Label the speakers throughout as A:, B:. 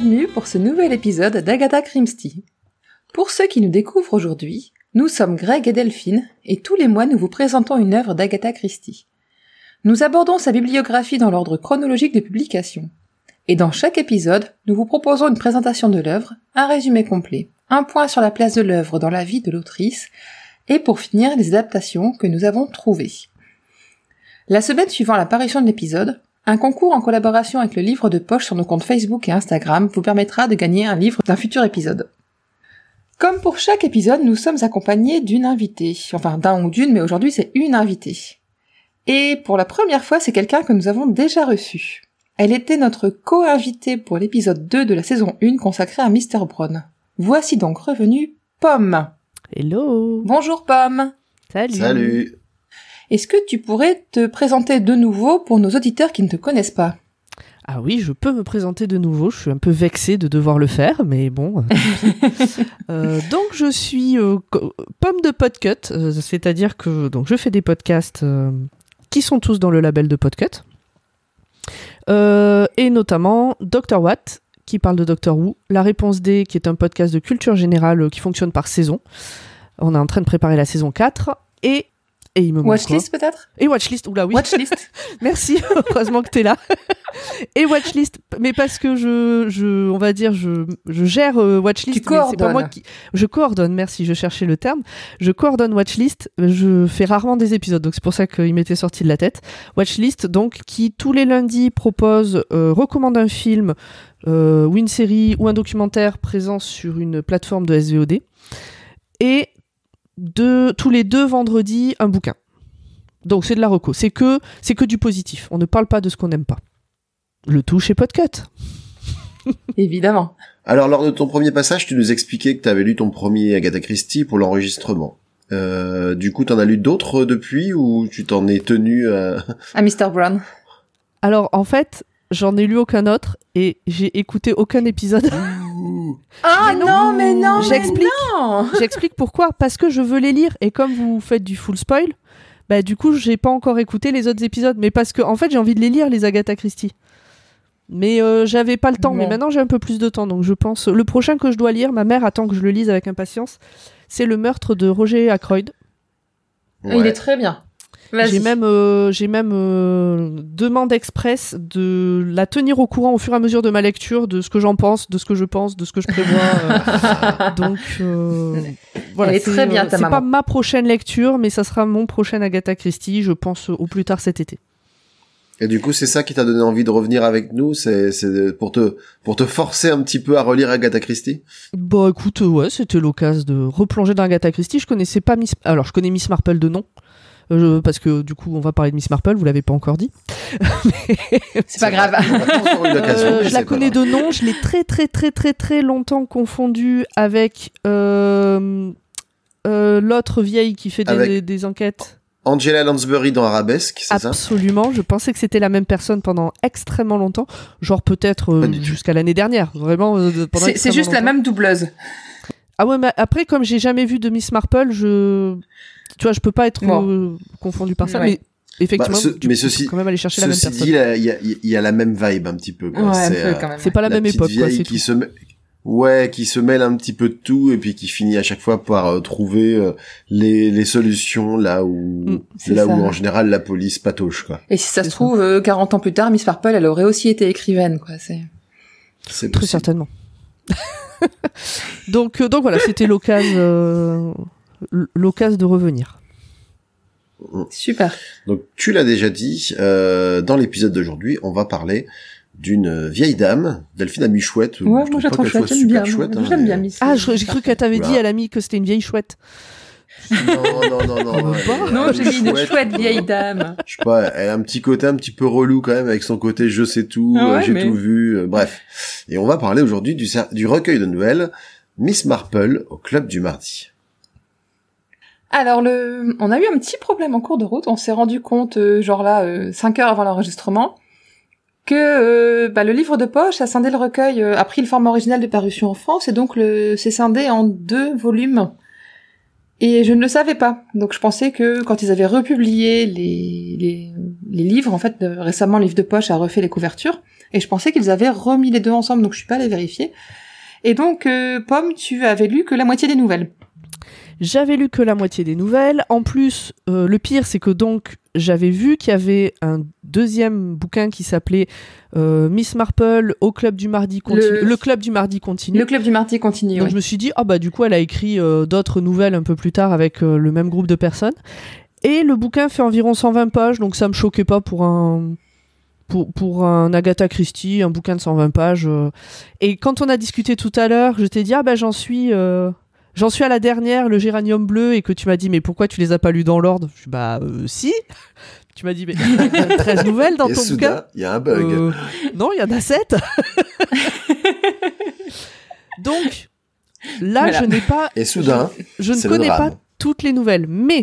A: bienvenue pour ce nouvel épisode d'Agatha Christie. Pour ceux qui nous découvrent aujourd'hui, nous sommes Greg et Delphine et tous les mois nous vous présentons une œuvre d'Agatha Christie. Nous abordons sa bibliographie dans l'ordre chronologique de publication. Et dans chaque épisode, nous vous proposons une présentation de l'œuvre, un résumé complet, un point sur la place de l'œuvre dans la vie de l'autrice, et pour finir les adaptations que nous avons trouvées. La semaine suivant l'apparition de l'épisode, un concours en collaboration avec le livre de poche sur nos comptes Facebook et Instagram vous permettra de gagner un livre d'un futur épisode. Comme pour chaque épisode, nous sommes accompagnés d'une invitée. Enfin, d'un ou d'une, mais aujourd'hui c'est une invitée. Et pour la première fois, c'est quelqu'un que nous avons déjà reçu. Elle était notre co-invitée pour l'épisode 2 de la saison 1 consacrée à Mr. Brown. Voici donc revenu Pomme.
B: Hello
A: Bonjour Pomme.
B: Salut
C: Salut.
A: Est-ce que tu pourrais te présenter de nouveau pour nos auditeurs qui ne te connaissent pas?
B: Ah oui, je peux me présenter de nouveau, je suis un peu vexée de devoir le faire, mais bon. Euh, donc je suis euh, pomme de Podcut, euh, c'est-à-dire que donc je fais des podcasts qui sont tous dans le label de Podcut. Et notamment Dr. Watt, qui parle de Dr. Who, La Réponse D, qui est un podcast de culture générale qui fonctionne par saison. On est en train de préparer la saison 4, et... Et il me manque
A: Watchlist peut-être?
B: Et Watchlist, oula oui.
A: Watchlist
B: Merci, heureusement que t'es là. et Watchlist, mais parce que je, je on va dire, je, je gère euh, Watchlist.
A: Tu
B: pas
A: coordonnes.
B: moi qui, je coordonne. Merci, je cherchais le terme. Je coordonne Watchlist. Je fais rarement des épisodes, donc c'est pour ça qu'il m'était sorti de la tête. Watchlist, donc, qui tous les lundis propose, euh, recommande un film euh, ou une série ou un documentaire présent sur une plateforme de SVOD. Et de, tous les deux vendredis, un bouquin. Donc c'est de la reco. C'est que, c'est que du positif. On ne parle pas de ce qu'on n'aime pas. Le tout chez Podcut.
A: Évidemment.
C: Alors, lors de ton premier passage, tu nous expliquais que tu avais lu ton premier Agatha Christie pour l'enregistrement. Euh, du coup, t'en as lu d'autres depuis ou tu t'en es tenu à...
A: À Mr. Brown.
B: Alors en fait, j'en ai lu aucun autre et j'ai écouté aucun épisode.
A: Ah
B: Mais
A: non,
B: non,
A: mais non, mais
B: J'explique.
A: non
B: J'explique pourquoi. Parce que je veux les lire et comme vous faites du full spoil, bah du coup j'ai pas encore écouté les autres épisodes. Mais parce que en fait j'ai envie de les lire les Agatha Christie. Mais euh, j'avais pas le temps. Mais maintenant j'ai un peu plus de temps, donc je pense le prochain que je dois lire, ma mère attend que je le lise avec impatience. C'est le meurtre de Roger Ackroyd.
A: Il est très bien.
B: J'ai même, euh, j'ai même euh, demande express de la tenir au courant au fur et à mesure de ma lecture, de ce que j'en pense, de ce que je pense, de ce que je prévois. euh. donc euh, voilà,
A: Elle est
B: c'est,
A: très bien, ta
B: C'est
A: maman.
B: pas ma prochaine lecture, mais ça sera mon prochain Agatha Christie, je pense euh, au plus tard cet été.
C: Et du coup, c'est ça qui t'a donné envie de revenir avec nous, c'est pour te pour te forcer un petit peu à relire Agatha Christie?
B: Bah écoute, euh, ouais, c'était l'occasion de replonger dans Agatha Christie. Je connaissais pas Miss, alors je connais Miss Marple de nom. Euh, parce que du coup on va parler de Miss Marple, vous l'avez pas encore dit.
A: C'est pas grave.
B: Euh, je la connais de nom, je l'ai très très très très très longtemps confondue avec euh, euh, l'autre vieille qui fait des,
C: Avec-
B: des- des enquêtes.
C: Angela Lansbury dans Arabesque, c'est ça?
B: Absolument, je pensais que c'était la même personne pendant extrêmement longtemps, genre peut-être euh, jusqu'à l'année dernière, vraiment. euh,
A: C'est juste la même doubleuse.
B: Ah ouais, mais après comme j'ai jamais vu de Miss Marple, je, tu vois, je peux pas être
A: Bon.
B: euh, confondu par ça,
A: Ouais.
B: mais effectivement,
C: Bah, ce- mais ceci-
B: quand même aller chercher la même personne.
C: dit, il y a, il y a la même vibe un petit peu.
A: Ouais, un
C: c'est
A: peu
C: euh,
A: quand même.
B: C'est pas la,
C: la
B: même époque, quoi,
C: vieille
B: c'est
C: qui
B: tout.
C: se met- ouais, qui se mêle un petit peu de tout et puis qui finit à chaque fois par euh, trouver euh, les, les solutions là où
B: Mm,
C: là
A: ça.
C: où en général la police patauge quoi.
A: Et si ça se
B: ça.
A: trouve, euh, 40 ans plus tard, Miss Marple, elle aurait aussi été écrivaine, quoi. C'est.
C: C'est
B: Très
C: possible.
B: certainement. donc, euh, donc voilà, c'était l'occasion, euh, l'occasion de revenir.
A: Super.
C: Donc tu l'as déjà dit, euh, dans l'épisode d'aujourd'hui, on va parler d'une vieille dame, Delphine a mis chouette.
A: Ouais,
C: je
A: moi je la trouve
C: qu'elle
A: chouette, j'aime bien.
C: super chouette, hein,
A: J'aime
C: mais-
A: bien.
B: Ah, je- j'ai cru qu'elle t'avait dit à l'ami que c'était une vieille chouette.
C: Non, non, non, non. Elle
A: Non,
C: elle
A: j'ai mis une chouette vieille dame.
C: Je sais pas, elle a un petit côté un petit peu relou quand même avec son côté je sais tout,
A: Ah ouais,
C: euh, j'ai
A: mais-
C: tout vu, euh, bref. Et on va parler aujourd'hui du, recueil de nouvelles Miss Marple au club du mardi.
A: Alors le, on a eu un petit problème en cours de route. On s'est rendu compte, euh, genre là, euh, cinq heures avant l'enregistrement, que euh, bah, le livre de poche, a scindé le recueil, a pris le format original de parution en France et donc le, c'est scindé en deux volumes. Et je ne le savais pas. Donc je pensais que quand ils avaient republié les, les, les livres, en fait, récemment, livre de poche a refait les couvertures, et je pensais qu'ils avaient remis les deux ensemble, donc je suis pas allée vérifier. Et donc, euh, Pomme, tu avais lu que la moitié des nouvelles.
B: J'avais lu que la moitié des nouvelles. En plus, euh, le pire, c'est que donc j'avais vu qu'il y avait un deuxième bouquin qui s'appelait euh, Miss Marple au club du mardi continu.
A: Le-
B: Le, club du mardi continu.
A: Le club du mardi continue.
B: Donc
A: ouais.
B: je me suis dit ah bah du coup elle a écrit euh, d'autres nouvelles un peu plus tard avec euh, le même groupe de personnes. Et le bouquin fait environ 120 pages, donc ça me choquait pas pour un pour, pour un Agatha Christie, un bouquin de 120 pages. Et quand on a discuté tout à l'heure, je t'ai dit ah bah j'en suis j'en suis à la dernière, le géranium bleu, et que tu m'as dit mais pourquoi tu les as pas lus dans l'ordre? Je suis bah euh, si. Tu m'as dit mais il y a 13 nouvelles dans
C: Et
B: ton bouquin.
C: soudain, il y a un bug.
B: Euh, non, il y en a sept. Donc, là,
A: Voilà.
B: je n'ai pas,
C: Et soudain,
B: je ne connais pas toutes les nouvelles, mais,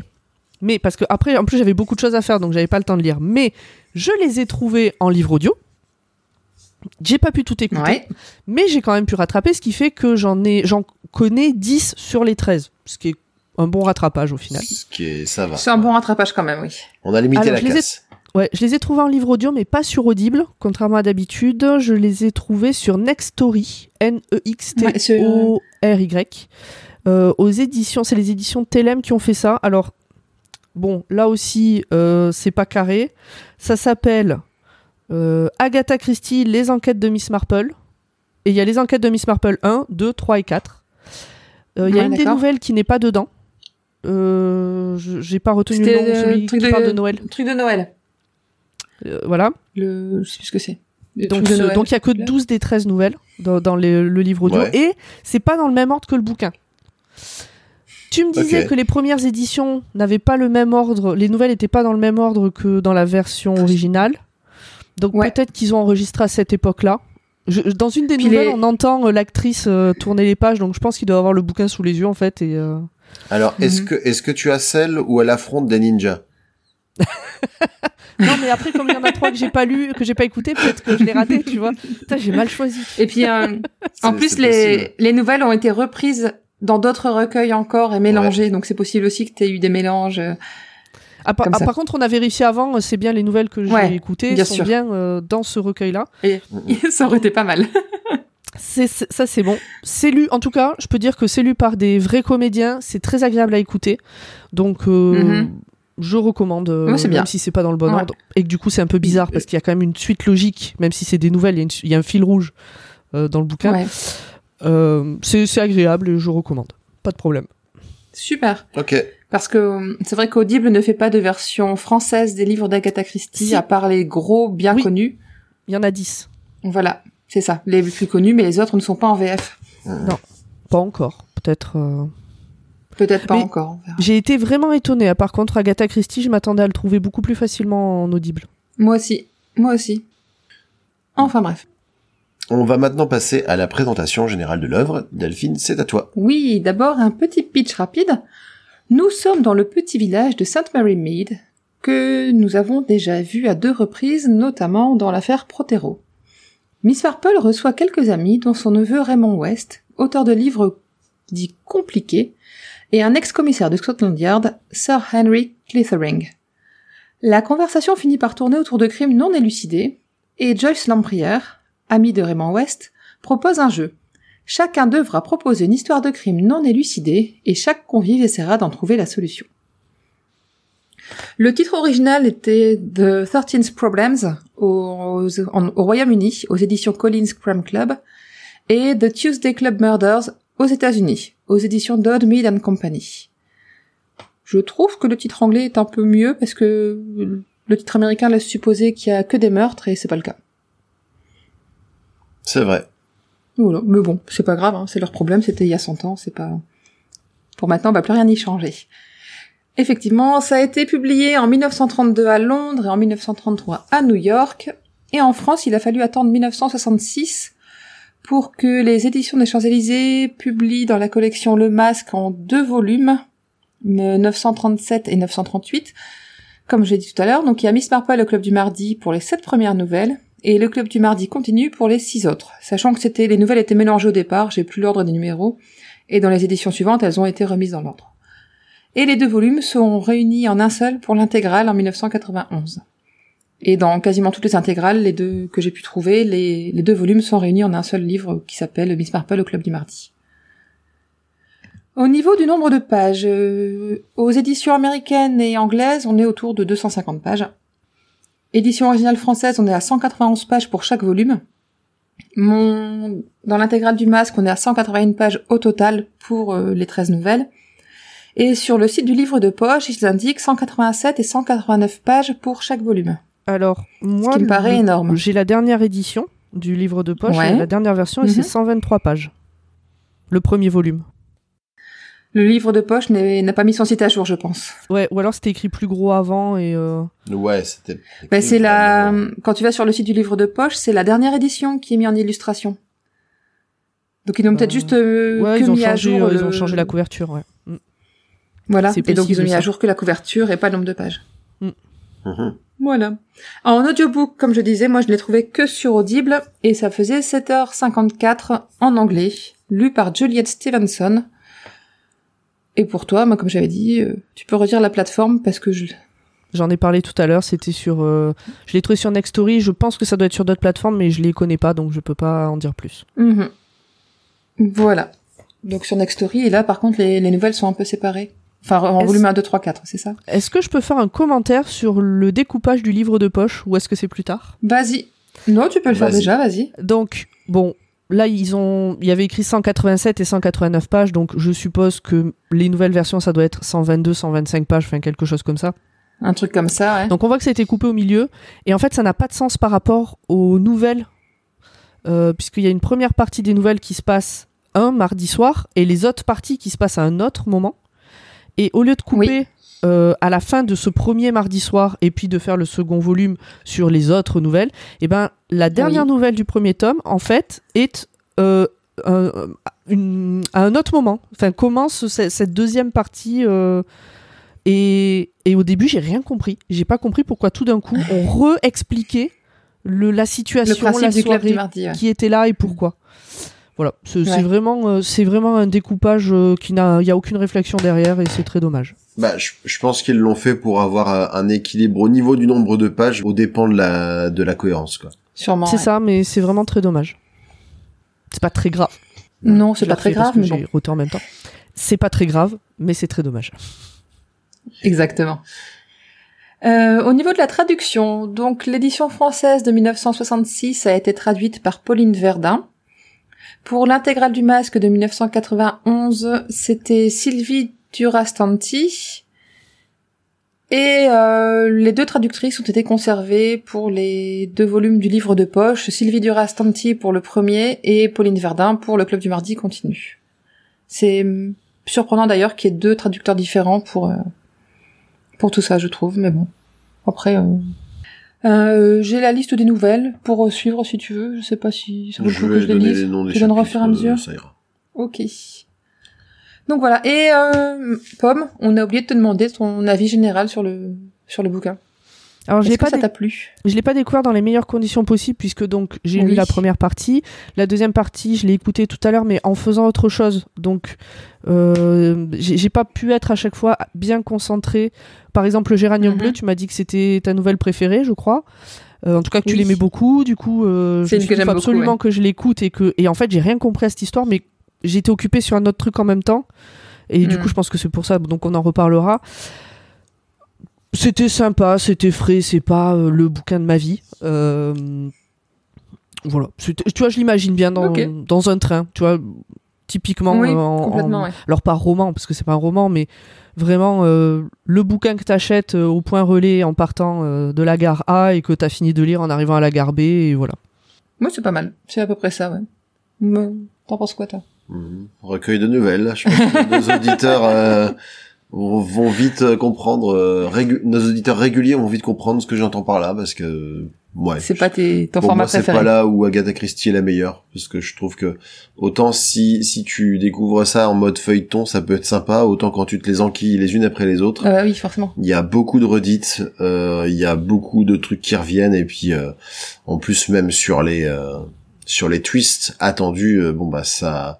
B: mais parce que après, en plus, j'avais beaucoup de choses à faire, donc j'avais pas le temps de lire. Mais je les ai trouvées en livre audio. J'ai pas pu tout écouter,
A: Ouais.
B: mais j'ai quand même pu rattraper, ce qui fait que j'en ai, j'en connais 10 sur les 13, ce qui est un bon rattrapage au final.
C: ce qui est, ça va.
A: C'est un bon rattrapage quand même, oui.
C: On a limité
B: Alors,
C: la
B: je les ai-
C: casse.
B: Ouais, je les ai trouvés en livre audio, mais pas sur Audible, contrairement à d'habitude. Je les ai trouvés sur Nextory, N-E-X-T-O-R-Y, euh, aux éditions, c'est les éditions Telem qui ont fait ça. Alors, bon, là aussi, euh, c'est pas carré. Ça s'appelle euh, Agatha Christie, les enquêtes de Miss Marple. Et il y a les enquêtes de Miss Marple 1, 2, 3 et 4. Euh, Il y a
A: Ouais,
B: une des nouvelles qui n'est pas dedans. Euh, je- J'ai pas retenu le nom,
A: le
B: celui
A: truc
B: qui
A: de-
B: parle de Noël.
A: Le truc de Noël.
B: Euh, voilà.
A: Le, je sais plus ce que c'est. Le
B: Donc,
A: truc Noël.
B: donc il y a que 12 des 13 nouvelles dans, dans les- le livre audio
C: Ouais.
B: et c'est pas dans le même ordre que le bouquin. Tu me disais que les premières éditions n'avaient pas le même ordre, les nouvelles n'étaient pas dans le même ordre que dans la version originale. Donc
A: Ouais.
B: peut-être qu'ils ont enregistré à cette époque-là. Je- dans une des
A: Puis
B: nouvelles,
A: les-
B: on entend euh, l'actrice euh, tourner les pages, donc je pense qu'il doit avoir le bouquin sous les yeux en fait. Et, euh,
C: Alors, est-ce
A: Mhm.
C: que, est-ce que tu as celle où elle affronte des ninjas?
B: Non, mais après, comme il y en a trois que j'ai pas lu, que j'ai pas écouté, peut-être que je l'ai raté, tu vois. Putain, j'ai mal choisi.
A: Et puis, euh, en plus, les nouvelles ont été reprises dans d'autres recueils encore et mélangées. Donc, c'est possible aussi que tu aies eu des mélanges.
B: Ah, par, ah, par contre, on a vérifié avant, euh, c'est bien les nouvelles que j'ai
A: Ouais,
B: écoutées
A: bien
B: sont
A: sûr.
B: bien euh, dans ce recueil-là.
A: ça aurait été pas mal.
B: C'est, c'est- ça, c'est bon. C'est lu, en tout cas, je peux dire que c'est lu par des vrais comédiens. C'est très agréable à écouter. Donc, euh,
A: Mhm.
B: je recommande, euh,
A: Ouais,
B: même
A: bien.
B: si c'est pas dans le bon
A: Ouais.
B: ordre. Et que du coup, c'est un peu bizarre parce qu'il y a quand même une suite logique, même si c'est des nouvelles, il y a, une su- il y a un fil rouge euh, dans le bouquin.
A: Ouais.
B: Euh, c'est, c'est agréable et je recommande. Pas de problème.
A: Super.
C: Ok.
A: Parce que euh, c'est vrai qu'Audible ne fait pas de version française des livres d'Agatha Christie,
B: Si.
A: à part les gros bien
B: Oui.
A: connus.
B: Il y en a 10.
A: Voilà, c'est ça. Les plus connus, mais les autres ne sont pas en VF.
B: Pas encore. Peut-être. euh,
A: Peut-être pas
B: Mais-
A: encore.
B: J'ai été vraiment étonnée. Par contre, Agatha Christie, je m'attendais à le trouver beaucoup plus facilement en audible.
A: Moi aussi. Moi aussi. Enfin bref.
C: On va maintenant passer à la présentation générale de l'œuvre. Delphine, c'est à toi.
A: Oui, d'abord un petit pitch rapide. Nous sommes dans le petit village de St. Mary Mead, que nous avons déjà vu à deux reprises, notamment dans l'affaire Protero. Miss Farple reçoit quelques amis, dont son neveu Raymond West, auteur de livres dits compliqués, et un ex-commissaire de Scotland Yard, Sir Henry Clithering. La conversation finit par tourner autour de crimes non élucidés, et Joyce Lamprière, amie de Raymond West, propose un jeu. Chacun devra proposer une histoire de crime non élucidée et chaque convive essaiera d'en trouver la solution. Le titre original était The 13 Problems en- au Royaume-Uni, aux éditions Collins Crime Club, et The Tuesday Club Murders aux États-Unis, aux éditions Dodd Mead and Company. Je trouve que le titre anglais est un peu mieux parce que le titre américain laisse supposer qu'il y a que des meurtres et c'est pas le cas.
C: C'est vrai.
A: Voilà. Mais bon, c'est pas grave, hein, c'est leur problème, c'était il y a 100 ans, c'est pas... Pour maintenant, on va plus rien y changer. Effectivement, ça a été publié en 1932 à Londres et en 1933 à New York. Et en France, il a fallu attendre 1966 pour que les éditions des Champs-Élysées publient dans la collection Le Masque en deux volumes, 937 et 938, comme j'ai dit tout à l'heure. Donc il y a Miss Marple et le Club du Mardi pour les sept premières nouvelles, et le Club du Mardi continue pour les six autres. Sachant que c'était les nouvelles étaient mélangées au départ, j'ai plus l'ordre des numéros, et dans les éditions suivantes, elles ont été remises dans l'ordre. Et les deux volumes sont réunis en un seul pour l'intégrale en 1991. Et dans quasiment toutes les intégrales, les deux que j'ai pu trouver, les, les deux volumes sont réunis en un seul livre qui s'appelle Miss Marple au Club du Mardi. Au niveau du nombre de pages, euh, aux éditions américaines et anglaises, on est autour de 250 pages. Édition originale française, on est à 191 pages pour chaque volume. Mon... Dans l'intégrale du masque, on est à 181 pages au total pour euh, les 13 nouvelles. Et sur le site du livre de poche, ils indiquent 187 et 189 pages pour chaque volume.
B: Alors, moi,
A: qui me paraît
B: le-
A: énorme.
B: J'ai la dernière édition du livre de poche,
A: Ouais.
B: la dernière version, et
A: Mhm.
B: c'est 123 pages. Le premier volume.
A: Le livre de poche n'est- n'a pas mis son site à jour, je pense.
B: Ouais, ou alors c'était écrit plus gros avant et euh,
C: Ouais, c'était.
A: Ben, c'est la,
C: vraiment-
A: quand tu vas sur le site du livre de poche, c'est la dernière édition qui est mise en illustration. Donc ils ont peut-être
B: Euh,
A: juste euh,
B: ouais,
A: que
B: ils ont
A: mis à
B: changé,
A: jour.
B: euh, ils ont changé la couverture. Ouais. Mm.
A: Voilà. Et donc ils ont mis à jour que la couverture et pas le nombre de pages.
C: Mhm.
A: Voilà. En audiobook, comme je disais, moi je l'ai trouvé que sur Audible et ça faisait 7h54 en anglais, lu par Juliette Stevenson. Et pour toi, moi comme j'avais dit, euh, tu peux redire la plateforme parce que je...
B: J'en ai parlé tout à l'heure. C'était sur. euh, Je l'ai trouvé sur Nextory. Je pense que ça doit être sur d'autres plateformes, mais je les connais pas, donc je peux pas en dire plus.
A: Mhm. Voilà. Donc sur Nextory, et là par contre les, les nouvelles sont un peu séparées. Enfin en volume 1, 2, 3, 4, c'est ça?
B: Est-ce que je peux faire un commentaire sur le découpage du livre de poche ou est-ce que c'est plus tard?
A: Vas-y. Non, tu peux le faire déjà, vas-y.
B: Donc, bon, là, ils ont, il y avait écrit 187 et 189 pages, donc je suppose que les nouvelles versions, ça doit être 122, 125 pages, enfin quelque chose comme ça.
A: Un truc comme ça, ouais.
B: Donc on voit que ça a été coupé au milieu, et en fait, ça n'a pas de sens par rapport aux nouvelles, euh, puisqu'il y a une première partie des nouvelles qui se passe un mardi soir, et les autres parties qui se passent à un autre moment. Et au lieu de couper euh, à la fin de ce premier mardi soir, et puis de faire le second volume sur les autres nouvelles, et ben la dernière
A: Oui.
B: nouvelle du premier tome, en fait, est euh, un- une- à un autre moment. Enfin, commence ce- cette deuxième partie. euh, et, et au début, j'ai rien compris. J'ai pas compris pourquoi tout d'un coup on re-expliquait la situation,
A: Le
B: la soirée,
A: du mardi, ouais.
B: qui était là et pourquoi. Voilà, c'est
A: Ouais.
B: vraiment, c'est vraiment un découpage qui n'a, il y a aucune réflexion derrière et c'est très dommage.
C: Bah, je, je pense qu'ils l'ont fait pour avoir un, équilibre au niveau du nombre de pages, au dépend de la de la cohérence, quoi.
A: Sûrement.
B: c'est
A: ouais.
B: ça, mais c'est vraiment très dommage. C'est pas très grave.
A: Non, c'est pas
B: la
A: très grave, mais
B: j'ai
A: bon.
B: roté en même temps. C'est pas très grave, mais c'est très dommage.
A: Exactement. Euh, au niveau de la traduction, donc l'édition française de 1966 a été traduite par Pauline Verdun. Pour l'intégrale du masque de 1991, c'était Sylvie Durastanti. Et euh, les deux traductrices ont été conservées pour les deux volumes du livre de poche, Sylvie Durastanti pour le premier et Pauline Verdun pour le Club du Mardi continue. C'est hum, surprenant d'ailleurs qu'il y ait deux traducteurs différents pour, euh, pour tout ça, je trouve, mais bon. Après, euh... euh, j'ai la liste des nouvelles pour euh, suivre si tu veux. Je sais pas si ça vaut le
C: Je
A: coup que je les lise.
C: les noms des
A: Tu donneras au fur et à mesure
C: euh, ça ira.
A: Ok. Donc voilà. Et euh, Pomme, on a oublié de te demander ton avis général sur le sur le bouquin.
B: Alors je l'ai pas,
A: ça t'a plu?
B: je l'ai pas découvert dans les meilleures conditions possibles puisque donc j'ai lu la première partie, la deuxième partie je l'ai écoutée tout à l'heure mais en faisant autre chose. Donc euh, j'ai pas pu être à chaque fois bien concentré. Par exemple le géranium
A: Mhm.
B: bleu, tu m'as dit que c'était ta nouvelle préférée, je crois. Euh, en tout cas que tu l'aimais beaucoup, du coup euh, je me suis
A: que
B: dit,
A: beaucoup,
B: absolument
A: ouais.
B: que je l'écoute et que et en fait j'ai rien compris à cette histoire mais j'étais occupée sur un autre truc en même temps et du
A: Mhm.
B: coup je pense que c'est pour ça donc on en reparlera. C'était sympa, c'était frais, c'est pas euh, le bouquin de ma vie. Euh, voilà, tu vois, je l'imagine bien dans, un train, tu vois. typiquement
A: Oui,
B: euh, en,
A: complètement,
B: en-
A: ouais.
B: alors pas roman parce que c'est pas un roman mais vraiment le bouquin que t'achètes au point relais en partant de la gare A et que t'as fini de lire en arrivant à la gare B et voilà
A: Moi, c'est pas mal. C'est à peu près ça, ouais. T'en penses quoi, toi?
C: Mhm. Recueil de nouvelles. Je pense que nos auditeurs euh, vont vite euh, comprendre. euh, régu- nos auditeurs réguliers vont vite comprendre ce que j'entends par là, parce que ouais.
A: C'est pas tes, ton
C: Pour
A: format
C: moi, c'est pas là où Agatha Christie est la meilleure, parce que je trouve que autant si si tu découvres ça en mode feuilleton, ça peut être sympa, autant quand tu te les enquilles les unes après les autres.
A: Ah bah oui, forcément.
C: Il y a beaucoup de redites, euh, il y a beaucoup de trucs qui reviennent et puis euh, en plus même sur les euh, sur les twists attendus, euh, bon bah ça,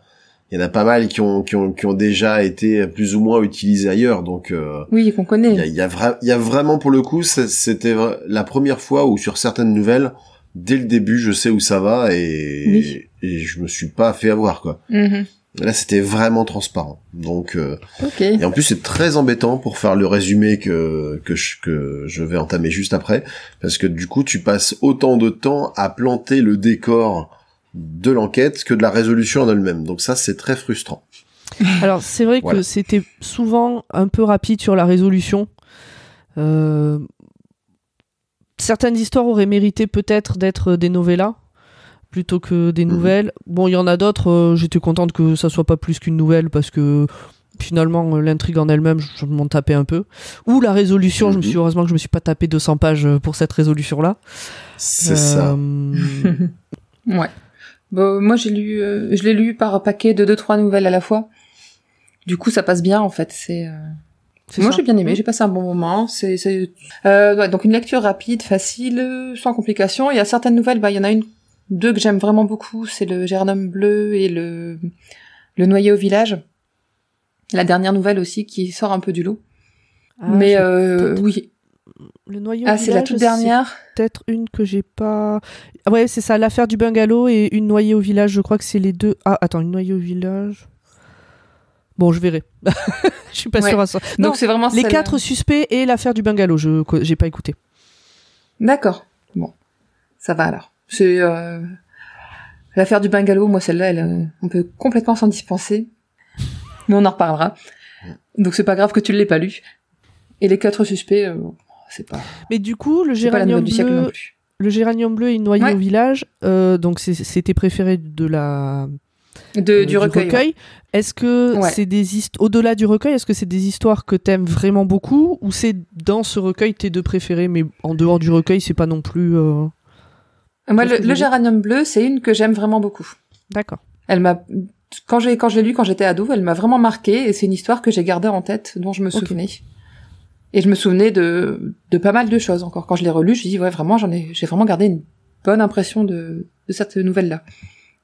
C: il y en a pas mal qui ont qui ont qui ont déjà été plus ou moins utilisés ailleurs, donc euh,
A: Oui, qu'on connaît.
C: il y a, il y, a vra- il y a vraiment pour le coup, c'était la première fois où sur certaines nouvelles, dès le début, je sais où ça va et
A: Oui.
C: et je me suis pas fait avoir quoi.
A: Mhm.
C: Là, c'était vraiment transparent, donc. euh,
A: Ok.
C: et en plus, c'est très embêtant pour faire le résumé que que je, que je vais entamer juste après, parce que du coup, tu passes autant de temps à planter le décor de l'enquête que de la résolution en elle-même. Donc ça, c'est très frustrant.
B: alors c'est vrai
C: Voilà.
B: que c'était souvent un peu rapide sur la résolution Euh, certaines histoires auraient mérité peut-être d'être des novellas plutôt que des
C: Mhm.
B: nouvelles. Bon, il y en a d'autres, euh, j'étais contente que ça soit pas plus qu'une nouvelle parce que finalement euh, l'intrigue en elle-même, je, je m'en tapais un peu. Ou la résolution, je me
C: Mhm.
B: suis heureusement que je me suis pas tapé 200 pages pour cette résolution-là.
C: C'est ça.
A: Ouais. Bon, moi, j'ai lu, euh, je l'ai lu par paquet de deux trois nouvelles à la fois. Du coup, ça passe bien en fait. C'est. euh, Moi, j'ai bien aimé. J'ai passé un bon moment. C'est. Euh, ouais, donc une lecture rapide, facile, sans complications. Il y a certaines nouvelles. Bah, il y en a une, deux que j'aime vraiment beaucoup. C'est le Géranium bleu et le le Noyer au village. La dernière nouvelle aussi qui sort un peu du lot.
B: Ah,
A: Mais euh, oui.
B: Le noyau
A: Ah, c'est la toute dernière.
B: peut-être une que j'ai pas. Ah ouais, c'est ça, l'affaire du bungalow et une noyée au village. Je crois que c'est les deux. Ah, attends, une noyée au village. Bon, je verrai. je suis pas
A: Ouais.
B: sûre à ça. Non,
A: Donc c'est vraiment
B: les quatre suspects et l'affaire du bungalow. Je j'ai pas écouté.
A: D'accord. Bon, ça va alors. C'est euh... l'affaire du bungalow. Moi, celle-là, elle, euh, on peut complètement s'en dispenser, mais on en reparlera. Donc c'est pas grave que tu l'aies pas lu. Et les quatre suspects, euh, c'est pas,
B: Mais du coup, le géranium
A: nouvelle du siècle non
B: bleu,
A: plus.
B: le géranium bleu noyée
A: Ouais.
B: au village. euh, donc c'est- c'était préféré de la
A: De,
B: euh,
A: du recueil. ouais.
B: Est-ce que
A: Ouais.
B: c'est des histoires au-delà du recueil Est-ce que c'est des histoires que t'aimes vraiment beaucoup ou c'est dans ce recueil tes deux préférés mais en dehors du recueil c'est pas non plus euh,
A: Moi, le, géranium bleu, c'est une que j'aime vraiment beaucoup.
B: D'accord.
A: Elle m'a, quand j'ai quand je l'ai lu quand j'étais ado, elle m'a vraiment marqué et c'est une histoire que j'ai gardée en tête, dont je me souvenais. Et je me souvenais de de pas mal de choses encore. Quand je l'ai relu, je dis ouais vraiment j'en ai j'ai vraiment gardé une bonne impression de de cette nouvelle là.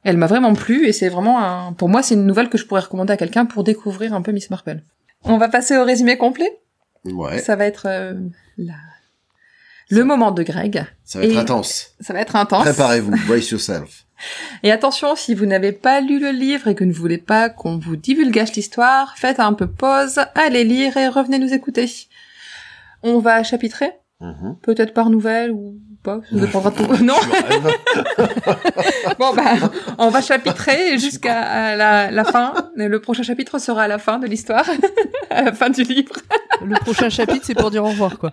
A: Elle m'a vraiment plu et c'est vraiment un pour moi c'est une nouvelle que je pourrais recommander à quelqu'un pour découvrir un peu Miss Marple. On va passer au résumé complet.
C: Ouais.
A: Ça va être euh, la- le moment de Greg.
C: Ça va être intense.
A: Ça va être intense.
C: Préparez-vous. Brace yourself.
A: Et attention, si vous n'avez pas lu le livre et que vous ne voulez pas qu'on vous divulgage l'histoire, faites un peu pause, allez lire et revenez nous écouter. On va chapitrer,
C: Mhm.
A: peut-être par nouvelle ou pas, ça dépendra de tout. Non, bon bah, on va chapitrer jusqu'à la, la fin. Le prochain chapitre sera à la fin de l'histoire, à la fin du livre.
B: Le prochain chapitre c'est pour dire au revoir quoi.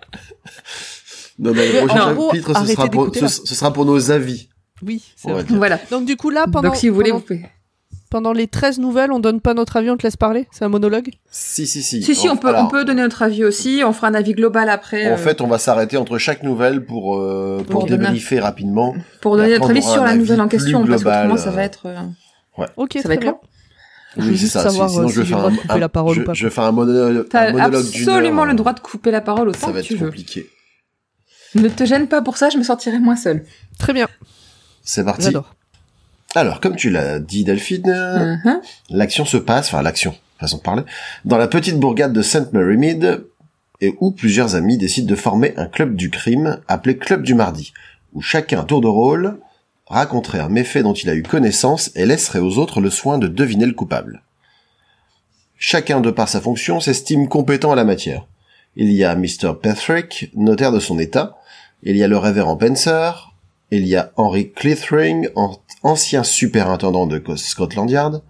C: Non, mais le prochain chapitre, ce sera, pour,
B: d'écouter,
C: ce,
B: là.
C: ce sera pour nos avis.
B: Oui, c'est
C: dire.
A: Voilà.
B: Donc du coup là pendant
A: Donc si vous voulez,
B: pendant,
A: vous pouvez.
B: Pendant les 13 nouvelles, on donne pas notre avis, on te laisse parler? C'est un monologue?
C: Si, si, si.
A: Si si, on peut,
C: alors,
A: on peut donner notre avis aussi. On fera un avis global après
C: En
A: euh,
C: fait, on va s'arrêter entre chaque nouvelle pour, euh, pour
A: Pour donner-
C: débriefer rapidement.
A: pour donner notre avis sur
C: un
A: la nouvelle en question, parce
C: global,
A: qu'autrement ça
C: euh,
A: va être. euh,
B: Ok,
A: Ça
B: très
A: va être
B: bien.
A: long
B: Je veux juste
C: ça.
B: savoir,
C: sinon,
B: euh,
C: je vais
B: si
C: faire
B: le droit
C: un,
B: de couper la parole
C: je,
B: ou pas,
C: je vais faire un monologue, un
A: T'as
C: monologue d'une
A: absolument
C: heure,
A: le droit de couper la parole
C: Ça
A: autant
C: va
A: que tu
C: être
A: veux.
C: compliqué.
A: Ne te gêne pas pour ça, je me sentirai moins seule.
B: Très bien,
C: C'est parti.
B: j'adore.
C: Alors, comme tu l'as dit, Delphine,
A: Mhm.
C: l'action se passe, enfin l'action, façon de parler, dans la petite bourgade de Saint Mary Mead, et où plusieurs amis décident de former un club du crime appelé Club du Mardi, où chacun tour de rôle raconterait un méfait dont il a eu connaissance et laisserait aux autres le soin de deviner le coupable. Chacun, de par sa fonction, s'estime compétent à la matière. Il y a Mr. Patrick, notaire de son état, il y a le révérend Pencer, il y a Henry Clithering, an- ancien superintendant de Co- Scotland Yard,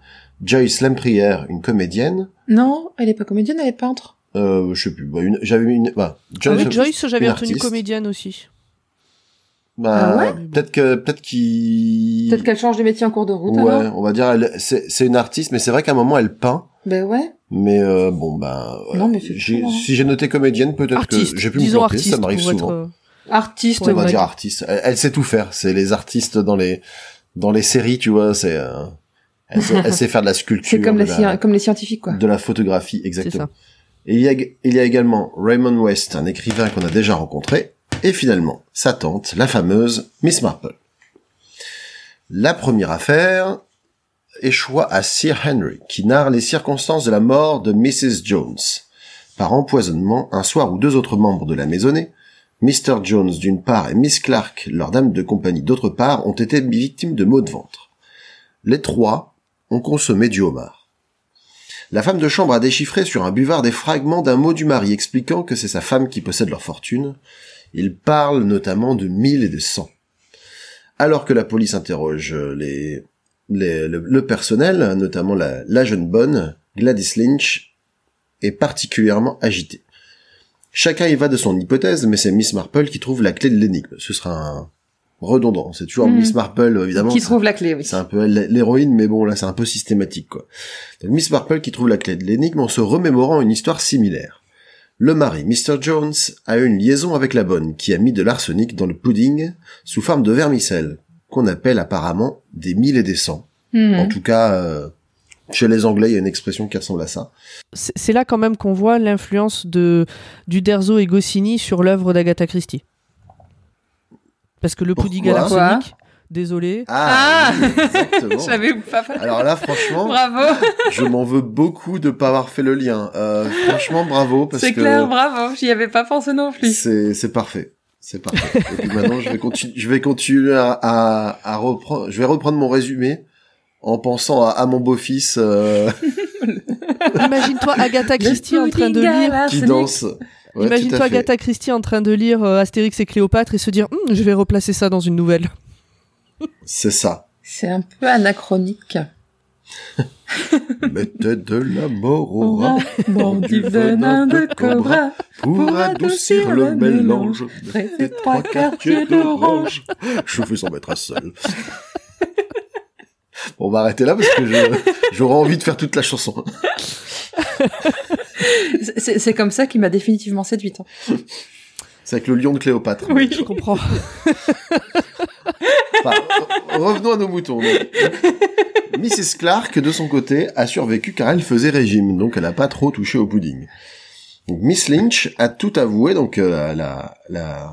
C: Joyce Lemprière, une comédienne.
A: Non, elle est pas comédienne, elle est peintre.
C: Euh, je sais plus. Bah, une- J'avais une. Bah,
B: Ah
C: Joyce,
B: oui, Joyce, j'avais retenu comédienne aussi.
C: Bah,
A: Ah ouais
C: peut-être que peut-être qu'il.
A: Peut-être qu'elle change de métier en cours de route.
C: Ouais,
A: alors
C: on va dire, elle, c'est, c'est une artiste, mais c'est vrai qu'à un moment elle peint.
A: Ben ouais.
C: Mais euh, bon, bah, voilà.
A: Non, mais c'est hein.
C: si j'ai noté comédienne, peut-être que j'ai pu me planter,
B: artiste
C: ça m'arrive souvent.
B: être, euh,
A: Artiste,
C: On va dire artiste. Elle, elle sait tout faire. C'est les artistes dans les dans les séries, tu vois. C'est euh, elle, sait, elle sait faire de la sculpture,
A: C'est comme, les
C: la,
A: sci- comme les scientifiques, quoi.
C: de la photographie, exactement.
B: ça.
C: Et il y a il y a également Raymond West, un écrivain qu'on a déjà rencontré, et finalement sa tante, la fameuse Miss Marple. La première affaire échoua à Sir Henry, qui narre les circonstances de la mort de Mrs. Jones. Par empoisonnement, un soir où deux autres membres de la maisonnée, Mr. Jones d'une part et Miss Clark, leur dame de compagnie d'autre part, ont été victimes de maux de ventre. Les trois ont consommé du homard. La femme de chambre a déchiffré sur un buvard des fragments d'un mot du mari expliquant que c'est sa femme qui possède leur fortune. Il parle notamment de mille et de cent. Alors que la police interroge le, personnel, notamment la jeune bonne, Gladys Lynch, est particulièrement agitée. Chacun y va de son hypothèse, mais c'est Miss Marple qui trouve la clé de l'énigme. Ce sera un redondant. C'est toujours
A: Mhm.
C: Miss Marple, évidemment.
A: Qui trouve la clé, oui.
C: c'est un peu l'héroïne, mais bon, là, c'est un peu systématique, quoi. Donc, Miss Marple qui trouve la clé de l'énigme en se remémorant une histoire similaire. Le mari, Mr. Jones, a eu une liaison avec la bonne, qui a mis de l'arsenic dans le pudding sous forme de vermicelle, qu'on appelle apparemment des mille et des cents.
A: Mhm.
C: En tout cas, euh, chez les Anglais, il y a une expression qui ressemble à ça.
B: C'est là quand même qu'on voit l'influence de d'Uderzo et Goscinny sur l'œuvre d'Agatha Christie. Parce que le pudding à l'arsenic, désolé.
A: Ah
C: oui, exactement.
A: Je l'avais pas fait.
C: Alors là, franchement,
A: Bravo.
C: je m'en veux beaucoup de pas avoir fait le lien. Euh, franchement, bravo, parce
A: C'est
C: que...
A: clair, bravo. J'y avais pas pensé non plus.
C: C'est c'est parfait. C'est parfait. Et puis maintenant, je vais continuer, je vais continuer à, à, à reprendre, je vais reprendre mon résumé en pensant à, à mon beau-fils euh,
B: Imagine-toi Agatha Christie en train de lire.
C: qui danse. Ouais,
B: Imagine-toi. Agatha Christie en train de lire euh, Astérix et Cléopâtre et se dire Hum, je vais replacer ça dans une nouvelle.
C: C'est ça.
A: C'est un peu anachronique.
C: Mettez de la mort au rat
A: Aura bon du venin de cobra.
C: pour adoucir le mélange.
A: Mettez trois quartiers d'orange.
C: Je fais sans mettre un seul. Bon, on va arrêter là parce que j'aurais envie de faire toute la chanson.
A: C'est- comme ça qu'il m'a définitivement séduite. hein.
C: C'est avec le lion de Cléopâtre.
A: Oui.
B: Je comprends.
C: Enfin, revenons à nos moutons. donc. Mrs. Clark, de son côté, a survécu car elle faisait régime, donc elle n'a pas trop touché au pudding. Donc, Miss Lynch a tout avoué, donc euh, la, la,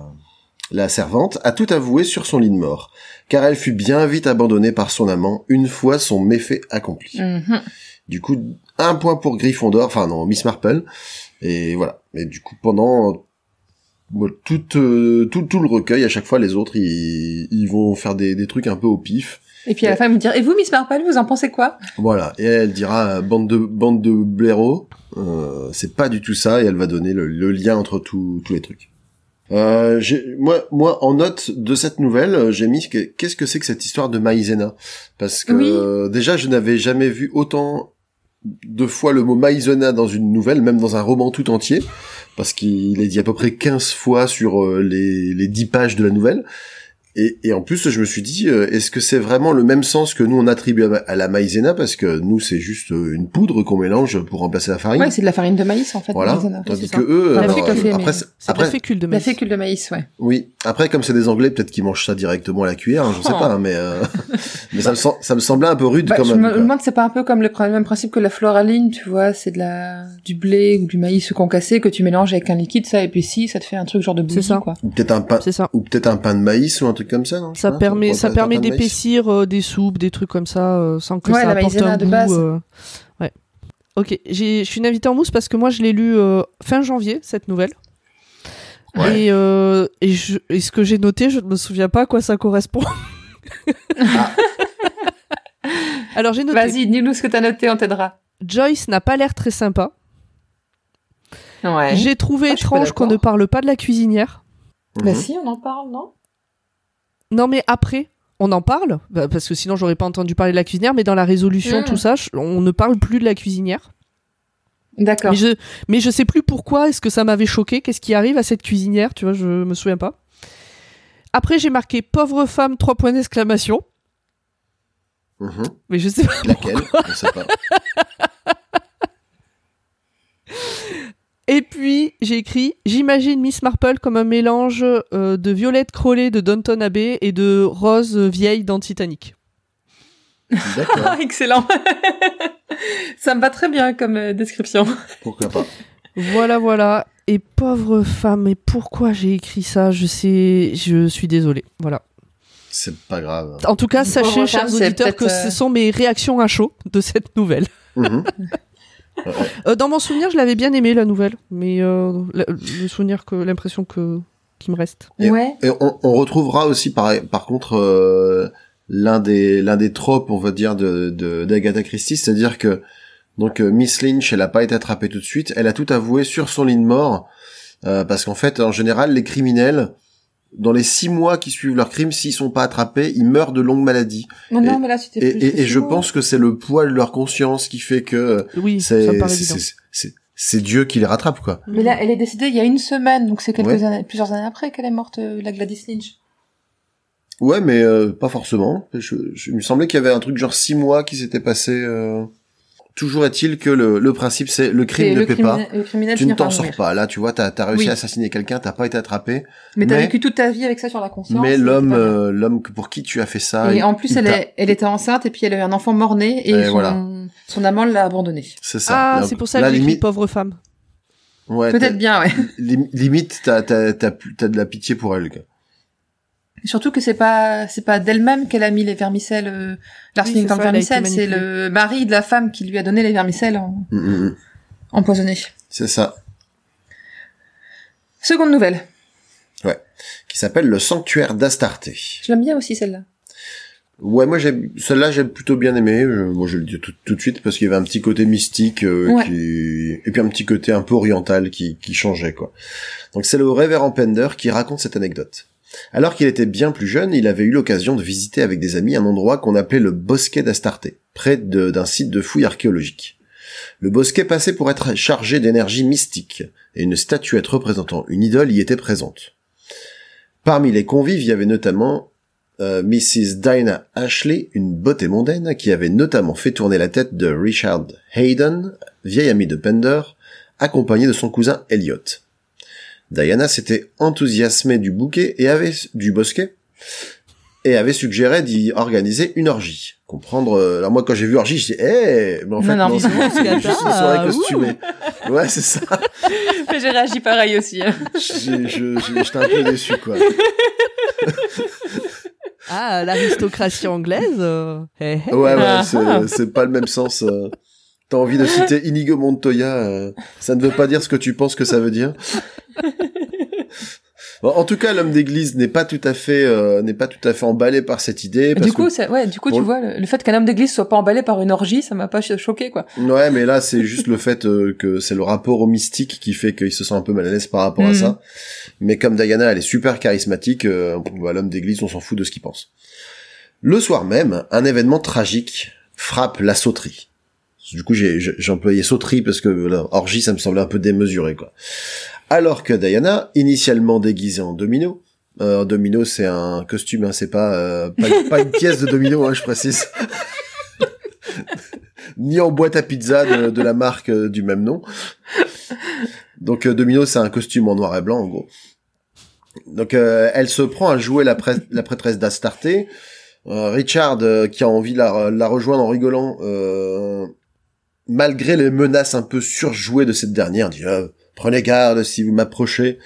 C: la servante a tout avoué sur son lit de mort, car elle fut bien vite abandonnée par son amant une fois son méfait accompli.
A: Mhm.
C: Du coup, un point pour Gryffondor, enfin non, Miss Marple, et voilà. Et du coup, pendant bon, tout, euh, tout, tout le recueil, à chaque fois, les autres, ils, ils vont faire des, des trucs un peu au pif.
A: Et puis à la fin, il me dire Et vous, Miss Marple, vous en pensez quoi?
C: Voilà. Et elle dira, euh, bande de, bande de blaireaux, euh, c'est pas du tout ça, et elle va donner le, le lien entre tous tous les trucs. Euh, moi, moi, en note de cette nouvelle, euh, j'ai mis que qu'est-ce que c'est que cette histoire de Maïzena Parce que
A: Oui.
C: euh, déjà, je n'avais jamais vu autant de fois le mot Maïzena dans une nouvelle, même dans un roman tout entier, parce qu'il est dit à peu près 15 fois sur euh, les, les 10 pages de la nouvelle. Et, et en plus, je me suis dit, euh, est-ce que c'est vraiment le même sens que nous on attribue à, la maïzena? Parce que nous, c'est juste euh, une poudre qu'on mélange pour remplacer la farine.
A: Ouais, c'est de la farine de maïs en fait.
C: voilà.
A: maïzena.
C: Tandis que
B: ça.
C: eux,
A: La
C: alors,
A: fécule,
C: euh, après,
B: de la
C: après,
B: fécule de
A: La
B: maïs.
A: fécule de maïs, ouais.
C: oui. Après, comme c'est des Anglais, peut-être qu'ils mangent ça directement à la cuillère. hein, je sais
A: Oh.
C: pas, hein, mais euh, mais ça me, sem- ça me semblait un peu rude
A: Bah,
C: quand
A: je
C: même.
A: me
C: quoi.
A: demande, c'est pas un peu comme le, même principe que la floraline, tu vois, c'est de la du blé ou du maïs concassé que tu mélanges avec un liquide, ça, et puis si, ça te fait un truc genre de bouillie,
B: ça.
A: quoi.
C: Ou peut-être un pain,
B: C'est ça.
C: ou peut-être un pain de maïs ou un truc comme ça, non? Je sais
B: Ça
C: pas,
B: permet, ça d'épaissir euh, des soupes, des trucs comme ça, euh, sans que
A: Ouais,
B: ça
A: la
B: apporte un
A: de
B: goût.
A: base.
B: euh, Ouais. Ok, je suis une invitée en mousse parce que moi je l'ai lu euh, fin janvier cette nouvelle.
C: Ouais.
B: Et, euh, et, je- et ce que j'ai noté, je ne me souviens pas à quoi ça correspond.
C: Ah.
B: Alors j'ai noté.
A: Vas-y, dis-nous ce que t'as noté, on t'aidera.
B: Joyce n'a pas l'air très sympa.
A: Ouais.
B: J'ai trouvé
A: Ah,
B: étrange qu'on ne parle pas de la cuisinière.
A: Bah
C: Mhm.
A: si, on en parle, non?
B: Non mais après, on en parle, bah, parce que sinon j'aurais pas entendu parler de la cuisinière, mais dans la résolution,
A: Mm.
B: tout ça, on ne parle plus de la cuisinière.
A: D'accord.
B: Mais je, mais je sais plus pourquoi, est-ce que ça m'avait choqué, qu'est-ce qui arrive à cette cuisinière, tu vois, je me souviens pas. Après, j'ai marqué pauvre femme, trois points d'exclamation,
C: Mhm.
B: mais je sais pas.
C: Laquelle? On sait pas.
B: Et puis, j'ai écrit J'imagine Miss Marple comme un mélange euh, de Violette Crowley de Downton Abbey et de Rose vieille dans Titanic.
C: D'accord.
A: Excellent. Ça me va très bien comme euh, description.
C: Pourquoi pas
B: Voilà, voilà. Et pauvre femme, mais pourquoi j'ai écrit ça? Je sais, je suis désolée. Voilà.
C: C'est pas grave.
B: En tout cas, sachez, chers auditeurs, que
A: euh,
B: ce sont mes réactions à chaud de cette nouvelle.
C: Mhm.
B: Euh, dans mon souvenir, je l'avais bien aimé la nouvelle, mais euh, le, le souvenir que l'impression que qui me reste.
C: Et-
A: Ouais.
C: Et on, on retrouvera aussi par, par contre euh, l'un des l'un des tropes, on va dire, de de- d'Agatha Christie, c'est-à-dire que donc euh, Miss Lynch, elle a pas été attrapée tout de suite, elle a tout avoué sur son lit de mort, euh, parce qu'en fait, en général, les criminels, dans les six mois qui suivent leur crime, s'ils sont pas attrapés, ils meurent de longues maladies.
A: Non, non,
C: Et-
A: mais là, c'était
C: Et,
A: plus.
C: et, et je pense que c'est le poids de leur conscience qui fait que
B: Oui,
C: c'est Dieu qui les rattrape quoi.
A: Mais là, elle est décédée il y a une semaine, donc c'est quelques
C: Ouais.
A: années, plusieurs années après qu'elle est morte, euh, la Gladys Lynch.
C: Ouais, mais euh, pas forcément. Je, je- il me semblait qu'il y avait un truc genre six mois qui s'était passé. euh. Toujours est-il que le, le principe c'est le crime ne
A: le,
C: paie pas.
A: criminel, le criminel
C: Tu ne t'en sors pas. Là, tu vois, t'as as réussi
A: Oui.
C: à assassiner quelqu'un, t'as pas été attrapé.
A: Mais t'as vécu toute ta vie avec ça sur la conscience.
C: mais l'homme, euh, l'homme pour qui tu as fait ça,
A: Et
C: il-
A: en plus, elle, est, elle était enceinte et puis elle a eu un enfant mort-né et
C: Et
A: son,
C: voilà.
A: son amant l'a abandonné.
C: c'est ça.
B: Ah, c'est pour ça que j'ai
C: limite,
B: pauvre femme.
C: ouais,
A: Peut-être
C: t'as-
A: bien, ouais.
C: lim- limite, t'as t'as t'as plus- t'as de la pitié pour elle. quoi.
A: Surtout que c'est pas c'est pas d'elle-même qu'elle a mis les vermicelles, euh, l'arsenic
B: Oui,
A: dans le vermicelle, c'est le mari de la femme qui lui a donné les vermicelles en-
C: Mm, mm, mm.
A: empoisonnés.
C: C'est ça.
A: Seconde nouvelle.
C: Qui s'appelle le sanctuaire d'Astarté.
A: Je l'aime bien aussi celle-là.
C: Ouais, moi j'ai celle-là j'ai plutôt bien aimé. Je, moi je le dis tout, tout de suite parce qu'il y avait un petit côté mystique euh,
A: Ouais.
C: qui et puis un petit côté un peu oriental qui qui changeait quoi. Donc c'est le révérend Pender qui raconte cette anecdote. Alors qu'il était bien plus jeune, il avait eu l'occasion de visiter avec des amis un endroit qu'on appelait le bosquet d'Astarté, près d'un site de fouilles archéologiques. Le bosquet passait pour être chargé d'énergie mystique, et une statuette représentant une idole y était présente. Parmi les convives, il y avait notamment euh, Mrs. Dinah Ashley, une beauté mondaine, qui avait notamment fait tourner la tête de Richard Hayden, vieil ami de Pender, accompagné de son cousin Elliot. Diana s'était enthousiasmée du bouquet et avait du bosquet et avait suggéré d'y organiser une orgie. Comprendre. euh, alors moi quand j'ai vu orgie, j'ai dit eh mais en fait
A: Non, non,
C: non, c'est juste une soirée costumée. Ouais c'est ça.
A: Mais j'ai réagi pareil aussi. hein.
C: J'étais un peu déçu quoi.
B: Ah, l'aristocratie anglaise. euh, hé, hé.
C: Ouais, ouais,
A: Ah,
C: c'est, c'est pas le même sens. euh. T'as envie de citer Inigo Montoya, euh, ça ne veut pas dire ce que tu penses que ça veut dire. Bon, en tout cas, l'homme d'église n'est pas tout à fait, euh, n'est pas tout à fait emballé par cette idée. Parce
A: Du coup,
C: que-
A: ouais, du coup,
C: Bon.
A: tu vois, le, le fait qu'un homme d'église soit pas emballé par une orgie, ça m'a pas cho- choqué, quoi.
C: ouais, mais là, c'est juste le fait euh, que c'est le rapport au mystique qui fait qu'il se sent un peu mal à l'aise par rapport à
A: Mhm.
C: ça. Mais comme Diana, elle est super charismatique, euh, bah, l'homme d'église, on s'en fout de ce qu'il pense. Le soir même, un événement tragique frappe la sauterie. Du coup, j'ai employé sauterie parce que là, orgie, ça me semblait un peu démesuré, quoi. Alors que Diana, initialement déguisée en domino, euh, domino, c'est un costume, hein, c'est pas, euh, pas, pas une pièce de domino, hein, je précise. Ni en boîte à pizza de, la marque euh, du même nom. Donc euh, Domino, c'est un costume en noir et blanc, en gros. Donc elle se prend à jouer la, prêtresse d'Astarté. Richard, qui a envie de la, rejoindre en rigolant, malgré les menaces un peu surjouées de cette dernière, dit prenez garde si vous m'approchez.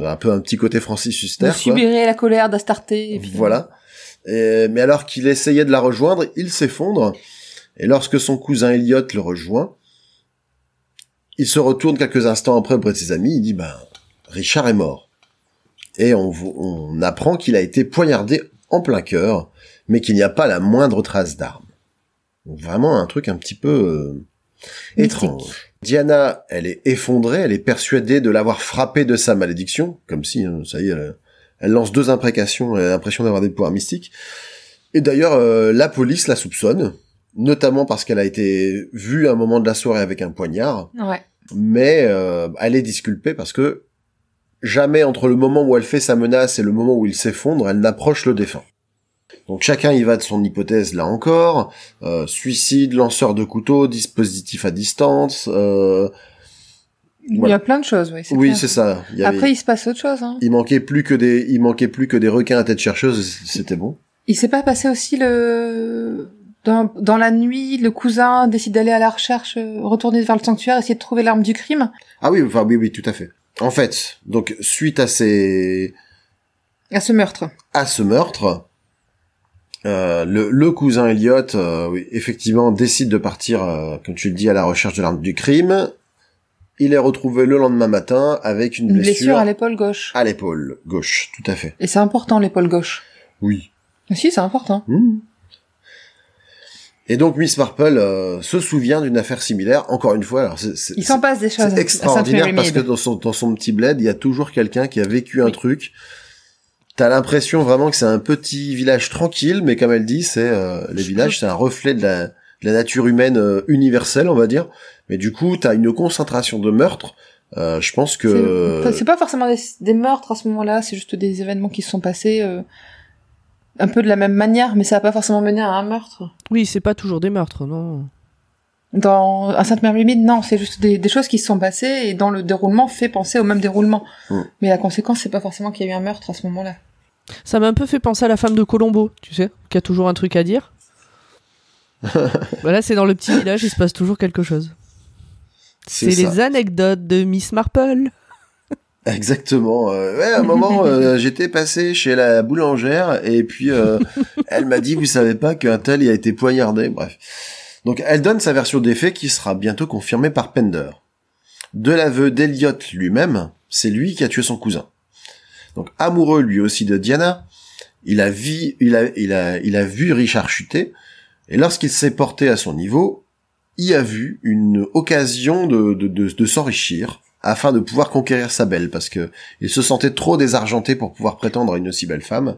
C: Un peu un petit côté Francis Huster.
A: Vous subirez la colère d'Astarté. et puis-
C: Voilà. Et- mais alors qu'il essayait de la rejoindre, il s'effondre. Et lorsque son cousin Elliot le rejoint, il se retourne quelques instants après auprès de ses amis. Il dit, ben, Richard est mort. Et on, on apprend qu'il a été poignardé en plein cœur, mais qu'il n'y a pas la moindre trace d'arme. Vraiment un truc un petit peu euh, étrange. Diana, elle est effondrée, elle est persuadée de l'avoir frappé de sa malédiction, comme si, hein, ça y est, elle, Elle lance deux imprécations, elle a l'impression d'avoir des pouvoirs mystiques. Et d'ailleurs, euh, la police la soupçonne, notamment parce qu'elle a été vue à un moment de la soirée avec un poignard,
A: Ouais.
C: mais euh, elle est disculpée parce que jamais entre le moment où elle fait sa menace et le moment où il s'effondre, elle n'approche le défunt. Donc chacun y va de son hypothèse là encore. Euh, suicide, lanceur de couteau, dispositif à distance. euh,
A: Il y a plein de choses, oui.
C: oui, c'est ça. Il, y avait-
A: Après, il se passe autre chose. Hein.
C: il manquait plus que des, il manquait plus que des requins à tête chercheuse. C'était bon.
A: Il s'est pas passé aussi le dans, dans la nuit, le cousin décide d'aller à la recherche, euh, retourner vers le sanctuaire, essayer de trouver l'arme du crime?
C: Ah oui, enfin oui, oui, tout à fait. En fait, donc suite à ces,
A: À ce meurtre.
C: à ce meurtre, euh, le, le cousin Elliot, euh, oui, effectivement, décide de partir, euh, comme tu le dis, à la recherche de l'arme du crime. Il est retrouvé le lendemain matin avec une,
A: Une blessure
C: blessure,
A: à l'épaule gauche.
C: à l'épaule gauche, tout à fait.
A: Et c'est important l'épaule gauche.
C: Oui.
A: Si, c'est important.
C: Hmm. Et donc Miss Marple euh, se souvient d'une affaire similaire. Encore une fois, alors c'est, c'est-
A: Il s'en passe des choses.
C: c'est extraordinaire parce que dans son dans son petit bled, il y a toujours quelqu'un qui a vécu un truc. T'as l'impression vraiment que c'est un petit village tranquille, mais comme elle dit, c'est euh, les villages, c'est un reflet de la, de la nature humaine euh, universelle, on va dire. Mais du coup, t'as une concentration de meurtres. Euh, je pense que
A: C'est pas forcément des, des meurtres à ce moment-là, c'est juste des événements qui se sont passés euh, un peu de la même manière, mais ça a pas forcément mené à un meurtre.
B: Oui, c'est pas toujours des meurtres, non.
A: Dans à Sainte Mary Mead, non, c'est juste des, des choses qui se sont passées et dans le déroulement fait penser au même déroulement.
C: Mm.
A: Mais la conséquence, c'est pas forcément qu'il y a eu un meurtre à ce moment-là.
B: Ça m'a un peu fait penser à la femme de Colombo, tu sais, qui a toujours un truc à dire. voilà, c'est dans le petit village, il se passe toujours quelque chose. C'est les anecdotes de Miss Marple.
C: Exactement. euh, ouais, à un moment, euh, j'étais passé chez la boulangère et puis euh, elle m'a dit, vous savez pas qu'un tel y a été poignardé. Bref. Donc elle donne sa version des faits qui sera bientôt confirmée par Pender. De l'aveu d'Eliot lui-même, c'est lui qui a tué son cousin. Donc amoureux lui aussi de Diana, il a, vi- il a, il a, il a vu Richard chuter et lorsqu'il s'est porté à son niveau, il a vu une occasion de, de, de, de s'enrichir afin de pouvoir conquérir sa belle, parce que il se sentait trop désargenté pour pouvoir prétendre à une aussi belle femme.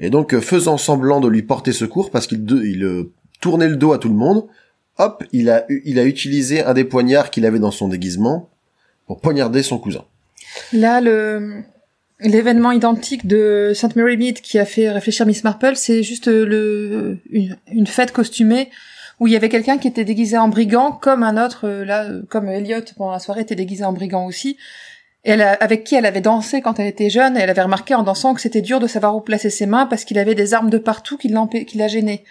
C: Et donc, faisant semblant de lui porter secours, parce qu'il il, euh, tournait le dos à tout le monde, hop, il a, il a utilisé un des poignards qu'il avait dans son déguisement pour poignarder son cousin.
A: Là, le l'événement identique de Sainte Mary Mead qui a fait réfléchir Miss Marple, c'est juste le une, fête costumée où il y avait quelqu'un qui était déguisé en brigand, comme un autre euh, là, euh, comme Elliot pendant la soirée était déguisé en brigand aussi. Elle a- avec qui elle avait dansé quand elle était jeune, et elle avait remarqué en dansant que c'était dur de savoir où placer ses mains parce qu'il avait des armes de partout qui qui la gênaient.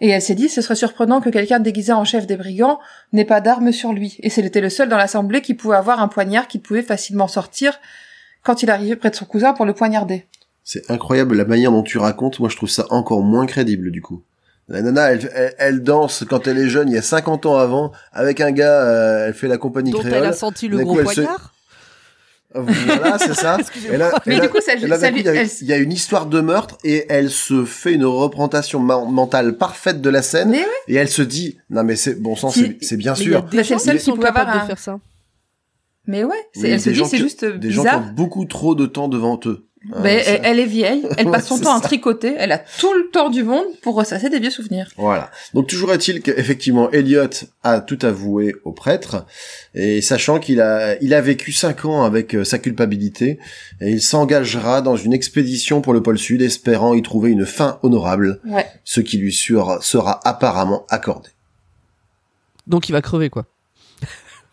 A: Et elle s'est dit, ce serait surprenant que quelqu'un déguisé en chef des brigands n'ait pas d'armes sur lui. Et c'était le seul dans l'assemblée qui pouvait avoir un poignard qu'il pouvait facilement sortir quand il arrivait près de son cousin pour le poignarder.
C: C'est incroyable la manière dont tu racontes, moi je trouve ça encore moins crédible du coup. La nana, elle, elle, elle danse quand elle est jeune, il y a 50 ans avant, avec un gars, euh, elle fait la compagnie
B: Dont
C: créole.
B: elle a senti le gros
C: coup, se-
B: poignard.
C: Voilà, c'est ça. Et là,
A: Mais
C: et là-
A: du coup, ça,
C: là,
A: ça
C: d'un coup,
A: lui-
C: il y, a,
A: elle-
C: il y a une histoire de meurtre et elle se fait une représentation mentale parfaite de la scène
A: oui.
C: et elle se dit non mais c'est bon sang
A: Si-
C: c'est bien
B: Mais il y a
C: sûr.
B: des
A: c'est
B: gens
A: le seul
B: qui
A: pouvait avoir
B: de faire ça.
A: Mais ouais, c'est-
C: Oui,
A: elle se
C: des
A: dit
C: gens
A: c'est
C: qui-
A: juste
C: des gens
A: bizarre.
C: qui ont beaucoup trop de temps devant eux.
A: Ben,
C: Euh, c'est-
A: elle, elle est vieille, elle passe son temps à tricoter, elle a tout le temps du monde pour ressasser des vieux souvenirs.
C: Voilà. Donc toujours est-il qu'effectivement Elliot a tout avoué au prêtre et sachant qu'il a il a vécu cinq ans avec euh, sa culpabilité et il s'engagera dans une expédition pour le pôle Sud espérant y trouver une fin honorable,
A: Ouais.
C: ce qui lui sera apparemment accordé.
B: Donc il va crever, quoi.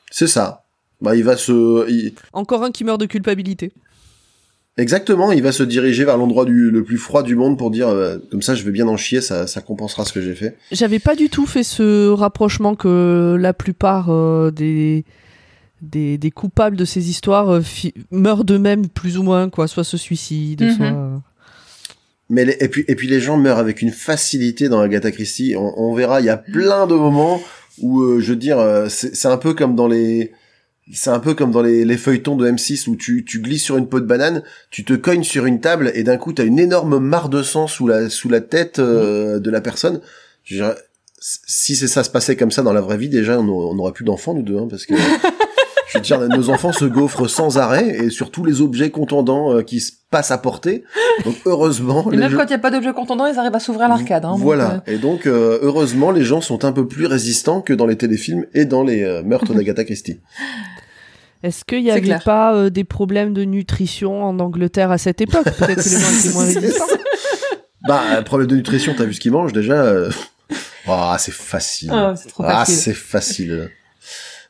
C: C'est ça. Bah il va se il-
B: Encore un qui meurt de culpabilité.
C: exactement, il va se diriger vers l'endroit du le plus froid du monde pour dire euh, comme ça je vais bien en chier, ça ça compensera ce que j'ai fait.
B: J'avais pas du tout fait ce rapprochement que la plupart euh, des, des des coupables de ces histoires euh, meurent d'eux-mêmes plus ou moins, quoi, soit se suicident,
A: Mhm.
B: soit.
C: Mais les- et puis et puis les gens meurent avec une facilité dans Agatha Christie. On, on verra, il y a plein de moments où euh, je veux dire, euh, c'est un peu comme dans les c'est un peu comme dans les, les feuilletons de M6 où tu, tu glisses sur une peau de banane, tu te cognes sur une table et d'un coup t'as une énorme mare de sang sous la sous la tête euh, de la personne. Je si c'est ça se passait comme ça dans la vraie vie, déjà on, on aurait plus d'enfants nous deux, hein, parce que Je veux dire, nos enfants se gaufrent sans arrêt et sur tous les objets contondants euh, qui se passent à portée. Donc heureusement,
A: Et même
C: jeux-
A: quand il n'y a pas d'objet contondant, ils arrivent à s'ouvrir l'arcade. Hein, donc,
C: voilà.
A: euh,
C: Et donc heureusement, les gens sont un peu plus résistants que dans les téléfilms et dans les meurtres d'Agatha Christie.
B: Est-ce qu'il y
A: C'est
B: avait
A: clair.
B: pas euh, des problèmes de nutrition en Angleterre à cette époque? Peut-être que les gens étaient moins résistants.
C: Bah, problème de nutrition, t'as vu ce qu'ils mangent déjà euh, Ah, c'est facile.
A: Ah, c'est trop
C: Ah,
A: facile.
C: c'est facile.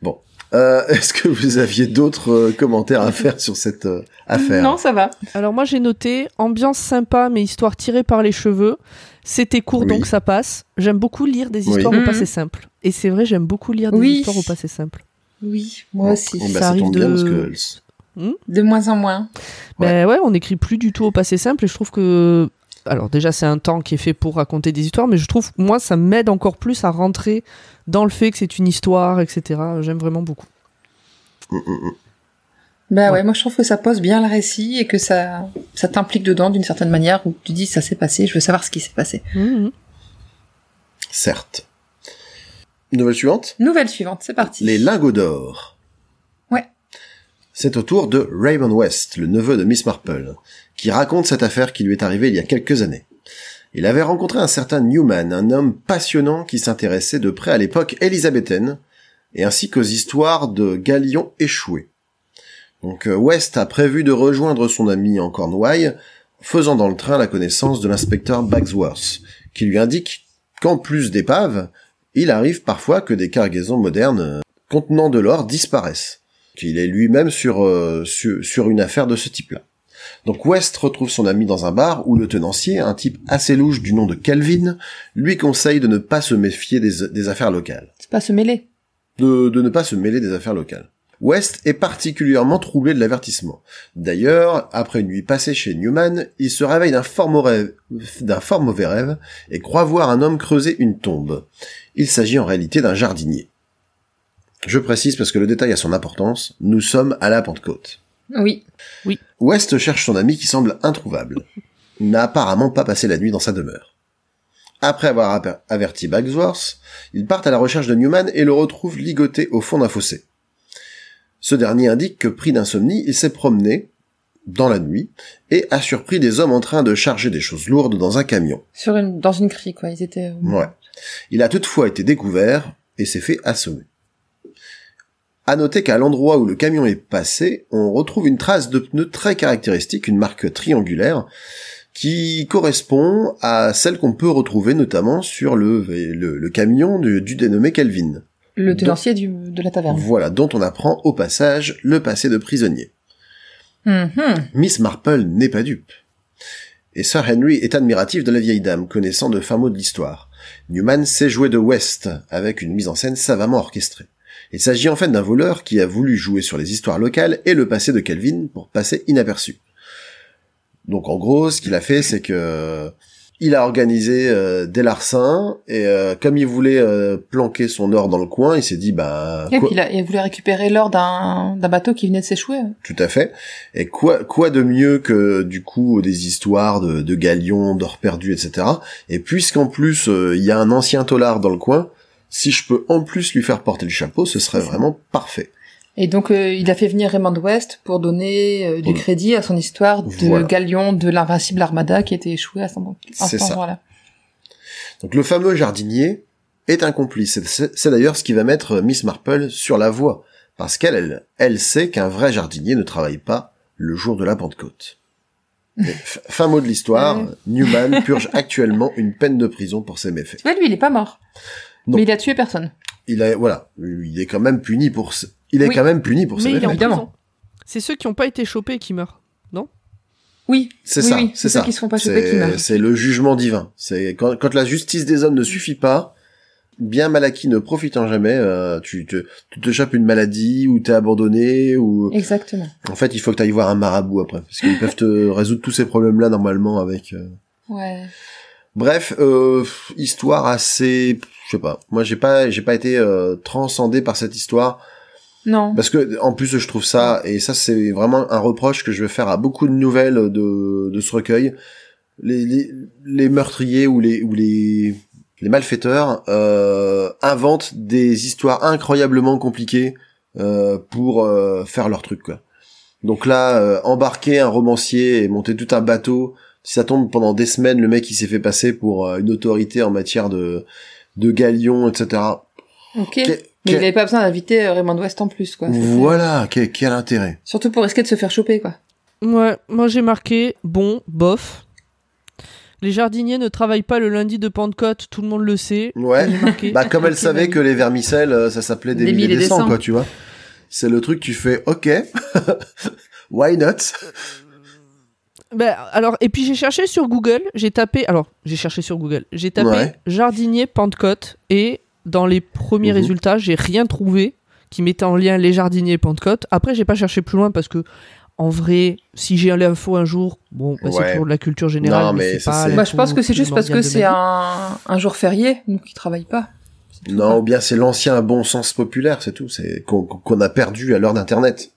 C: Bon. Euh, Est-ce que vous aviez d'autres euh, commentaires à faire sur cette euh, affaire?
A: Non, ça va.
B: Alors moi j'ai noté ambiance sympa mais histoire tirée par les cheveux. C'était court
C: Oui.
B: donc ça passe. J'aime beaucoup lire des histoires au passé simple. Et c'est vrai j'aime beaucoup lire des
A: Oui.
B: histoires au passé simple.
A: Oui, moi aussi.
C: Bon, bah,
B: ça arrive
C: tombe bien parce
B: de-
C: que
A: De moins en moins.
B: Ben ouais, on n'écrit plus du tout au passé simple et je trouve que alors déjà c'est un temps qui est fait pour raconter des histoires mais je trouve que moi ça m'aide encore plus à rentrer dans le fait que c'est une histoire etc. J'aime vraiment beaucoup.
A: Bah ouais.
B: Ouais.
A: moi je trouve que ça pose bien le récit et que ça, ça t'implique dedans d'une certaine manière où tu dis ça s'est passé, je veux savoir ce qui s'est passé.
C: Certes. Nouvelle suivante
A: Nouvelle suivante, c'est parti.
C: Les lingots d'or.
A: Ouais.
C: C'est au tour de Raymond West, le neveu de Miss Marple, qui raconte cette affaire qui lui est arrivée il y a quelques années. Il avait rencontré un certain Newman, un homme passionnant qui s'intéressait de près à l'époque élisabéthaine, et ainsi qu'aux histoires de galions échoués. Donc euh, West a prévu de rejoindre son ami en Cornouailles, faisant dans le train la connaissance de l'inspecteur Bagsworth, qui lui indique qu'en plus d'épaves, il arrive parfois que des cargaisons modernes euh, contenant de l'or disparaissent. Qu'il est lui-même sur, euh, sur, sur une affaire de ce type-là. Donc West retrouve son ami dans un bar où le tenancier, un type assez louche du nom de Calvin, lui conseille de ne pas se méfier des, des affaires locales.
A: C'est pas se mêler.
C: De, de ne pas se mêler des affaires locales. West est particulièrement troublé de l'avertissement. D'ailleurs, après une nuit passée chez Newman, il se réveille d'un fort mauvais rêve, d'un fort mauvais rêve et croit voir un homme creuser une tombe. Il s'agit en réalité d'un jardinier. Je précise parce que le détail a son importance, nous sommes à la Pentecôte.
A: Oui.
C: West cherche son ami qui semble introuvable. Il n'a apparemment pas passé la nuit dans sa demeure. Après avoir averti Bagsworth, ils partent à la recherche de Newman et le retrouvent ligoté au fond d'un fossé. Ce dernier indique que pris d'insomnie, il s'est promené dans la nuit et a surpris des hommes en train de charger des choses lourdes dans un camion.
A: Sur une, dans une crique, quoi. Ils étaient. euh,
C: Ouais. Il a toutefois été découvert et s'est fait assommer. À noter qu'à l'endroit où le camion est passé, on retrouve une trace de pneu très caractéristique, une marque triangulaire, qui correspond à celle qu'on peut retrouver notamment sur le, le, le camion du, du dénommé Kelvin.
A: Le tenancier du, de la taverne.
C: Voilà, dont on apprend au passage le passé de prisonnier.
A: Mhm.
C: Miss Marple n'est pas dupe. Et Sir Henry est admiratif de la vieille dame, connaissant de fins mots de l'histoire. Newman sait jouer de West, avec une mise en scène savamment orchestrée. Il s'agit en fait d'un voleur qui a voulu jouer sur les histoires locales et le passé de Calvin pour passer inaperçu. Donc en gros, ce qu'il a fait, c'est que il a organisé euh, des larcins et euh, comme il voulait euh, planquer son or dans le coin, il s'est dit bah
A: Et
C: quoi-
A: puis il, a, il voulait récupérer l'or d'un d'un bateau qui venait de s'échouer.
C: tout à fait. Et quoi, quoi de mieux que du coup des histoires de, de galions, d'or perdu, etc. Et puisqu'en plus euh, il y a un ancien tolard dans le coin, si je peux en plus lui faire porter le chapeau, ce serait vraiment parfait.
A: Et donc euh, il a fait venir Raymond West pour donner euh, du crédit à son histoire de
C: Voilà.
A: galion de l'invincible armada qui était échoué à à
C: C'est ça. Donc le fameux jardinier est un complice. C'est- d'ailleurs ce qui va mettre Miss Marple sur la voie, parce qu'elle, elle, elle sait qu'un vrai jardinier ne travaille pas le jour de la Pentecôte. Fin mot de l'histoire. Newman purge actuellement une peine de prison pour ses méfaits.
A: Tu vois, lui, il est pas mort.
C: Non.
A: Mais il a tué personne.
C: il a voilà, il est quand même puni pour il est
A: Oui.
C: quand même puni pour méfaits.
A: Évidemment.
B: C'est ceux qui n'ont pas été chopés qui meurent.
A: Oui.
C: C'est
A: oui,
C: ça,
A: oui,
C: c'est
A: ceux
C: ça.
A: qui se font pas choper qui
C: C'est
A: meurent.
C: c'est le jugement divin. C'est quand, quand la justice des hommes ne suffit pas, bien mal acquis ne profitant jamais, euh, tu te tu te chopes une maladie ou t'es abandonné ou
A: Exactement.
C: en fait, il faut que tu ailles voir un marabout après parce qu'ils peuvent te résoudre tous ces problèmes là normalement avec euh,
A: Ouais.
C: Bref, euh, histoire assez je sais pas. Moi, j'ai pas j'ai pas été euh, transcendé par cette histoire.
A: Non.
C: Parce que en plus je trouve ça et ça c'est vraiment un reproche que je vais faire à beaucoup de nouvelles de, de ce recueil. Les, les, les meurtriers ou les ou les les malfaiteurs euh, inventent des histoires incroyablement compliquées euh, pour euh, faire leur truc quoi. Donc là, euh, embarquer un romancier et monter tout un bateau, si ça tombe pendant des semaines, le mec il s'est fait passer pour euh, une autorité en matière de de galion, etc.
A: Ok. Mais il
C: que-
A: avait pas besoin d'inviter euh, Raymond West en plus, quoi.
C: Voilà, quel, quel intérêt.
A: Surtout pour risquer de se faire choper, quoi.
B: Ouais, moi j'ai marqué bon, bof. Les jardiniers ne travaillent pas le lundi de Pentecôte, tout le monde le sait.
C: Ouais. Bah comme elle savait que les vermicelles, euh, ça s'appelait des,
A: Des
C: mille et
A: mille et
C: des quoi, tu vois. C'est le truc tu fais, ok, why not?
B: Bah, alors, et puis j'ai cherché sur Google, j'ai tapé, alors j'ai cherché sur Google, j'ai tapé
C: Ouais.
B: jardinier Pentecôte et dans les premiers
C: Mhm.
B: résultats, j'ai rien trouvé qui mettait en lien les jardiniers et Pentecôte. Après, j'ai pas cherché plus loin parce que en vrai, si j'ai l'info un jour, bon, bah,
C: Ouais.
B: c'est toujours de la culture générale.
C: Non,
B: mais,
C: mais
B: c'est
C: ça,
B: pas
A: Bah, je pense que c'est juste parce que c'est
B: un
A: un, jour férié, donc ils travaillent pas.
C: Non, ou bien c'est l'ancien bon sens populaire, c'est tout. C'est qu'on a perdu à l'heure d'Internet.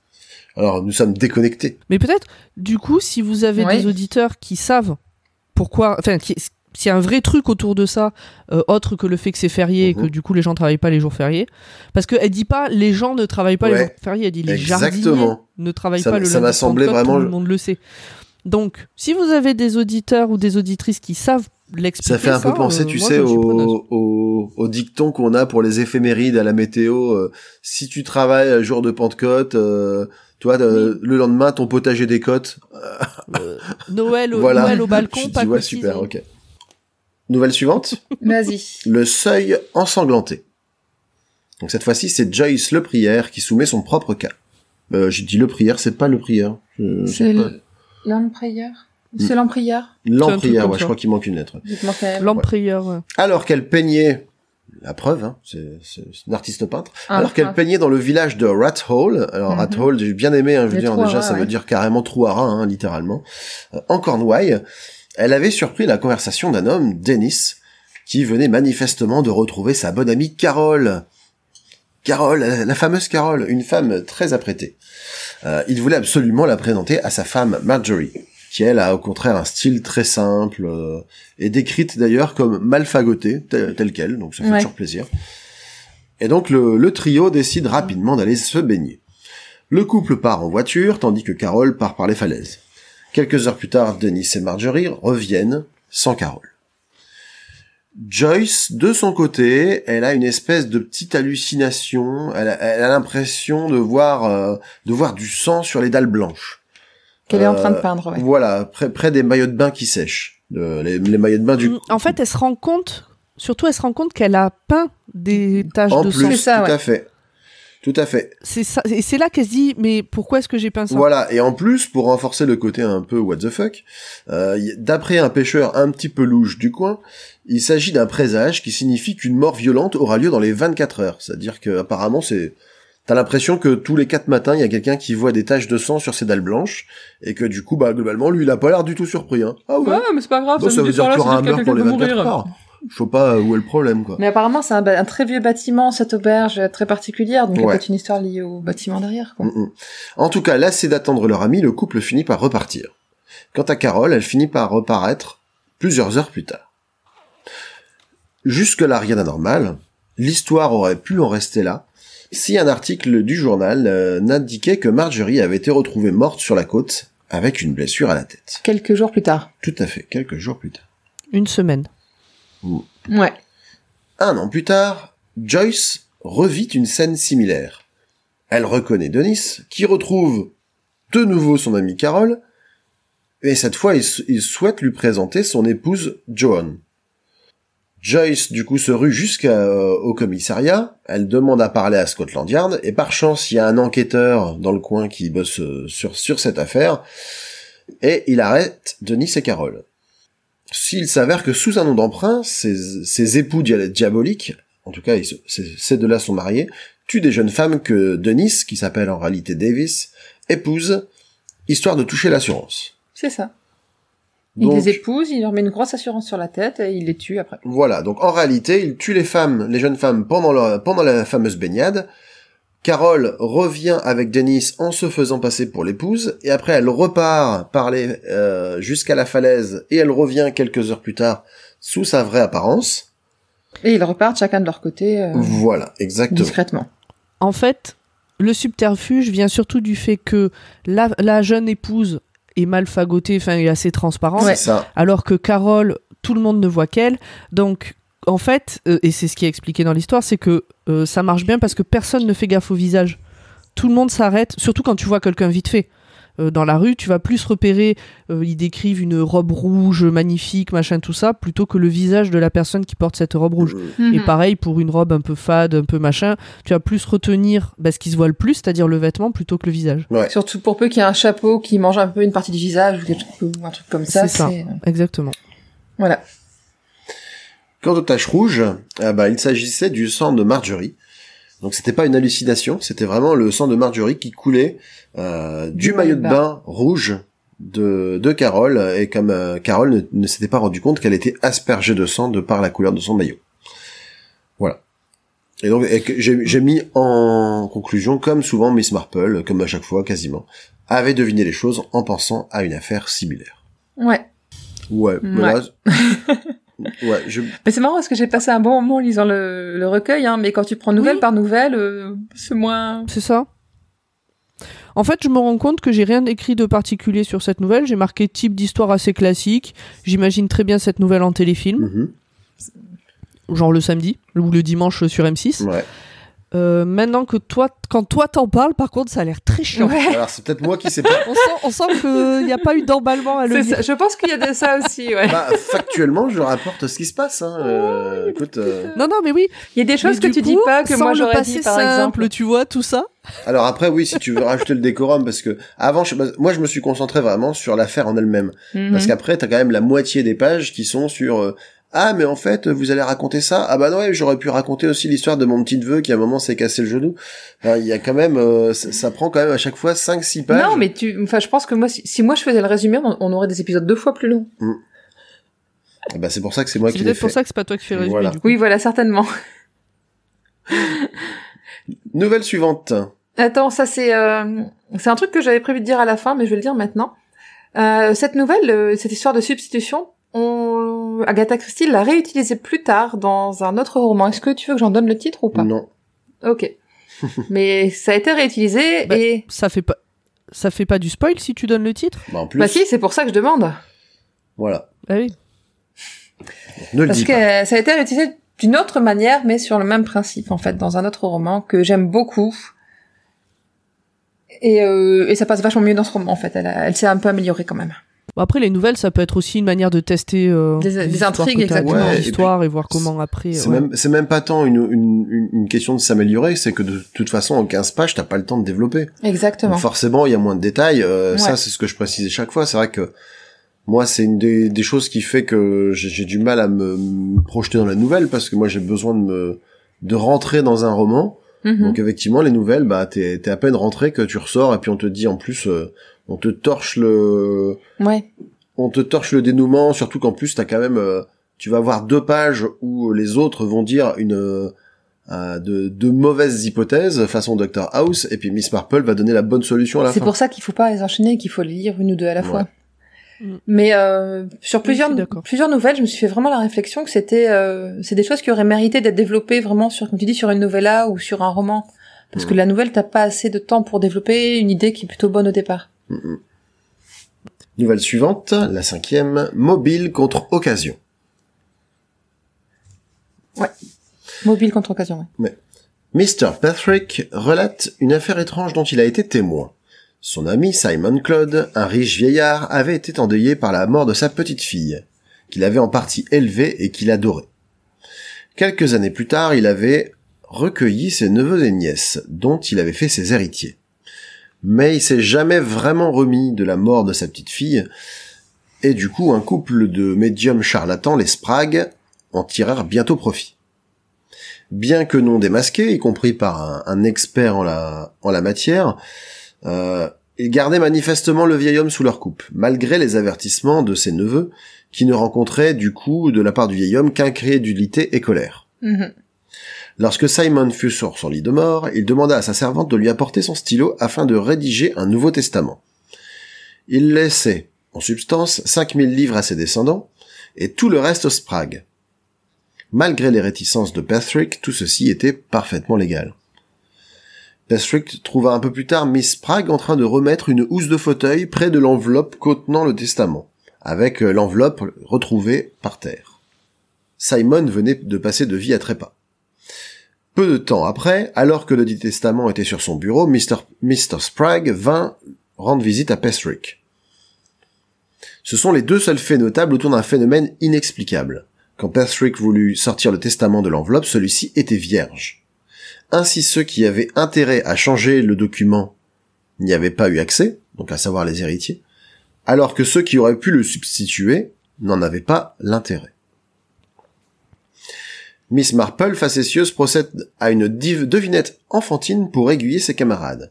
C: Alors nous sommes déconnectés.
B: Mais peut-être, du coup, si vous avez des auditeurs qui savent pourquoi, enfin, qui- s'il y a un vrai truc autour de ça, euh, autre que le fait que c'est férié et que
C: Mhm.
B: du coup les gens travaillent pas les jours fériés, parce qu'elle dit pas les gens ne travaillent pas les jours fériés, elle dit les jardiniers
C: Exactement.
B: ne travaillent
C: Ça-
B: pas le
C: ça
B: lundi
C: m'a
B: de
C: semblé vraiment
B: tout
C: le-
B: monde le sait. Donc, si vous avez des auditeurs ou des auditrices qui savent l'expliquer,
C: Ça fait un peu penser,
B: euh,
C: tu
B: moi,
C: sais, au, au, au dicton qu'on a pour les éphémérides à la météo. euh, si tu travailles un jour de Pentecôte, toi, le lendemain, ton potager des côtes.
B: Noël, au,
C: Voilà.
B: Noël au balcon,
C: Tu
B: pas
C: dis, ouais, super, ok. Nouvelle suivante.
A: Vas-y.
C: Le seuil ensanglanté. Donc cette fois-ci, c'est Joyce Le Prière qui soumet son propre cas. Euh, J'ai dit Le Prière, c'est pas Le Prière.
A: C'est l'emprière C'est l'emprière
B: C'est un
C: L'Emprière,
B: comme
C: ouais, je crois qu'il manque une lettre.
B: L'emprieur, ouais.
C: Alors qu'elle peignait, la preuve, hein, c'est une artiste peintre,
A: Ah,
C: alors qu'elle
A: ah.
C: peignait dans le village de Rat Hole, alors
A: Mhm.
C: Rat Hole, j'ai bien aimé, hein, je veux dire, déjà,
A: rats,
C: ça veut dire carrément trou à rats, hein, littéralement, euh, en Cornouailles, elle avait surpris la conversation d'un homme, Dennis, qui venait manifestement de retrouver sa bonne amie Carole. Carole, la fameuse Carole, une femme très apprêtée. Euh, il voulait absolument la présenter à sa femme Marjorie, qui elle a au contraire un style très simple, euh, et décrite d'ailleurs comme mal fagotée, telle, telle qu'elle, donc ça fait
A: Ouais.
C: toujours plaisir. Et donc le, le trio décide rapidement d'aller se baigner. Le couple part en voiture, tandis que Carole part par les falaises. Quelques heures plus tard, Denis et Marjorie reviennent sans Carole. Joyce, de son côté, elle a une espèce de petite hallucination. Elle a, elle a l'impression de voir, euh, de voir du sang sur les dalles blanches.
A: Qu'elle est en train de
C: Euh,
A: peindre, ouais.
C: Voilà, près, près des maillots de bain qui sèchent. Le- les, les maillots de bain du.
B: Mm, En fait, elle se rend compte, surtout elle se rend compte qu'elle a peint des taches
C: en
B: de
C: plus,
B: sang.
A: C'est ça,
C: tout
A: ouais.
C: à fait, tout à fait.
B: C'est ça, et c'est là qu'elle se dit, mais pourquoi est-ce que j'ai peint ça?
C: Voilà, et en plus, pour renforcer le côté un peu what the fuck, euh, d'après un pêcheur un petit peu louche du coin, il s'agit d'un présage qui signifie qu'une mort violente aura lieu dans les 24 heures. C'est-à-dire que apparemment c'est... T'as l'impression que tous les quatre matins, il y a quelqu'un qui voit des taches de sang sur ses dalles blanches, et que du coup, bah globalement, lui, il a pas l'air du tout surpris. Hein. Ah ouais,
A: Ouais, mais c'est pas grave,
C: Bon, ça veut dire qu'il y aura un meurtre dans les
A: qui peut
C: 24
A: mourir.
C: heures. Je sais pas où est le problème, quoi.
A: Mais apparemment, c'est un, très vieux bâtiment, cette auberge euh, très particulière, donc il y a
C: Ouais.
A: peut-être une histoire liée au bâtiment derrière, quoi.
C: Mm, mm. En tout cas, lassé d'attendre leur ami, le couple finit par repartir. Quant à Carole, elle finit par reparaître plusieurs heures plus tard. Jusque-là, rien d'anormal. L'histoire aurait pu en rester là, si un article du journal euh, n'indiquait que Marjorie avait été retrouvée morte sur la côte avec une blessure à la tête.
A: Quelques jours plus tard.
C: Tout à fait, quelques jours plus tard.
B: Une semaine.
A: Ouais.
C: Un an plus tard, Joyce revit une scène similaire. Elle reconnaît Denis, qui retrouve de nouveau son amie Carole, et cette fois il, souhaite lui présenter son épouse Joan. Joyce, du coup, se rue jusqu'au commissariat, elle demande à parler à Scotland Yard, et par chance, il y a un enquêteur dans le coin qui bosse euh, sur, sur cette affaire, et il arrête Denis et Carole. S'il s'avère que sous un nom d'emprunt, ces, ces époux dia- diaboliques, en tout cas ils ces, ces deux-là sont mariés, tuent des jeunes femmes que Denis, qui s'appelle en réalité Davis, épouse, histoire de toucher l'assurance.
A: C'est ça. Il
C: Donc,
A: les épouse, il leur met une grosse assurance sur la tête et il les tue après.
C: Voilà, donc en réalité, il tue les femmes, les jeunes femmes pendant, leur- pendant la fameuse baignade. Carole revient avec Denis en se faisant passer pour l'épouse, et après elle repart parler euh, jusqu'à la falaise, et elle revient quelques heures plus tard sous sa vraie apparence.
A: Et ils repartent chacun de leur côté, euh,
C: Voilà, exactement.
A: discrètement.
B: En fait, le subterfuge vient surtout du fait que la, la jeune épouse est mal fagotée, enfin est assez transparente,
A: Ouais.
C: C'est ça.
B: alors que Carole, tout le monde ne voit qu'elle. Donc, en fait, euh, et c'est ce qui est expliqué dans l'histoire, c'est que euh, ça marche bien parce que personne ne fait gaffe au visage. Tout le monde s'arrête, surtout quand tu vois quelqu'un vite fait. Euh, dans la rue, tu vas plus repérer, euh, ils décrivent une robe rouge magnifique, machin, tout ça, plutôt que le visage de la personne qui porte cette robe rouge. Et
A: Mhm.
B: pareil pour une robe un peu fade, un peu machin, tu vas plus retenir bah, ce qui se voit le plus, c'est-à-dire le vêtement, plutôt que le visage.
C: Ouais.
A: Surtout pour peu qu'il y ait un chapeau qui mange un peu une partie du visage ou un truc comme ça.
B: C'est ça.
A: c'est-
B: Exactement.
A: Voilà.
C: Quant aux taches rouges, ah bah, il s'agissait du sang de Marjorie. Donc c'était pas une hallucination, c'était vraiment le sang de Marjorie qui coulait euh, du maillot de bain rouge de, de Carole, et comme euh, Carole ne, ne s'était pas rendu compte qu'elle était aspergée de sang de par la couleur de son maillot. Voilà. Et donc j'ai mis en conclusion, comme souvent Miss Marple, comme à chaque fois quasiment, avait deviné les choses en pensant à une affaire similaire.
A: Ouais.
C: Ouais, mais
A: Ouais.
C: là, ouais, je,
A: Mais c'est marrant parce que j'ai passé un bon moment en lisant le, le recueil, hein, mais quand tu prends nouvelle
B: Oui.
A: par nouvelle, euh, c'est moins.
B: C'est ça. En fait, je me rends compte que j'ai rien écrit de particulier sur cette nouvelle. J'ai marqué type d'histoire assez classique. J'imagine très bien cette nouvelle en téléfilm,
C: Mhm.
B: genre le samedi ou le dimanche sur M6.
C: ouais.
B: Euh, maintenant que toi, quand toi t'en parles, par contre, ça a l'air très chiant.
A: Ouais.
C: Alors c'est peut-être moi qui sais pas.
B: On sent, on sent qu'il n'y a pas eu d'emballement à le
A: ça. Je pense qu'il y a de ça aussi, ouais.
C: Bah, factuellement, je rapporte ce qui se passe. Hein. Euh, écoute, euh,
B: Non, non, mais oui.
A: Il y a des choses
B: Mais
A: que tu dis pas que moi j'aurais dit par
B: simple,
A: exemple.
B: tu vois, tout ça.
C: alors après, oui, si tu veux rajouter le décorum, parce que avant, je- bah, moi, je me suis concentré vraiment sur l'affaire en elle-même,
A: Mhm.
C: parce qu'après, t'as quand même la moitié des pages qui sont sur. Ah, mais en fait, vous allez raconter ça. Ah bah non, ouais, j'aurais pu raconter aussi l'histoire de mon petit neveu qui à un moment s'est cassé le genou. Enfin, Il y a quand même, euh, ça, ça prend quand même à chaque fois 5-6 pages.
A: Non, mais tu, enfin, je pense que moi, si, si moi je faisais le résumé, on, on aurait des épisodes deux fois plus longs.
C: Ah Bah, c'est pour ça que c'est moi
B: C'est
C: qui
B: peut-être pour ça que c'est pas toi qui fais le résumé,
C: Voilà.
B: du coup.
A: Oui, voilà, certainement.
C: Nouvelle suivante.
A: Attends, ça c'est, euh, c'est un truc que j'avais prévu de dire à la fin, mais je vais le dire maintenant. Euh, cette nouvelle, euh, cette histoire de substitution, on... Agatha Christie l'a réutilisée plus tard dans un autre roman. Est-ce que tu veux que j'en donne le titre ou pas?
C: Non.
A: Ok. mais ça a été réutilisé
B: Bah,
A: et
B: Ça fait pas, ça fait pas du spoil si tu donnes le titre?
C: Bah, en plus,
A: bah si, c'est pour ça que je demande.
C: voilà.
B: Ah oui.
C: Ne le
A: Parce
C: dis
A: que
C: pas.
A: ça a été réutilisé d'une autre manière, mais sur le même principe, en fait, dans un autre roman que j'aime beaucoup. Et, euh, et ça passe vachement mieux dans ce roman, en fait. Elle, elle s'est un peu améliorée quand même.
B: Bon, après, les nouvelles, ça peut être aussi une manière de tester euh,
A: Des- intrigues, exactement.
C: Ouais, et
B: l'histoire et, voir comment après.
C: C'est
B: ouais.
C: même, pas tant une, une, une- une question de s'améliorer, c'est que de toute façon, en 15 pages, t'as pas le temps de développer.
A: Exactement.
C: Donc forcément, il y a moins de détails. euh,
A: Ouais.
C: Ça, c'est ce que je précisais chaque fois. C'est vrai que moi, c'est une des, des choses qui fait que j'ai du mal à me, me projeter dans la nouvelle parce que moi, j'ai besoin de me de rentrer dans un roman.
A: Mhm.
C: Donc effectivement, les nouvelles, bah, t'es t'es à peine rentré que tu ressors et puis on te dit en plus, euh, on te torche le,
A: Ouais.
C: on te torche le dénouement, surtout qu'en plus t'as quand même, euh, tu vas avoir deux pages où les autres vont dire une euh, de, de mauvaises hypothèses façon Dr House, et puis Miss Marple va donner la bonne solution à la
A: C'est
C: fin.
A: pour ça qu'il faut pas les enchaîner, qu'il faut les lire une ou deux à la
C: Ouais.
A: fois.
B: Mm.
A: Mais euh, sur plusieurs plusieurs nouvelles, je me suis fait vraiment la réflexion que c'était euh, c'est des choses qui auraient mérité d'être développées vraiment sur comme tu dis sur une novella ou sur un roman parce que
C: Mm.
A: la nouvelle t'as pas assez de temps pour développer une idée qui est plutôt bonne au départ.
C: Nouvelle suivante, la cinquième, mobile contre occasion.
A: Mobile contre occasion. Ouais.
C: Mr. Patrick relate une affaire étrange dont il a été témoin. Son ami Simon Claude, un riche vieillard, avait été endeuillé par la mort de sa petite fille, qu'il avait en partie élevée et qu'il adorait. Quelques années plus tard, il avait recueilli ses neveux et nièces, dont il avait fait ses héritiers. Mais il s'est jamais vraiment remis de la mort de sa petite fille, et du coup un couple de médiums charlatans, les Sprague, en tirèrent bientôt profit bien que non démasqués, y compris par un, expert en la, matière, euh, ils gardaient manifestement le vieil homme sous leur coupe, malgré les avertissements de ses neveux, qui ne rencontraient du coup de la part du vieil homme qu'incrédulité et colère.
A: Mhm.
C: Lorsque Simon fut sur son lit de mort, il demanda à sa servante de lui apporter son stylo afin de rédiger un Nouveau Testament. Il laissait, en substance, 5000 livres à ses descendants, et tout le reste aux Sprague. Malgré les réticences de Patrick, tout ceci était parfaitement légal. Pastrick trouva un peu plus tard Miss Sprague en train de remettre une housse de fauteuil près de l'enveloppe contenant le testament, avec euh, l'enveloppe retrouvée par terre. Simon venait de passer de vie à trépas. Peu de temps après, alors que le dit testament était sur son bureau, Mr. Sprague vint rendre visite à Pastrick. Ce sont les deux seuls faits notables autour d'un phénomène inexplicable. Quand Pastrick voulut sortir le testament de l'enveloppe, celui-ci était vierge. Ainsi ceux qui avaient intérêt à changer le document n'y avaient pas eu accès, donc à savoir les héritiers, alors que ceux qui auraient pu le substituer n'en avaient pas l'intérêt. Miss Marple, facétieuse, procède à une div- devinette enfantine pour aiguiller ses camarades.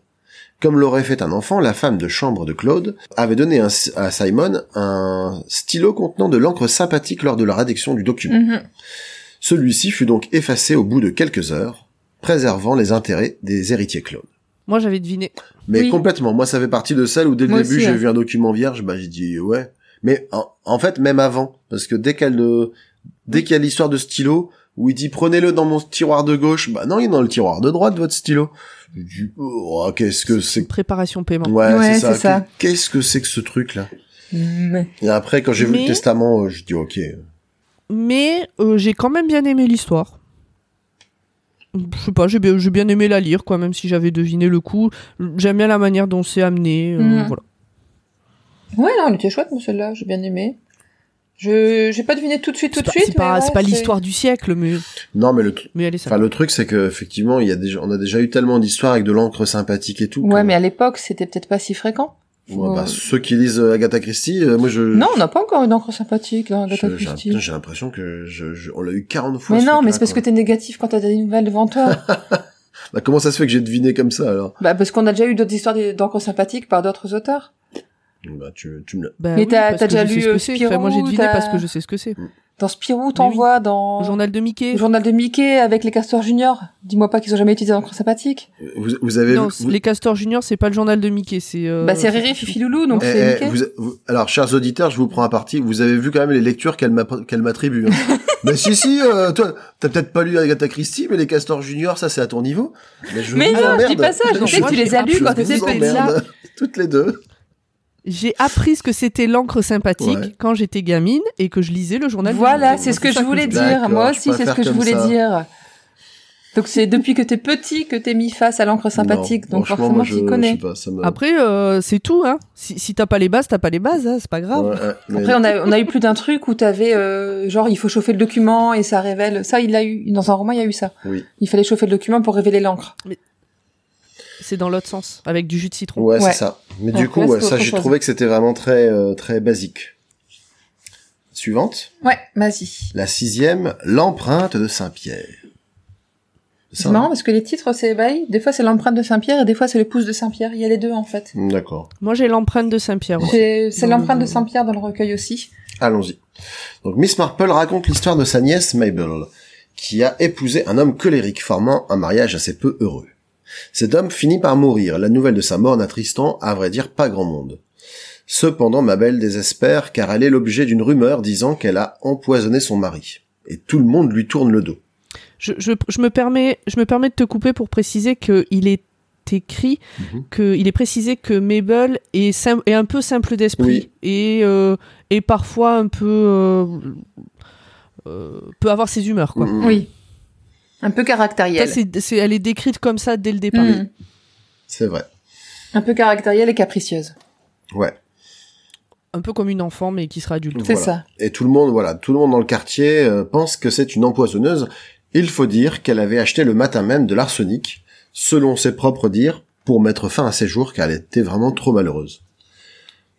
C: Comme l'aurait fait un enfant, la femme de chambre de Claude avait donné un- à Simon un stylo contenant de l'encre sympathique lors de la rédaction du document.
A: Mhm.
C: Celui-ci fut donc effacé au bout de quelques heures, préservant les intérêts des héritiers Claude.
B: Moi, j'avais deviné.
C: Mais
A: Oui.
C: complètement, moi ça fait partie de celle où dès le
A: Moi
C: début j'ai vu un document vierge, bah j'ai dit ouais. Mais en, en fait même avant, parce que dès qu'elle ne- dès qu'il y a l'histoire de stylo où il dit prenez-le dans mon tiroir de gauche, bah non il est dans le tiroir de droite votre stylo. Je dis oh, qu'est-ce que c'est que-
B: Préparation paiement.
C: Ouais,
A: Ouais,
C: c'est ça. Qu'est-ce que c'est que ce truc là
A: Mais-
C: Et après quand j'ai vu le testament, euh, je dis ok.
B: Mais euh, j'ai quand même bien aimé l'histoire. Je sais pas, j'ai bien, aimé la lire, quoi, même si j'avais deviné le coup. J'aime bien la manière dont c'est amené. euh,
A: Mhm.
B: Voilà.
A: Ouais, non, elle était chouette, celle-là, j'ai bien aimé. Je, j'ai pas deviné tout de suite, tout de suite.
B: c'est pas,
A: mais
B: c'est
A: ouais,
B: pas l'histoire du siècle, mais,
C: Non mais le
B: mais elle est
C: enfin
B: sympa.
C: le truc c'est que effectivement il y a déjà on a déjà eu tellement d'histoires avec de l'encre sympathique et tout.
A: Ouais, mais à l'époque, c'était peut-être pas si fréquent.
C: Ouais, bah, ceux qui lisent euh, Agatha Christie, euh, moi je
A: Non, on n'a pas encore une encre sympathique
C: je-
A: Agatha
C: j'ai
A: Christie.
C: j'ai l'impression que je, je- on l'a eu 40 fois.
A: Mais non, mais c'est parce que t'es négatif quand t'as des nouvelles devant toi.
C: Bah comment ça se fait que j'ai deviné comme ça alors?
A: Bah, parce qu'on a déjà eu d'autres histoires d'encre sympathique par d'autres auteurs.
C: Bah tu, tu me l'as.
B: Bah
A: Mais
B: oui,
A: t'as- déjà lu,
B: ce que c'est. Enfin, moi, j'ai
A: Spirou,
B: deviné parce que je sais ce que c'est.
A: Dans Spirou,
B: oui.
A: t'en vois dans
B: Le journal de Mickey.
A: le journal de Mickey avec les castors juniors. Dis-moi pas qu'ils ont jamais utilisé d'encre sympathique.
C: Vous, vous avez
B: Non,
C: vous-
B: les Castors Juniors, c'est pas le journal de Mickey, c'est. euh,
A: bah, c'est Riri, Fifi, Loulou, donc
C: Eh,
A: c'est
C: eh,
A: Mickey.
C: vous- vous- alors, chers auditeurs, je vous prends à partie. Vous avez vu quand même les lectures qu'elle m'a- qu'elle m'attribue. hein. mais si, si, euh, toi, t'as peut-être pas lu Agatha Christie, mais les Castors Juniors, ça, c'est à ton niveau. Mais, je
A: Mais
C: vous
A: non, je dis pas ça, je sais que tu les as lus quand t'étais petit.
C: Toutes les deux.
B: J'ai appris ce que c'était l'encre sympathique
C: Ouais.
B: quand j'étais gamine et que je lisais le journal. de
A: Voilà, c'est ce que je voulais dire. Moi aussi, c'est ce que je voulais
C: ça.
A: dire. Donc c'est depuis que t'es petit que t'es mis face à l'encre sympathique,
C: Non,
A: donc forcément
C: moi,
A: tu connais.
C: pas, me-
B: Après, euh, c'est tout, hein. Si, si t'as pas les bases, t'as pas les bases, hein, c'est pas grave.
C: Ouais, mais-
A: Après on a, on a eu plus d'un truc où t'avais euh, genre il faut chauffer le document et ça révèle. Ça il l'a eu dans un roman il y a eu ça.
C: Oui.
A: Il fallait chauffer le document pour révéler l'encre.
B: C'est dans l'autre sens, avec du jus de citron.
C: Ouais,
A: Ouais.
C: c'est ça. Mais
A: Ouais,
C: du coup, ouais, ça, j'ai trouvé que c'était vraiment très, euh, très basique. Suivante.
A: Ouais, vas-y.
C: La sixième, l'empreinte de Saint-Pierre.
A: C'est marrant parce que les titres c'est bah, des fois c'est l'empreinte de Saint-Pierre et des fois c'est le pouce de Saint-Pierre. Il y a les deux en fait.
C: D'accord.
B: Moi, j'ai l'empreinte de Saint-Pierre.
A: C'est l'empreinte
B: le-
A: de Saint-Pierre dans le recueil aussi.
C: Allons-y. Donc Miss Marple raconte l'histoire de sa nièce Mabel, qui a épousé un homme colérique formant un mariage assez peu heureux. Cet homme finit par mourir. La nouvelle de sa mort n'attristant, à vrai dire, pas grand monde. Cependant, Mabel désespère car elle est l'objet d'une rumeur disant qu'elle a empoisonné son mari. Et tout le monde lui tourne le dos.
B: Je, je, je me permets, je me permets de te couper pour préciser qu'il est écrit,
C: Mhm.
B: que il est précisé que Mabel est, sim- est un peu simple d'esprit
C: Oui.
B: et, euh, et parfois un peu euh, euh, peut avoir ses humeurs quoi.
C: Mm,
A: Oui. Un peu
B: Ça,
A: caractériel.
B: c'est, c'est- elle est décrite comme ça dès le départ.
A: Mm.
C: C'est vrai.
A: Un peu caractérielle et capricieuse.
C: Ouais.
B: Un peu comme une enfant mais qui sera adulte.
A: C'est
C: Voilà.
A: ça.
C: Et tout le monde, voilà, tout le monde dans le quartier euh, pense que c'est une empoisonneuse. Il faut dire qu'elle avait acheté le matin même de l'arsenic, selon ses propres dires, pour mettre fin à ses jours car elle était vraiment trop malheureuse.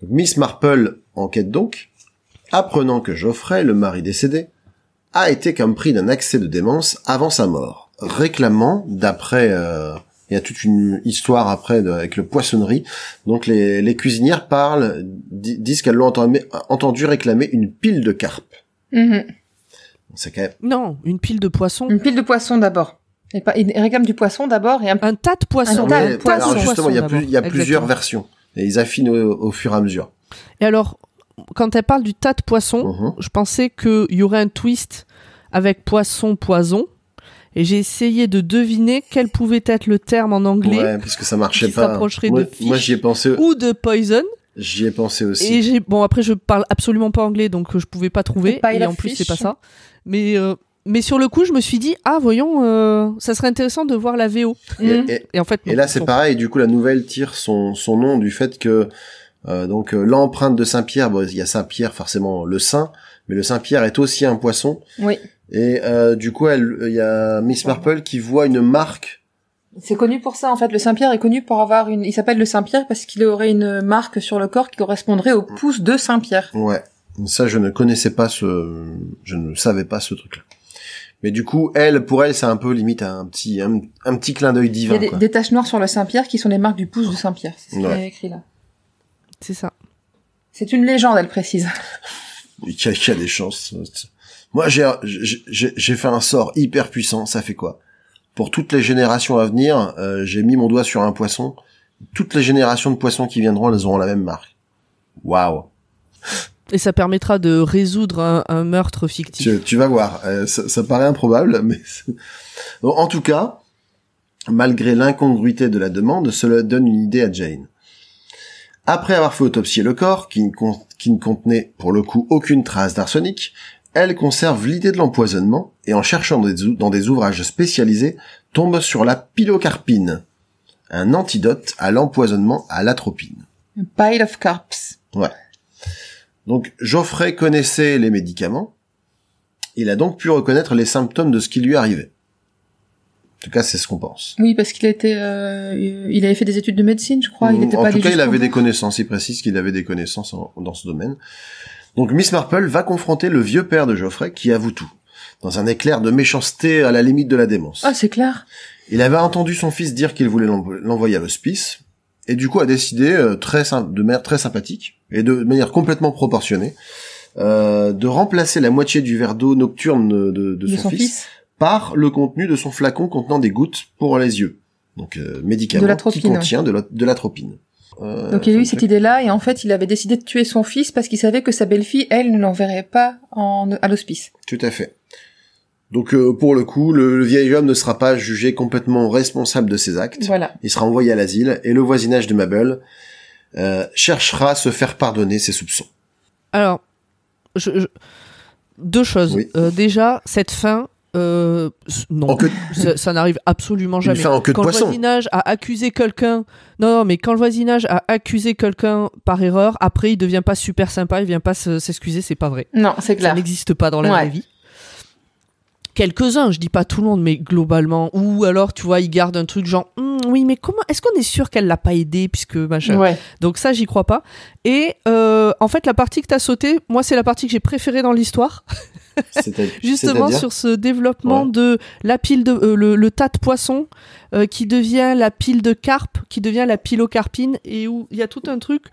C: Miss Marple enquête donc, apprenant que Geoffrey, le mari décédé, a été comme pris d'un accès de démence avant sa mort, réclamant, d'après, euh, il y a toute une histoire après de- avec le poissonnerie, donc les, les cuisinières parlent, di- disent qu'elles l'ont entendu, entendu réclamer une pile de carpe.
A: Mhm.
C: C'est quand même...
B: Non, une pile de poissons.
A: Une pile de poisson d'abord. Et pas, il réclame du poisson d'abord et un
B: Un tas de poissons.
A: Un tas de poissons.
C: alors justement, il y a,
B: Poissons
C: plus- il y a
B: d'abord.
C: plusieurs versions. Et ils affinent au, au fur et à mesure.
B: Et alors, quand elle parle du tas de poissons,
C: Mhm.
B: je pensais qu'il y aurait un twist avec poisson, poison. et j'ai essayé de deviner quel pouvait être le terme en anglais
C: Ouais, puisque ça marchait
B: qui
C: pas.
B: s'approcherait
C: Moi,
B: de fish.
C: moi, j'y ai pensé.
B: ou de poison.
C: J'y ai pensé aussi.
B: Et j'ai bon après je parle absolument pas anglais donc euh, je pouvais pas trouver et en plus
A: fish.
B: c'est pas ça. Mais euh, mais sur le coup je me suis dit ah voyons euh, ça serait intéressant de voir la VO.
C: Et, et-
B: Et en fait
C: et là, c'est pareil. Du coup, la nouvelle tire son, son nom du fait que euh, donc euh, l'empreinte de Saint-Pierre, bon, il y a Saint-Pierre forcément le saint, mais le Saint-Pierre est aussi un poisson.
A: Oui.
C: Et euh, du coup, elle, il y a Miss Marple qui voit une marque.
A: C'est connu pour ça en fait. Le Saint-Pierre est connu pour avoir une. Il s'appelle le Saint-Pierre parce qu'il aurait une marque sur le corps qui correspondrait au pouce de Saint-Pierre.
C: Ouais. Ça, je ne connaissais pas ce, je ne savais pas ce truc-là. Mais du coup, elle, pour elle, c'est un peu limite un petit, un, un petit clin d'œil
A: Il y
C: divin.
A: a des,
C: quoi.
A: des taches noires sur le Saint-Pierre qui sont les marques du pouce de Saint-Pierre. C'est ce qu'il
C: Ouais.
A: y a écrit là.
B: C'est ça.
A: C'est une légende, elle précise.
C: Il y a, il y a des chances. Moi, j'ai, j'ai, j'ai fait un sort hyper puissant. Ça fait quoi? Pour toutes les générations à venir, euh, j'ai mis mon doigt sur un poisson. Toutes les générations de poissons qui viendront, elles auront la même marque. Waouh
B: Et ça permettra de résoudre un, un meurtre fictif.
C: tu, tu vas voir. Euh, ça, ça paraît improbable, mais c'est- Bon, en tout cas, malgré l'incongruité de la demande, cela donne une idée à Jane. Après avoir fait autopsier le corps, qui ne, contenait pour le coup aucune trace d'arsenic, elle conserve l'idée de l'empoisonnement et en cherchant dans des ouvrages spécialisés, tombe sur la pilocarpine, un antidote à l'empoisonnement à l'atropine.
A: Pile of carps.
C: Donc Geoffrey connaissait les médicaments. Il a donc pu reconnaître les symptômes de ce qui lui arrivait. En tout cas, c'est ce qu'on pense.
A: Oui, parce qu'il était, euh, il avait fait des études de médecine, je crois. Il était
C: en
A: pas
C: tout cas, il avait des connaissances. Il précise qu'il avait des connaissances en- dans ce domaine. Donc Miss Marple va confronter le vieux père de Geoffrey qui avoue tout. Dans un éclair de méchanceté à la limite de la démence.
A: Ah, c'est clair.
C: Il avait entendu son fils dire qu'il voulait l'envo- l'envoyer à l'hospice, et du coup a décidé, euh, très de manière très sympathique, et de manière complètement proportionnée, euh, de remplacer la moitié du verre d'eau nocturne de, de
A: De
C: son, fils, par le contenu de son flacon contenant des gouttes pour les yeux. Donc euh, médicament
A: De
C: qui
A: l'atropine,
C: contient de la- de. Euh,
A: Donc il a eu cette idée-là et en fait il avait décidé de tuer son fils parce qu'il savait que sa belle-fille, elle, ne l'enverrait pas en, à l'hospice.
C: Tout à fait. Donc euh, pour le coup, le, le vieil homme ne sera pas jugé complètement responsable de ses actes.
A: Voilà.
C: Il sera envoyé à l'asile et le voisinage de Mabel euh, cherchera à se faire pardonner ses soupçons.
B: Alors, je, je- deux choses.
C: Oui.
B: Euh, déjà, cette fin, euh, non, ça, ça n'arrive absolument jamais.
C: fin en queue de
B: quand
C: poisson.
B: le voisinage a accusé quelqu'un, non, non, mais quand le voisinage a accusé quelqu'un par erreur, après il devient pas super sympa, il vient pas se- s'excuser, c'est pas vrai.
A: Non, c'est
B: Ça
A: clair.
B: n'existe pas dans la
A: Ouais.
B: vraie vie. Quelques-uns, je dis pas tout le monde, mais globalement. Ou alors, tu vois, ils gardent un truc genre, Hum, oui, mais comment, est-ce qu'on est sûr qu'elle l'a pas aidé puisque machin.
A: Ouais.
B: Donc ça, j'y crois pas. Et euh, en fait, la partie que t'as sautée, moi, c'est la partie que j'ai préférée dans l'histoire. Justement sur ce développement
C: Ouais.
B: de la pile de euh, le, le tas de poissons euh, qui devient la pile de carpe, qui devient la pilocarpine, et où il y a tout un truc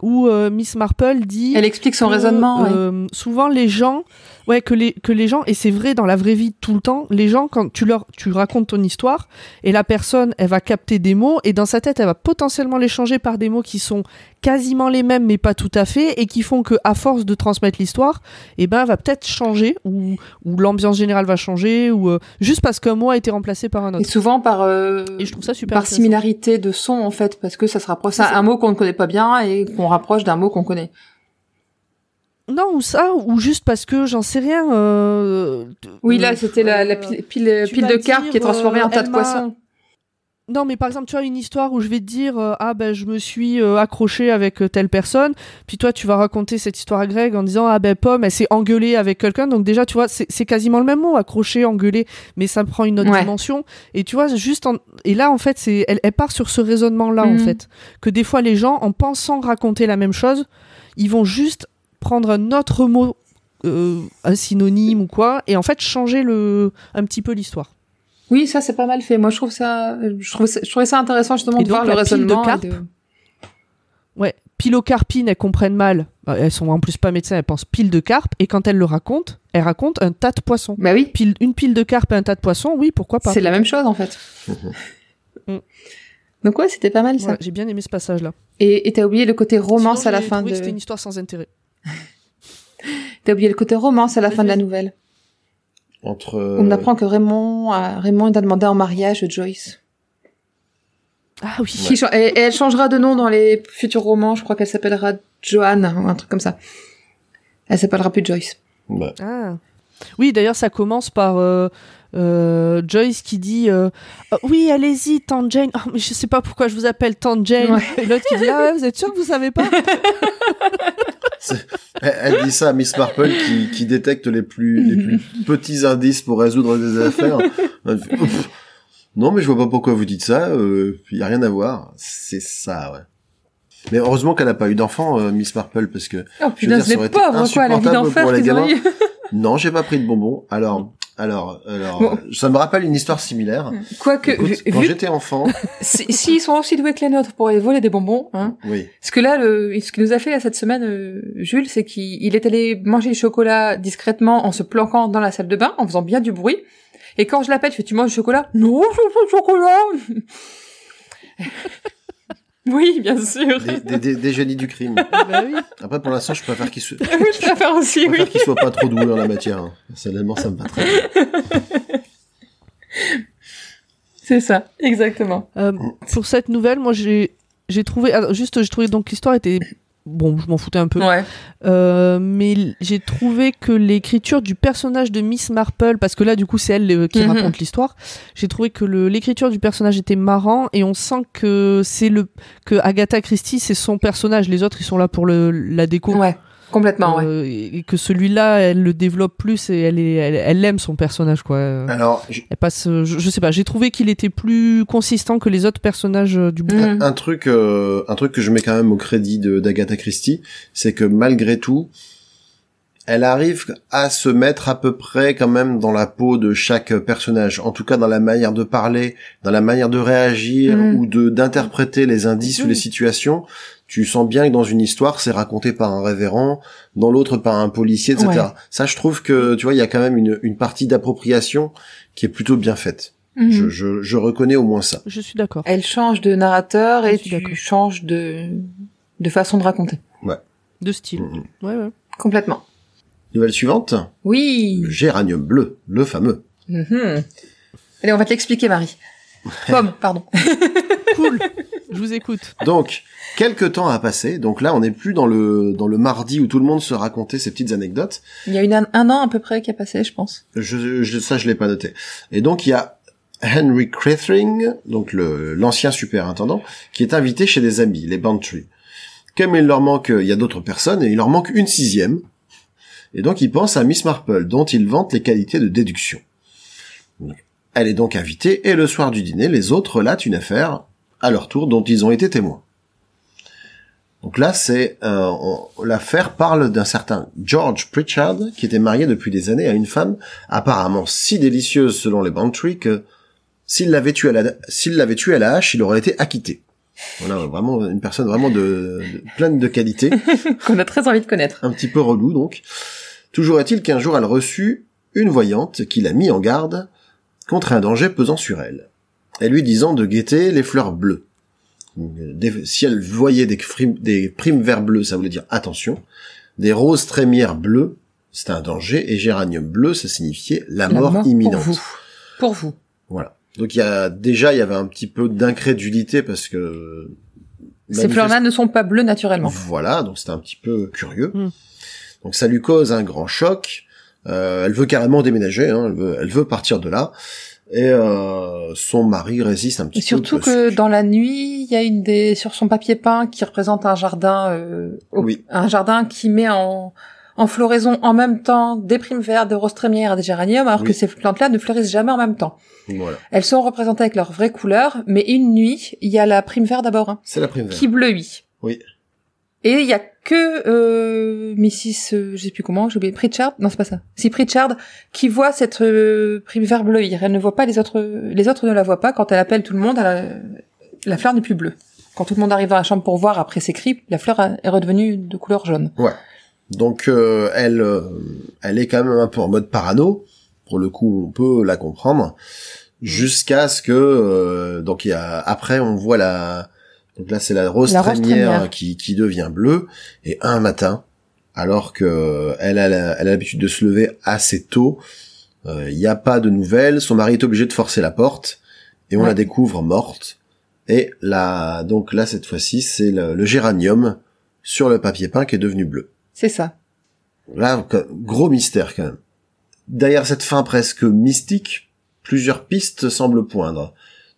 B: où euh, Miss Marple dit
A: Elle explique son
B: que,
A: raisonnement. ouais.
B: euh, Souvent, les gens, ouais, que les que les gens, et c'est vrai dans la vraie vie tout le temps, les gens quand tu leur tu racontes ton histoire et la personne, elle va capter des mots et dans sa tête, elle va potentiellement les changer par des mots qui sont quasiment les mêmes mais pas tout à fait et qui font que à force de transmettre l'histoire, eh ben, va peut-être changer ou ou l'ambiance générale va changer ou euh, juste parce qu'un mot a été remplacé par un
A: Et
B: autre.
A: souvent par euh,
B: Et je trouve ça super
A: par similarité de son en fait, parce que ça se rapproche. Un mot qu'on ne connaît pas bien et qu'on rapproche d'un mot qu'on connaît.
B: Non, ou ça, ou juste parce que j'en sais rien. euh,
A: Oui, là c'était la, la
B: euh,
A: pile, pile, pile de
B: dire,
A: qui est transformée en
B: euh,
A: tas de poissons.
B: Non, mais par exemple, tu as une histoire où je vais te dire euh, ah ben je me suis euh, accroché avec euh, telle personne, puis toi tu vas raconter cette histoire à Greg en disant ah ben Pomme elle s'est engueulée avec quelqu'un, donc déjà tu vois c'est c'est quasiment le même mot accroché, engueulé, mais ça prend une autre
A: Ouais.
B: dimension. Et tu vois juste en... et là en fait c'est elle, elle part sur ce raisonnement là en
A: Mhm.
B: fait que des fois les gens en pensant raconter la même chose, ils vont juste prendre un autre mot, euh, un synonyme ou quoi, et en fait changer le un petit peu l'histoire.
A: Oui, ça c'est pas mal fait. Moi je trouve ça, je trouve ça- je trouvais ça intéressant justement
B: Et
A: de
B: donc,
A: voir le
B: de
A: raisonnement. et
B: carpe,
A: de-
B: Ouais, pilocarpine, elles comprennent mal. Bah, Elles sont en plus pas médecins, elles pensent pile de carpe. Et quand elles le racontent, elles racontent un tas de poissons.
A: Bah oui,
B: Pile, une pile de carpe et un tas de poissons, oui, pourquoi pas.
A: c'est la même chose en fait.
B: Mm.
A: Donc ouais, c'était pas mal ça.
B: J'ai bien aimé ce passage-là.
A: Et et t'as oublié le côté romance
B: Sinon,
A: à la fin de.
B: C'était une histoire sans intérêt.
A: T'as oublié le côté romance à la fin de la nouvelle.
C: Entre.
A: On apprend que Raymond, a, Raymond a demandé en mariage Joyce.
B: Ah oui.
A: Qui et, et elle changera de nom dans les futurs romans. Je crois qu'elle s'appellera Joanne, ou un truc comme ça. Elle s'appellera plus Joyce.
C: Ouais.
B: Ah. Oui, d'ailleurs, ça commence par euh, euh, Joyce qui dit euh, Oui, allez-y, Tante Jane. Oh, mais je sais pas pourquoi je vous appelle Tante Jane.
A: Ouais.
B: Et l'autre qui dit Ah ouais, vous êtes sûr que vous savez pas?
C: Elle, dit ça à Miss Marple qui, qui détecte les plus, les plus petits indices pour résoudre des affaires. Ouf. non, mais je vois pas pourquoi vous dites ça. Il y a rien à voir. C'est ça, ouais. Mais heureusement qu'elle a pas eu d'enfant, euh, Miss Marple, parce que
A: Oh putain, c'est pauvres, quoi, la vie d'enfer
C: non, j'ai pas pris de bonbons. Alors, alors, alors,
A: Bon.
C: euh, ça me rappelle une histoire similaire.
A: Quoique,
C: Écoute,
A: vu,
C: quand j'étais enfant,
A: si- s'ils sont aussi doués que les nôtres pour aller voler des bonbons, hein,
C: oui,
A: Parce que là, le, ce qu'il nous a fait là, cette semaine, euh, Jules, c'est qu'il il est allé manger du chocolat discrètement en se planquant dans la salle de bain, en faisant bien du bruit. Et quand je l'appelle, je fais, tu manges du chocolat Non, je veux pas de chocolat Oui, bien sûr.
C: des, des, des- des génies du crime.
B: Bah oui.
C: Après, pour l'instant, je préfère qu'il soit,
A: je préfère aussi,
C: je
A: oui.
C: préfère qu'il soit pas trop doué en la matière. hein. Personnellement, ça me va très bien.
A: C'est ça, exactement.
B: Euh, pour cette nouvelle, moi j'ai j'ai trouvé alors, juste j'ai trouvé donc que l'histoire était bon, je m'en foutais un peu.
A: Ouais.
B: Euh, mais j'ai trouvé que l'écriture du personnage de Miss Marple, parce que là du coup c'est elle euh, qui
A: Mhm.
B: raconte l'histoire, j'ai trouvé que l'écriture du personnage était marrant et on sent que c'est le que Agatha Christie c'est son personnage, les autres ils sont là pour le la déco.
A: Ouais, complètement, ouais.
B: Euh, et et que celui-là, elle le développe plus et elle est, elle, elle aime son personnage quoi. Euh,
C: Alors,
B: Elle passe, euh, je, je sais pas, j'ai trouvé qu'il était plus consistant que les autres personnages euh, du bouquin.
A: Mhm.
C: un truc, euh, un truc que je mets quand même au crédit de d'Agatha Christie, c'est que malgré tout, elle arrive à se mettre à peu près quand même dans la peau de chaque personnage. En tout cas, dans la manière de parler, dans la manière de réagir
A: Mhm.
C: ou de d'interpréter les indices ou les situations. Tu sens bien que dans une histoire, c'est raconté par un révérend, dans l'autre par un policier, etc.
A: Ouais.
C: Ça, je trouve que, tu vois, il y a quand même une, une partie d'appropriation qui est plutôt bien faite.
A: Mhm.
C: Je, je, je reconnais au moins ça.
B: Je suis d'accord.
A: Elle change de narrateur
B: Je
A: et tu changes de, de façon de raconter.
B: De style.
C: Mhm.
B: Ouais, ouais.
A: Complètement.
C: Nouvelle suivante.
A: Oui.
C: Le géranium bleu, le fameux.
A: Mhm. Allez, on va te l'expliquer, Marie. Pomme, pardon.
B: Cool. Je vous écoute.
C: Donc, quelques temps a passé. Donc là, on n'est plus dans le dans le mardi où tout le monde se racontait ses petites anecdotes.
A: Il y a une, un an à peu près qui a passé, je pense.
C: Je, je ça, je l'ai pas noté. Et donc, il y a Henry Crethring, donc le l'ancien superintendant, qui est invité chez des amis, les Bantry. Comme il leur manque, il y a d'autres personnes, et il leur manque une sixième. Et donc, il pense à Miss Marple, dont il vante les qualités de déduction. Elle est donc invitée, et le soir du dîner, les autres relatent une affaire, à leur tour, dont ils ont été témoins. Donc là, c'est euh, l'affaire parle d'un certain George Pritchard qui était marié depuis des années à une femme apparemment si délicieuse selon les Bantry que s'il l'avait tué à la s'il l'avait tué à la hache, il aurait été acquitté. Voilà, vraiment une personne vraiment de, de- pleine de qualité,
A: Qu'on a très envie de connaître.
C: un petit peu relou donc. Toujours est-il qu'un jour elle reçut une voyante qui l'a mis en garde contre un danger pesant sur elle, et lui disant de guetter les fleurs bleues. Des- si elle voyait des, primes verts bleus, ça voulait dire attention. Des roses trémières bleues, c'était un danger, et géranium bleu, ça signifiait la,
A: La
C: mort,
A: mort
C: imminente.
A: Pour vous. Pour vous.
C: Voilà. Donc il y a déjà il y avait un petit peu d'incrédulité parce que
A: Ces fleurs-là ne sont pas bleues naturellement.
C: voilà, donc c'était un petit peu curieux.
B: Mm.
C: Donc ça lui cause un grand choc. Euh, elle veut carrément déménager, hein, elle, veut, elle veut partir de là. Et euh, son mari résiste un petit
A: Et surtout
C: peu.
A: que dans la nuit, il y a une des sur son papier peint qui représente un jardin, euh, au-
C: Oui.
A: un jardin qui met en en floraison en même temps des primes vertes, des roses trémières et des géraniums, alors
C: Oui.
A: que ces plantes-là ne fleurissent jamais en même temps.
C: Voilà,
A: Elles sont représentées avec leurs vraies couleurs, mais une nuit, il y a la prime verte d'abord, hein,
C: c'est la prime verte.
A: qui bleuit.
C: Oui.
A: Et il y a que euh, Mrs. euh, je sais plus comment, j'ai oublié Pritchard, non c'est pas ça. Si Pritchard qui voit cette euh, prime vert bleuir, elle ne voit pas les autres, les autres ne la voient pas. Quand elle appelle tout le monde, elle a- la fleur n'est plus bleue. Quand tout le monde arrive dans la chambre pour voir après ses cris, la fleur est redevenue de couleur jaune.
C: Donc euh, elle, euh, elle est quand même un peu en mode parano. Pour le coup, on peut la comprendre. Jusqu'à ce que euh, donc y a après on voit la donc là c'est la rose
A: La rose
C: trémière qui qui devient bleue et un matin alors que elle a la- elle a l'habitude de se lever assez tôt Il n'y a pas de nouvelles. Son mari est obligé de forcer la porte et on
A: Ouais.
C: la découvre morte. Et là, donc là cette fois-ci, c'est le, le géranium sur le papier peint qui est devenu bleu.
A: C'est ça.
C: Là, gros mystère quand même. Derrière cette fin presque mystique, plusieurs pistes semblent poindre.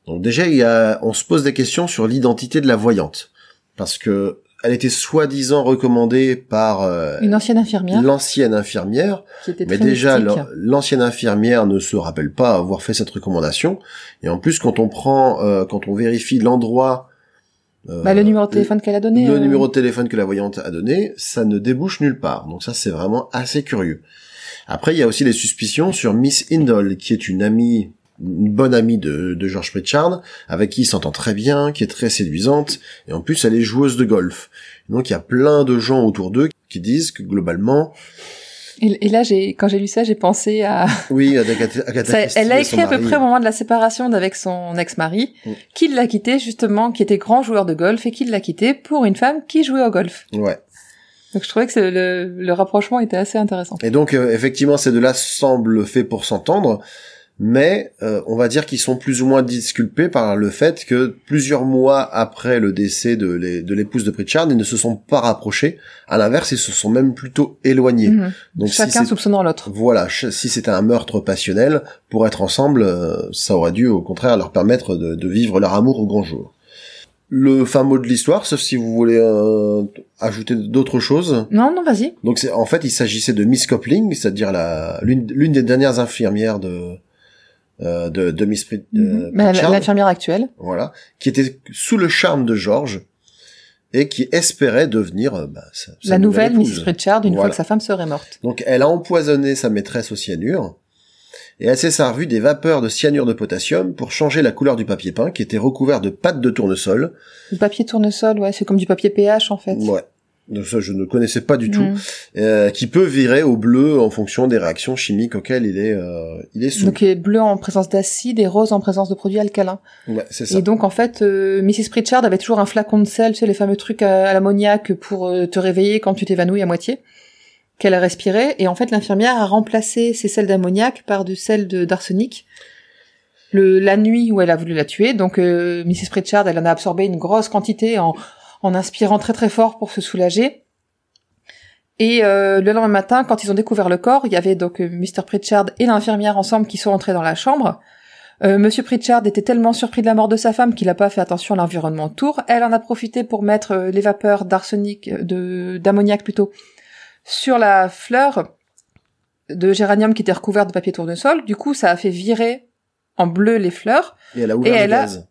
C: Donc déjà, il y a, on se pose des questions sur l'identité de la voyante, parce que elle était soi-disant recommandée par euh,
A: Une ancienne infirmière
C: l'ancienne infirmière,
A: qui était
C: mais déjà l'ancienne infirmière ne se rappelle pas avoir fait cette recommandation. Et en plus, quand on prend, euh, quand on vérifie l'endroit, euh,
A: Bah, le numéro de téléphone qu'elle a donné.
C: le
A: euh,
C: numéro de téléphone que la voyante a donné, ça ne débouche nulle part. Donc ça, c'est vraiment assez curieux. Après, il y a aussi les suspicions sur Miss Indol, qui est une amie, une bonne amie de, de George Pritchard, avec qui il s'entend très bien, qui est très séduisante, et en plus, elle est joueuse de golf. Donc il y a plein de gens autour d'eux qui disent que globalement,
A: Et, là, j'ai, quand j'ai lu ça, j'ai pensé à.
C: oui, Agatha, Agatha
A: Ça- elle
C: son
A: écrit à peu près au moment de la séparation d'avec son ex-mari,
C: Mm.
A: qui l'a quitté justement, qui était grand joueur de golf et qui l'a quitté pour une femme qui jouait au golf.
C: Ouais.
A: Donc je trouvais que le, le rapprochement était assez intéressant.
C: Et donc euh, effectivement ces deux-là semblent faits pour s'entendre, mais euh, on va dire qu'ils sont plus ou moins disculpés par le fait que plusieurs mois après le décès de l'é- de l'épouse de Pritchard, ils ne se sont pas rapprochés. À l'inverse, ils se sont même plutôt éloignés.
A: Mhm.
C: Donc
A: Chacun soupçonnant l'autre.
C: voilà, si c'était un meurtre passionnel, pour être ensemble, euh, ça aurait dû au contraire leur permettre de, de vivre leur amour au grand jour. Le fin mot de l'histoire, sauf si vous voulez euh, ajouter d'autres choses.
A: Non, non, vas-y.
C: Donc c'est en fait il s'agissait de Miss Copling, c'est-à-dire la l'une des dernières infirmières de euh, de, de Miss euh,
A: Bah,
C: Pritchard,
A: L'infirmière actuelle.
C: voilà, qui était sous le charme de George et qui espérait devenir euh, bah, sa- sa
A: La nouvelle
C: épouse.
A: Mrs. Pritchard, une
C: Voilà.
A: fois que sa femme serait morte.
C: Donc elle a empoisonné sa maîtresse au cyanure et elle s'est servie des vapeurs de cyanure de potassium pour changer la couleur du papier peint qui était recouvert de pâte de tournesol.
A: Le papier tournesol, ouais, c'est comme du papier pH en fait.
C: Ouais. Ça je ne connaissais pas du tout.
A: Mhm.
C: euh, qui peut virer au bleu en fonction des réactions chimiques auxquelles il est euh, il est soumis.
A: Donc il est bleu en présence d'acide et rose en présence de produits alcalins.
C: Ouais, c'est ça.
A: Et donc en fait, euh, Mrs. Pritchard avait toujours un flacon de sel, tu sais, les fameux trucs à, à l'ammoniac pour euh, te réveiller quand tu t'évanouis à moitié, qu'elle a respiré. Et en fait, l'infirmière a remplacé ces sels d'ammoniac par du sel d'arsenic. Le, la nuit où elle a voulu la tuer, donc euh, Mrs. Pritchard, elle en a absorbé une grosse quantité en, en inspirant très très fort pour se soulager. Et euh, le lendemain matin, quand ils ont découvert le corps, il y avait donc euh, Mr. Pritchard et l'infirmière ensemble qui sont entrés dans la chambre. Euh, Monsieur Pritchard était tellement surpris de la mort de sa femme qu'il n'a pas fait attention à l'environnement autour. Elle en a profité pour mettre euh, les vapeurs d'arsenic, euh, de d'ammoniac plutôt, sur la fleur de géranium qui était recouverte de papier tournesol. Du coup, ça a fait virer en bleu les fleurs.
C: Et elle a ouvert
A: Et
C: le
A: elle a-
C: gaz.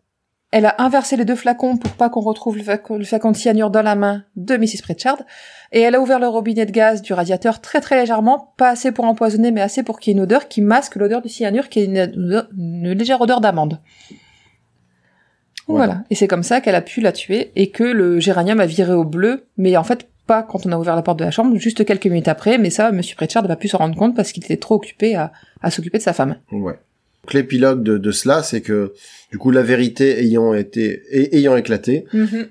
A: Elle a inversé les deux flacons pour pas qu'on retrouve le flacon, le flacon de cyanure dans la main de Mrs. Pritchard. Et elle a ouvert le robinet de gaz du radiateur très très légèrement, pas assez pour empoisonner, mais assez pour qu'il y ait une odeur qui masque l'odeur du cyanure, qui est une, légère odeur d'amande.
C: Voilà.
A: Voilà. Et c'est comme ça qu'elle a pu la tuer et que le géranium a viré au bleu, mais en fait pas quand on a ouvert la porte de la chambre, juste quelques minutes après. Mais ça, Monsieur Pritchard n'a pas pu s'en rendre compte parce qu'il était trop occupé à, à s'occuper de sa femme.
C: Ouais. Donc l'épilogue de, de cela, c'est que du coup la vérité ayant été et- ayant éclaté,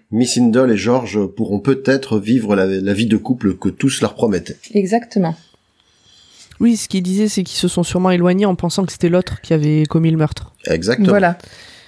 C: Miss Indol et George pourront peut-être vivre la, la vie de couple que tous leur promettaient.
A: Exactement.
B: Oui, ce qu'il disait, c'est qu'ils se sont sûrement éloignés en pensant que c'était l'autre qui avait commis le meurtre.
C: Exactement.
A: Voilà.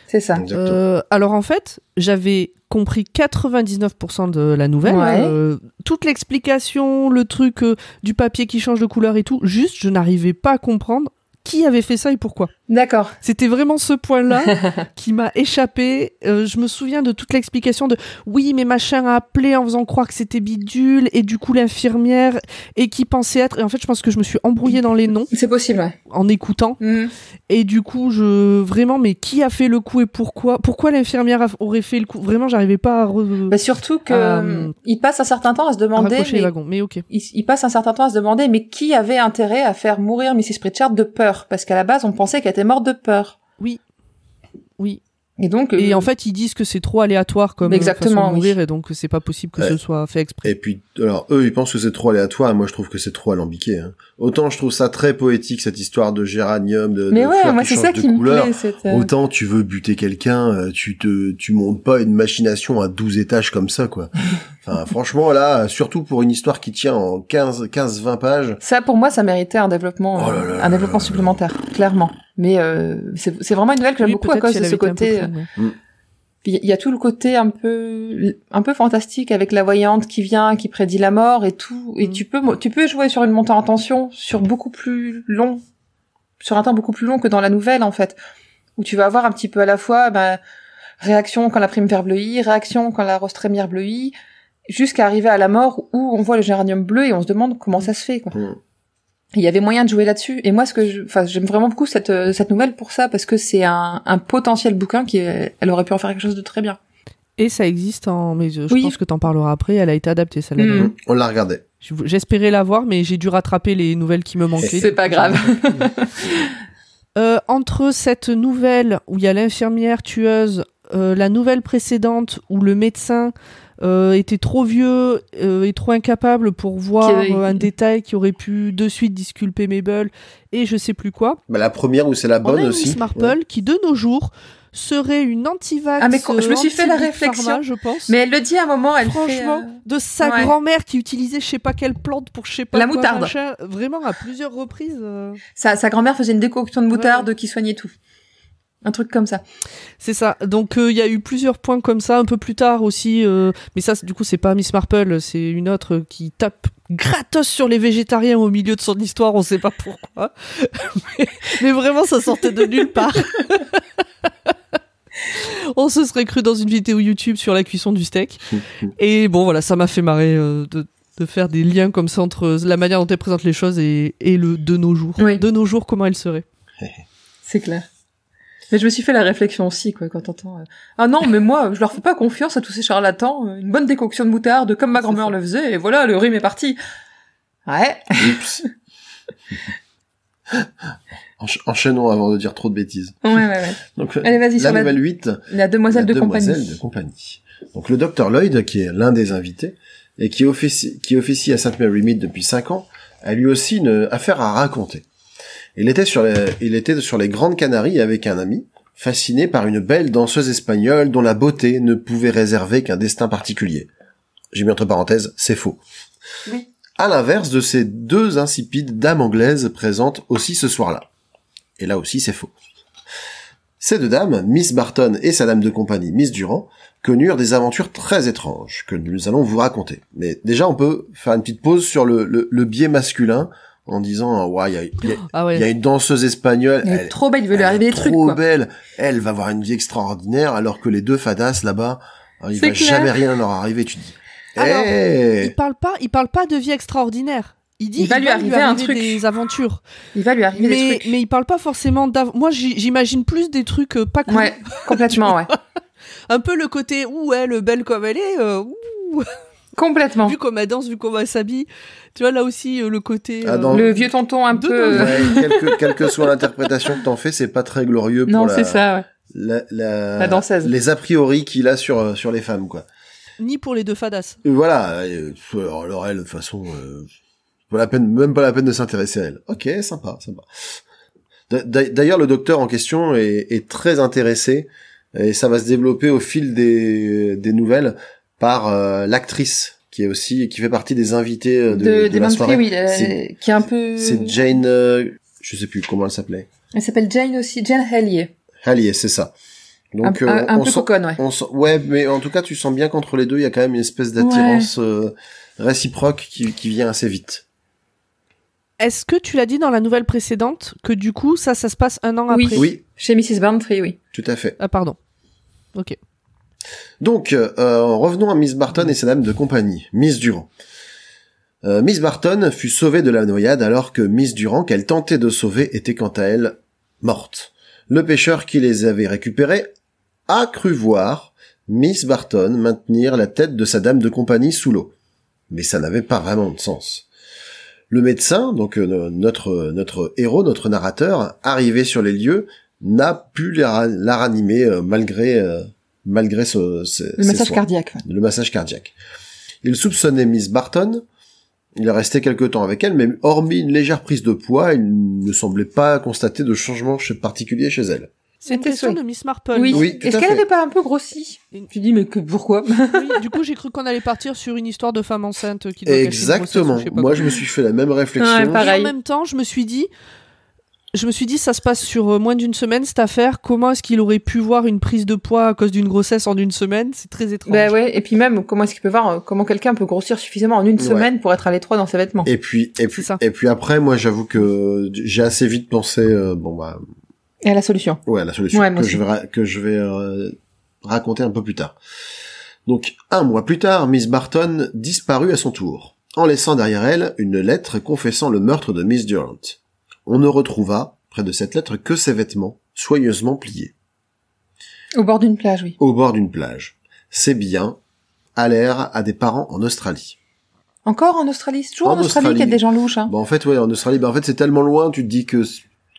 A: C'est ça.
C: Exactement.
B: Euh, alors en fait, j'avais compris 99% de la nouvelle.
A: Ouais.
B: euh, toute l'explication, le truc euh, du papier qui change de couleur et tout. Juste, je n'arrivais pas à comprendre qui avait fait ça et pourquoi.
A: D'accord.
B: C'était vraiment ce point-là qui m'a échappé. Euh, je me souviens de toute l'explication de oui, mais machin a appelé en faisant croire que c'était bidule et du coup l'infirmière et qui pensait être. Et en fait, je pense que je me suis embrouillée dans les noms
A: C'est possible, ouais.
B: en écoutant.
A: Mhm.
B: Et du coup, je vraiment, mais qui a fait le coup et pourquoi Pourquoi l'infirmière a- aurait fait le coup? Vraiment, j'arrivais pas à, re-
A: Bah, surtout que
B: Euh,
A: il passe un certain temps à se
B: à
A: demander,
B: les
A: mais
B: wagons. Mais ok.
A: il, il passe un certain temps à se demander, mais qui avait intérêt à faire mourir Mrs. Pritchard de peur? Parce qu'à la base, on pensait qu'elle était morte de peur.
B: Oui. Oui.
A: Et donc,
B: Et
A: euh,
B: en fait, ils disent que c'est trop aléatoire comme euh,
A: Exactement,
B: façon de
A: oui.
B: et donc que c'est pas possible que
C: Ouais.
B: ce soit fait exprès.
C: Et puis, alors eux, ils pensent que c'est trop aléatoire, et moi je trouve que c'est trop alambiqué. Hein. Autant je trouve ça très poétique cette histoire de géranium, de,
A: mais
C: de
A: ouais,
C: fleurs
A: moi
C: qui
A: c'est
C: changent
A: ça
C: de
A: qui me
C: couleur.
A: plaît. euh,
C: Autant tu veux buter quelqu'un, euh, tu te, tu montes pas une machination à 12 étages comme ça, quoi. Enfin, franchement, là, surtout pour une histoire qui tient en 15, 15, 20 pages.
A: Ça, pour moi, ça méritait un développement,
C: Oh là là
A: un
C: là
A: développement
C: là
A: supplémentaire, clairement. Mais euh, c'est vraiment une nouvelle que j'aime
B: Oui,
A: beaucoup à cause
B: si
A: de ce côté. euh. Il y a tout le côté un peu, un peu fantastique avec la voyante qui vient, qui prédit la mort et tout. Et
B: Mm.
A: tu peux, tu peux jouer sur une montée en tension sur beaucoup plus long, sur un temps beaucoup plus long que dans la nouvelle en fait, où tu vas avoir un petit peu à la fois, ben, réaction quand la prime vert bleuit, réaction quand la rose trémière bleuit, jusqu'à arriver à la mort où on voit le géranium bleu et on se demande comment ça se fait quoi.
C: Mm.
A: Il y avait moyen de jouer là-dessus. Et moi, ce que je, enfin, j'aime vraiment beaucoup cette, euh, cette nouvelle pour ça, parce que c'est un, un potentiel bouquin qui, est- elle aurait pu en faire quelque chose de très bien.
B: Et ça existe en. Mais je,
A: Oui.
B: pense que t'en parleras après. Elle a été adaptée, celle-là.
A: Mm.
B: d'ailleurs.
C: On la regardait.
B: Je- J'espérais la voir, mais j'ai dû rattraper les nouvelles qui me manquaient.
A: C'est pas grave.
B: Euh, entre cette nouvelle où il y a l'infirmière tueuse, euh, la nouvelle précédente où le médecin euh, était trop vieux euh, et trop incapable pour voir euh, un détail qui aurait pu de suite disculper Mabel et je sais plus quoi.
C: Bah, la première où c'est la
B: On
C: bonne
B: a une
C: aussi.
B: Miss Marple
C: Ouais.
B: qui de nos jours serait une anti-vax.
A: Ah, mais quand- je me suis fait la
B: anti-big
A: réflexion.
B: pharma, je pense.
A: Mais elle le dit à un moment, elle
B: Franchement,
A: fait, euh,
B: de sa
A: ouais.
B: grand-mère qui utilisait je sais pas quelle plante pour je sais pas
A: La
B: quoi,
A: moutarde.
B: machin, vraiment à plusieurs reprises. euh.
A: sa, sa grand-mère faisait une décoction de moutarde qui soignait tout. Un truc comme ça.
B: C'est ça. Donc euh, il y a eu plusieurs points comme ça un peu plus tard aussi. euh, mais ça, c'est- du coup, c'est pas Miss Marple, c'est une autre qui tape gratos sur les végétariens au milieu de son histoire. On sait pas pourquoi. mais, mais vraiment, ça sortait de nulle part. on se serait cru dans une vidéo YouTube sur la cuisson du steak. Et bon, voilà, ça m'a fait marrer euh, de, de faire des liens comme ça entre la manière dont elle présente les choses et, et le de nos jours.
A: Oui.
B: De nos jours, comment elle serait.
A: C'est clair. Mais je me suis fait la réflexion aussi, quoi, quand t'entends. euh, Ah non, mais moi, je leur fais pas confiance à tous ces charlatans. euh, Une bonne décoction de moutarde, comme ma grand-mère le faisait, et voilà, le rhume est parti. Ouais.
C: Oups. Encha- Enchaînons avant de dire trop de bêtises.
A: Ouais, ouais, ouais.
C: Donc,
A: Allez, vas-y,
C: la
A: sur la,
C: nouvelle 8,
A: la demoiselle
C: la
A: de
C: demoiselle
A: compagnie.
C: de compagnie. Donc le docteur Lloyd, qui est l'un des invités, et qui officie, qui officie à Sainte Mary Mead depuis 5 ans, a lui aussi une affaire à raconter. Il était sur les, il était sur les Grandes Canaries avec un ami, fasciné par une belle danseuse espagnole dont la beauté ne pouvait réserver qu'un destin particulier. J'ai mis entre parenthèses, c'est faux.
A: Oui.
C: À l'inverse de ces deux insipides dames anglaises présentes aussi ce soir-là. Et là aussi, c'est faux. Ces deux dames, Miss Barton et sa dame de compagnie, Miss Durand, connurent des aventures très étranges que nous allons vous raconter. Mais déjà, on peut faire une petite pause sur le, le, le biais masculin en disant, ouais, il y a, il y a-
B: Ah ouais.
C: il y a une danseuse espagnole,
A: Elle est trop belle, il veut lui arriver des trucs,
C: trop
A: quoi.
C: belle, elle va avoir une vie extraordinaire, alors que les deux fadas là-bas, hein, il va
A: clair.
C: jamais rien leur arriver, tu dis.
B: Alors,
C: Eh
B: Il parle pas, il parle pas de vie extraordinaire. Il dit
A: Il va lui arriver un truc.
B: des aventures.
A: Il va lui arriver des
B: Mais,
A: trucs.
B: mais il parle pas forcément d'av... Moi, j'imagine plus des trucs euh, pas cool.
A: Ouais, complètement, ouais.
B: Un peu le côté où elle, belle comme elle est, euh, ouh,
A: Complètement.
B: vu comme elle danse, vu comme elle s'habille. Tu vois, là aussi, euh, le côté...
C: Ah,
B: euh,
C: dans-
A: Le vieux tonton un peu...
C: Ouais, quelle, que, quelle que soit l'interprétation que t'en fais, c'est pas très glorieux pour
A: Non,
C: la,
A: c'est ça, ouais.
C: la, la,
A: La danseuse.
C: les a priori qu'il a sur, euh, sur les femmes, quoi.
B: Ni pour les deux fadas.
C: Et voilà, euh, alors, alors elle, de toute façon, euh, pas la peine, même pas la peine de s'intéresser à elle. Ok, sympa, sympa. D'a- d'a- D'ailleurs, le docteur en question est, est très intéressé, et ça va se développer au fil des, des nouvelles par euh, l'actrice qui est aussi qui fait partie des invités euh, de,
A: De,
C: de
A: des
C: la soirée.
A: oui, euh,
C: C'est-
A: qui est un peu...
C: C'est Jane, euh, je sais plus comment elle s'appelait.
A: Elle s'appelle Jane aussi, Jane Hellier.
C: Allier, c'est ça. Donc
A: un,
C: euh,
A: un- un
C: on
A: peu
C: sent-
A: coconne, ouais.
C: on sent- ouais, mais en tout cas, tu sens bien qu'entre les deux, il y a quand même une espèce d'attirance euh, réciproque qui, qui vient assez vite.
B: Est-ce que tu l'as dit dans la nouvelle précédente que du coup, ça, ça se passe un an
A: Oui.
B: après?
C: Oui,
A: Chez Mrs. Bantry, oui.
C: tout à fait.
B: Ah, pardon. Ok.
C: Donc, euh, revenons à Miss Barton et sa dame de compagnie, Miss Durand. Euh, Miss Barton fut sauvée de la noyade alors que Miss Durand, qu'elle tentait de sauver, était quant à elle morte. Le pêcheur qui les avait récupérés a cru voir Miss Barton maintenir la tête de sa dame de compagnie sous l'eau. Mais ça n'avait pas vraiment de sens. Le médecin, donc euh, notre notre héros, notre narrateur, arrivé sur les lieux, n'a pu la, ra- la ranimer euh, malgré euh, malgré ce, ce-
A: Le
C: ses
A: massage
C: soins.
A: cardiaque. ouais.
C: Le massage cardiaque. Il soupçonnait Miss Barton. Il est resté quelque temps avec elle, mais hormis une légère prise de poids, il ne semblait pas constater de changement particulier chez elle.
B: C'est une
A: C'était
B: question
A: souhait.
B: de Miss Marple.
A: Oui.
C: Oui,
A: Est-ce qu'elle
C: fait.
A: avait pas un peu grossi Tu dis mais que pourquoi?
B: Oui, du coup, j'ai cru qu'on allait partir sur une histoire de femme enceinte qui doit une grossesse
C: Exactement.
B: je sais pas
C: Moi,
B: quoi.
C: je me suis fait la même réflexion.
A: Ouais,
B: Et
A: pareil.
B: en même temps, je me suis dit, je me suis dit, ça se passe sur euh, moins d'une semaine cette affaire. Comment est-ce qu'il aurait pu voir une prise de poids à cause d'une grossesse en une semaine? C'est très étrange.
A: Bah ouais, et puis même comment est-ce qu'il peut voir euh, comment quelqu'un peut grossir suffisamment en une
C: Ouais.
A: semaine pour être à l'étroit dans ses vêtements?
C: Et puis, et puis,
B: ça.
C: et puis après, moi, j'avoue que j'ai assez vite pensé, euh, bon bah,
A: Et à la solution.
C: ouais, la solution
A: Ouais,
C: que, je vais ra- que je vais euh, raconter un peu plus tard. Donc, un mois plus tard, Miss Barton disparut à son tour, en laissant derrière elle une lettre confessant le meurtre de Miss Durant. On ne retrouva, près de cette lettre, que ses vêtements, soigneusement pliés,
A: Au bord d'une plage, oui.
C: au bord d'une plage. Ces biens allèrent à des parents en Australie.
A: Encore en Australie? C'est toujours
C: En
A: en, Australie, qu'il y a
C: Australie.
A: des gens louches. Hein.
C: En fait, ouais, en Australie, bah, en fait, c'est tellement loin, tu te dis que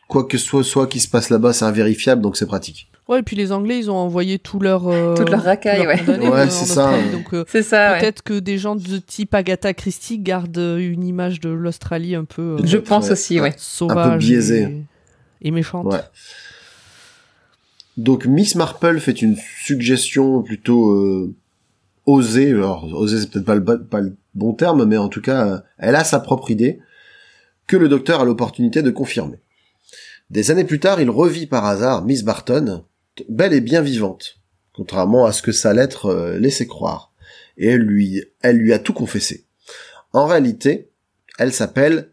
C: quoi que ce soit, soit qui se passe là-bas, c'est invérifiable, donc c'est pratique.
B: Ouais, et puis les Anglais, ils ont envoyé tout leur euh,
A: Toute leur racaille,
B: leurs
A: ouais.
C: Ouais,
B: euh,
C: c'est ça.
B: Donc euh,
A: ouais.
B: peut-être que des gens de type Agatha Christie gardent euh, une image de l'Australie un peu euh,
A: Je pense aussi, ouais.
B: sauvage,
C: biaisée.
B: et, et méchante.
C: Ouais. Donc Miss Marple fait une suggestion plutôt euh, osée. Alors osée c'est peut-être pas le, pas le bon terme, mais en tout cas, elle a sa propre idée que le docteur a l'opportunité de confirmer. Des années plus tard, il revit par hasard Miss Barton, belle et bien vivante, contrairement à ce que sa lettre euh, laissait croire, et elle lui, elle lui a tout confessé. En réalité, elle s'appelle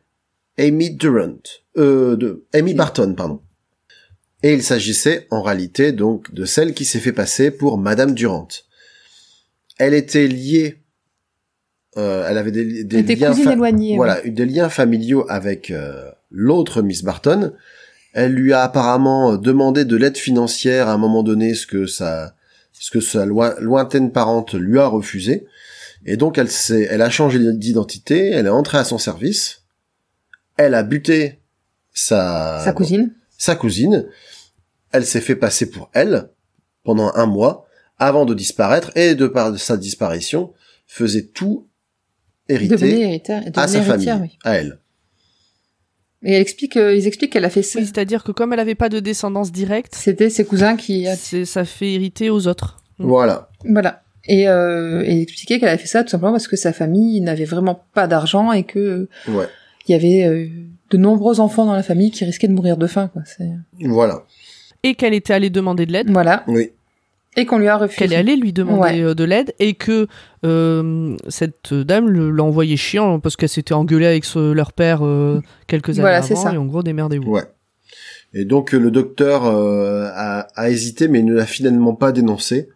C: Amy Durant, euh, de Amy Barton, pardon. Et il s'agissait en réalité donc de celle qui s'est fait passer pour Madame Durant. Elle était liée, euh, elle avait des, des
A: Elle était
C: liens,
A: cousine
C: fa-
A: éloignée.
C: voilà, des liens familiaux avec euh, l'autre Miss Barton. Elle lui a apparemment demandé de l'aide financière à un moment donné, ce que sa, ce que sa loi- lointaine parente lui a refusé. Et donc elle s'est, elle a changé d'identité, elle est entrée à son service, elle a buté sa,
A: Sa cousine.
C: sa cousine. Elle s'est fait passer pour elle pendant un mois avant de disparaître et de par sa disparition faisait tout hériter à sa famille,
A: oui.
C: à elle.
A: Et elle explique, euh, ils expliquent qu'elle a fait ça.
B: Oui, c'est-à-dire que comme elle avait pas de descendance directe,
A: C'était ses cousins qui.
B: c'est- ça fait hériter aux autres.
C: Voilà.
A: Voilà. Et, euh, et elle expliquait qu'elle avait fait ça tout simplement parce que sa famille n'avait vraiment pas d'argent et que euh,
C: Ouais.
A: il y avait euh, de nombreux enfants dans la famille qui risquaient de mourir de faim. Quoi.
C: Voilà.
B: Et qu'elle était allée demander de l'aide.
A: Voilà.
C: Oui.
A: Et qu'on lui a refusé.
B: qu'elle est allée lui demander
A: Ouais.
B: euh, de l'aide et que euh, cette dame l'a envoyé chiant parce qu'elle s'était engueulée avec ce- leur père euh, quelques années
A: Voilà, c'est
B: avant
A: ça.
B: et en gros démerdez-vous.
C: Ouais. Et donc le docteur euh, a, a hésité mais ne l'a finalement pas dénoncé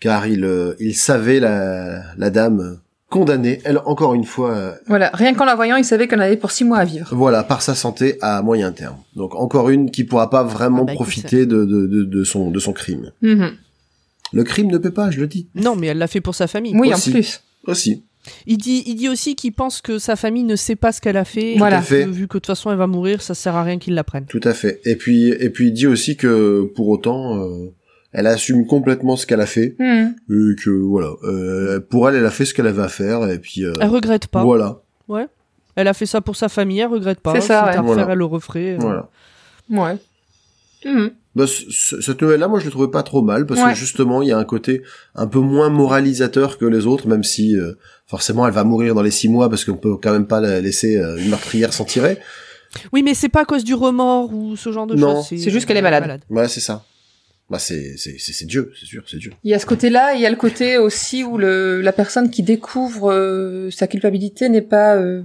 C: car il euh, il savait la la dame condamnée elle encore une fois euh,
A: Voilà. Rien qu'en la voyant, il savait qu'elle en avait pour six mois à vivre.
C: voilà par sa santé à moyen terme. Donc encore une qui pourra pas vraiment
B: Ah bah,
C: profiter de, de de de son de son crime.
A: Mhm.
C: Le crime ne paie pas, je le dis.
B: Non, mais elle l'a fait pour sa famille.
A: Oui,
C: Aussi.
A: en plus.
C: Aussi.
B: Il dit, il dit aussi qu'il pense que sa famille ne sait pas ce qu'elle a fait.
A: Voilà.
B: que,
C: Tout à fait.
B: Vu que de toute façon elle va mourir, ça sert à rien qu'ils la prennent.
C: Tout à fait. Et puis et puis il dit aussi que pour autant euh, elle assume complètement ce qu'elle a fait et que voilà euh, pour elle elle a fait ce qu'elle avait à faire et puis euh,
B: Elle regrette pas.
C: voilà
B: Elle a fait ça pour sa famille, elle regrette pas.
A: C'est ça, ouais.
B: refaire,
C: Voilà.
B: elle le referait. euh.
C: voilà.
A: Ouais. Mhm.
C: Bah, cette nouvelle-là, moi, je la trouvais pas trop mal parce
A: Ouais.
C: que justement, il y a un côté un peu moins moralisateur que les autres, même si euh, forcément, elle va mourir dans les six mois parce qu'on peut quand même pas la laisser euh, une meurtrière s'en tirer.
B: Oui, mais c'est pas à cause du remords ou ce genre de
C: Non.
B: choses.
A: C'est juste qu'elle est malade.
C: Ouais, c'est ça. Bah, c'est c'est c'est c'est Dieu, c'est sûr, c'est Dieu.
A: Il y a ce côté-là, il y a le côté aussi où le, la personne qui découvre euh, sa culpabilité n'est pas euh,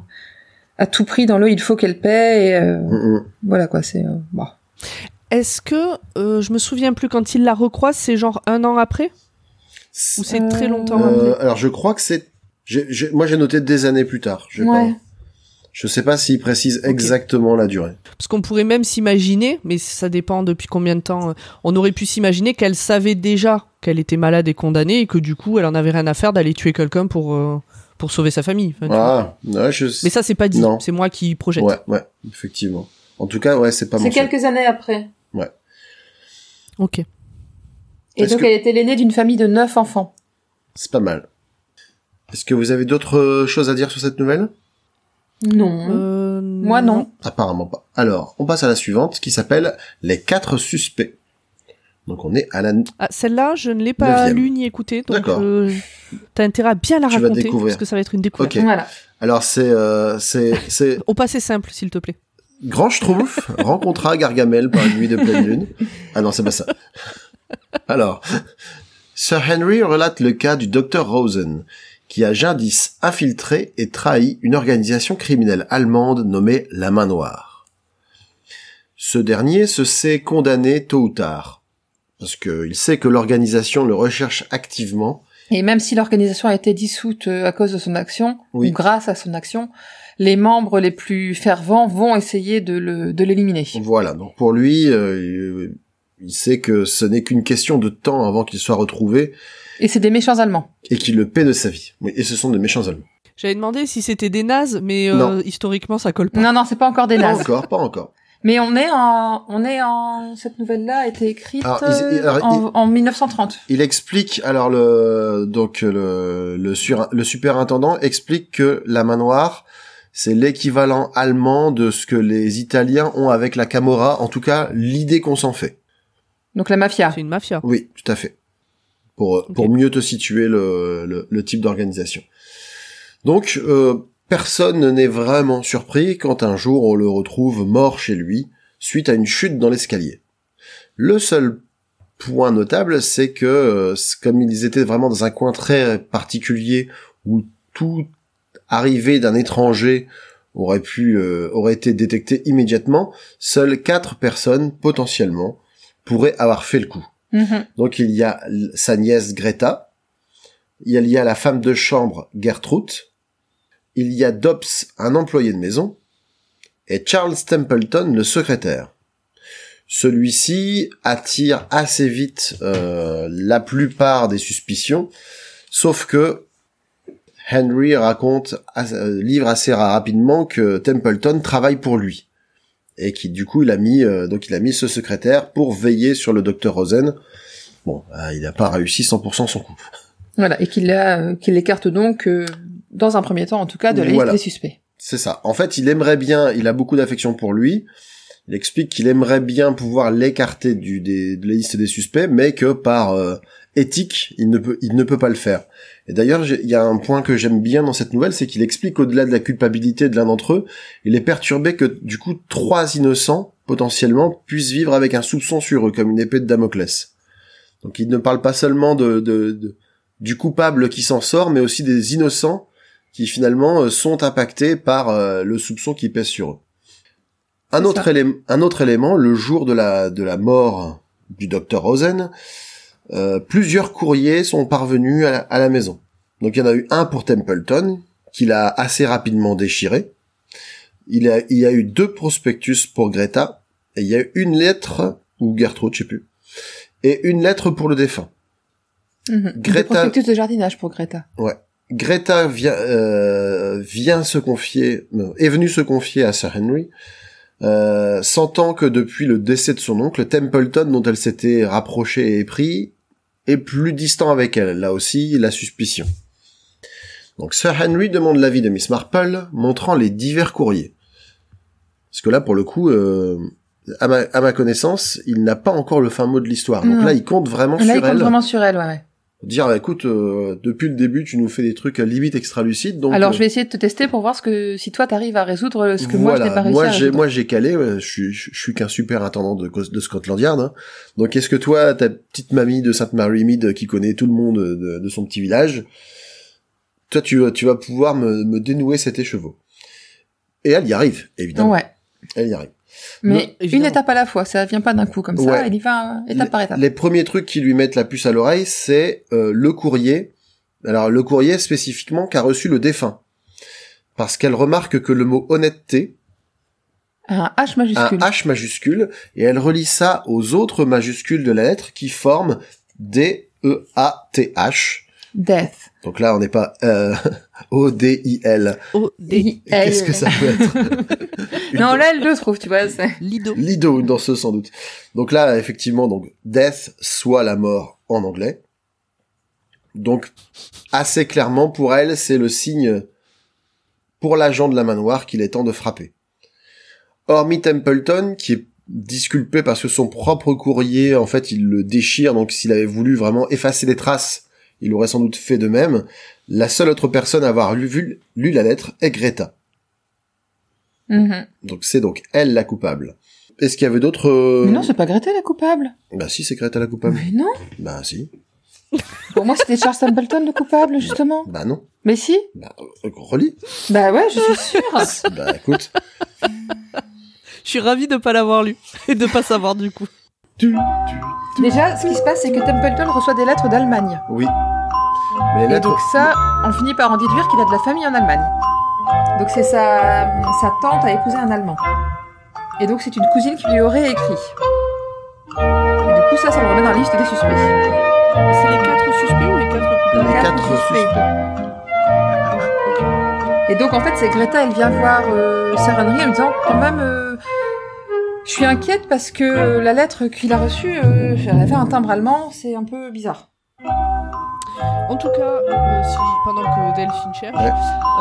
A: à tout prix dans le il faut qu'elle paie. Et, euh,
C: Mm, mm.
A: Voilà quoi, c'est. euh, bon.
B: Est-ce que euh, je me souviens plus quand il la recroise, c'est genre un an après ou c'est
A: Euh,
B: très longtemps
C: Euh,
B: après
C: alors, je crois que c'est. Moi, j'ai noté des années plus tard. Je,
A: Ouais.
C: crois. je sais pas s'il précise exactement la durée.
B: Parce qu'on pourrait même s'imaginer, mais ça dépend depuis combien de temps. euh, On aurait pu s'imaginer qu'elle savait déjà qu'elle était malade et condamnée et que du coup, elle en avait rien à faire d'aller tuer quelqu'un pour euh, pour sauver sa famille. Enfin.
C: Ah, ouais, je.
B: Mais ça, c'est pas dit.
C: Non.
B: C'est moi qui projette.
C: Ouais, ouais, effectivement. En tout cas, ouais, c'est pas
A: C'est quelques années après.
B: Ok.
A: Et
C: Est-ce
A: donc
C: que-
A: elle était l'aînée d'une famille de neuf enfants.
C: C'est pas mal. Est-ce que vous avez d'autres euh, choses à dire sur cette nouvelle?
A: Non.
B: Euh,
A: Moi non.
C: Apparemment pas. Alors, on passe à la suivante qui s'appelle Les quatre suspects. Donc on est à la...
B: Ah, celle-là, je ne l'ai pas lue ni écoutée, donc
C: D'accord.
B: euh, t'as intérêt à bien la
C: Tu vas
B: raconter,
C: découvrir.
B: parce que ça va être une découverte.
C: Ok.
A: Voilà.
C: Alors c'est euh, c'est c'est
B: Au passé simple, s'il te plaît.
C: Grand Schtroumpf rencontra Gargamel par une nuit de pleine lune. Ah non, c'est pas ça. Alors, Sir Henry relate le cas du docteur Rosen, qui a jadis infiltré et trahi une organisation criminelle allemande nommée la Main Noire. Ce dernier se sait condamné tôt ou tard, parce qu'il sait que l'organisation le recherche activement
A: Et même si l'organisation a été dissoute euh, à cause de son action,
C: Oui.
A: ou grâce à son action, les membres les plus fervents vont essayer de le- de l'éliminer.
C: Voilà, donc pour lui, euh, il sait que ce n'est qu'une question de temps avant qu'il soit retrouvé
A: Et c'est des méchants Allemands.
C: et qu'il le paie de sa vie. Oui, et ce sont des méchants Allemands.
B: J'avais demandé si c'était des nazes, mais euh, historiquement, ça colle pas.
A: Non, non, c'est pas encore des
C: Pas
A: nazes.
C: encore, pas encore.
A: Mais on est en, on est en, cette nouvelle-là a été écrite
C: Alors, ils- alors,
A: en, en 1930.
C: Il explique, alors le donc le le, sur, le superintendant explique que la main noire, c'est l'équivalent allemand de ce que les Italiens ont avec la Camorra, en tout cas l'idée qu'on s'en fait.
A: Donc la mafia.
B: C'est une mafia.
C: Oui, tout à fait. Pour euh, pour mieux te situer le le, le type d'organisation. Donc euh, personne n'est vraiment surpris quand un jour on le retrouve mort chez lui suite à une chute dans l'escalier. Le seul point notable, c'est que euh, comme ils étaient vraiment dans un coin très particulier où tout arrivé d'un étranger aurait pu euh, aurait été détecté immédiatement, seules quatre personnes potentiellement pourraient avoir fait le coup.
A: Mhm.
C: Donc il y a sa nièce Greta, il y a, il y a la femme de chambre Gertrude, il y a Dobbs, un employé de maison, et Charles Templeton, le secrétaire. Celui-ci attire assez vite euh, la plupart des suspicions, sauf que Henry raconte, euh, livre assez rapidement que Templeton travaille pour lui et qui du coup il a mis euh, donc il a mis ce secrétaire pour veiller sur le docteur Rosen. Bon, euh, il n'a pas réussi 100% son coup.
A: Voilà. Et qu'il a, euh, qu'il écarte donc, dans un premier temps, en tout cas, de la liste des suspects.
C: C'est ça. En fait, il aimerait bien, il a beaucoup d'affection pour lui. Il explique qu'il aimerait bien pouvoir l'écarter du des, de la liste des suspects, mais que par éthique, il ne peut il ne peut pas le faire. Et d'ailleurs, il y a un point que j'aime bien dans cette nouvelle, c'est qu'il explique au-delà de la culpabilité de l'un d'entre eux, il est perturbé que du coup trois innocents potentiellement puissent vivre avec un soupçon sur eux, comme une épée de Damoclès. Donc il ne parle pas seulement de, de- de- du coupable qui s'en sort, mais aussi des innocents qui finalement euh, sont impactés par euh, le soupçon qui pèse sur eux. Un autre, élément, un autre élément, le jour de la, de la mort du docteur Rosen, euh, plusieurs courriers sont parvenus à la, à la maison. Donc il y en a eu un pour Templeton, qu'il a assez rapidement déchiré. Il, a, il y a eu deux prospectus pour Greta, et il y a eu une lettre, ou Gertrude, je sais plus, et une lettre pour le défunt.
A: Mhm.
C: Greta-
A: prospectus de jardinage pour Greta.
C: Greta vient, euh, vient se confier, est venue se confier à Sir Henry, euh, sentant que depuis le décès de son oncle, Templeton, dont elle s'était rapprochée et épris, plus distant avec elle. Là aussi, la suspicion. Donc Sir Henry demande l'avis de Miss Marple, montrant les divers courriers. Parce que là, pour le coup, euh, à, ma, à ma connaissance, il n'a pas encore le fin mot de l'histoire. Donc là, il compte vraiment
A: Là, il
C: sur
A: compte
C: elle
A: vraiment sur elle, ouais, ouais.
C: Dire écoute euh, depuis le début tu nous fais des trucs à limite extra lucides donc
A: Alors,
C: euh,
A: je vais essayer de te tester pour voir ce que, si toi t'arrives à résoudre ce que moi je n'ai pas réussi
C: moi j'ai
A: résoudre.
C: moi j'ai calé euh, je suis je, je suis qu'un super intendant de, de Scotland Yard hein. donc est-ce que toi ta petite mamie de Sainte Mary Mead qui connaît tout le monde de, de son petit village toi tu vas tu vas pouvoir me, me dénouer cet écheveau et elle y arrive évidemment
A: Ouais.
C: elle y arrive
A: Mais
B: Non,
A: une étape à la fois, ça vient pas d'un coup comme ça,
C: Ouais.
A: elle y va euh, étape par étape.
C: Les premiers trucs qui lui mettent la puce à l'oreille, c'est euh, le courrier. Alors le courrier spécifiquement qu'a reçu le défunt. Parce qu'elle remarque que le mot honnêteté
A: Un H
C: a un
A: majuscule.
C: H majuscule et elle relie ça aux autres majuscules de la lettre qui forment D-E-A-T-H.
A: Death.
C: Donc là, on n'est pas euh, O-D-I-L.
B: O, D,
C: Qu'est-ce que ça peut être Une-
A: Non, là, elle le trouve, tu vois. c'est-
B: Lido.
C: Lido dans ce sans doute. Donc là, effectivement, donc death soit la mort en anglais. Donc assez clairement pour elle, c'est le signe pour l'agent de la main noire qu'il est temps de frapper. Hormis Templeton, qui est disculpé parce que son propre courrier, en fait, il le déchire. Donc, s'il avait voulu vraiment effacer les traces, il aurait sans doute fait de même. La seule autre personne à avoir lu, vu- lu la lettre est Greta.
A: Mhm.
C: Donc, c'est donc elle la coupable. Est-ce qu'il y avait d'autres... euh,
A: Mais non, c'est pas Greta la coupable.
C: Bah si, c'est Greta la coupable.
A: Mais non.
C: Bah si.
A: Pour moi, c'était Charles Templeton le coupable, justement.
C: Bah non.
A: Mais si.
C: Bah, euh, relis.
A: Bah ouais, je suis sûre.
C: bah écoute.
B: Je suis ravie de pas l'avoir lu et de pas savoir du coup.
C: Tu- tu-
A: Déjà, ce qui se passe, c'est que Templeton reçoit des lettres d'Allemagne.
C: Oui. Mais les
A: Et
C: lettres...
A: donc ça, on finit par en déduire qu'il a de la famille en Allemagne. Donc c'est sa, sa tante a épousé un Allemand. Et donc c'est une cousine qui lui aurait écrit. Et du coup ça, ça le remet dans la liste des suspects.
B: C'est les quatre suspects ou les quatre coupables?
C: Les
A: Quatre
C: quatre
A: suspects. Et donc en fait c'est Greta, elle vient voir euh, Sir Henry en lui disant quand même, euh, je suis inquiète parce que la lettre qu'il a reçue, euh, elle avait un timbre allemand, c'est un peu bizarre.
B: En tout cas, euh, si, pendant que Delphine cherche,
C: Ouais.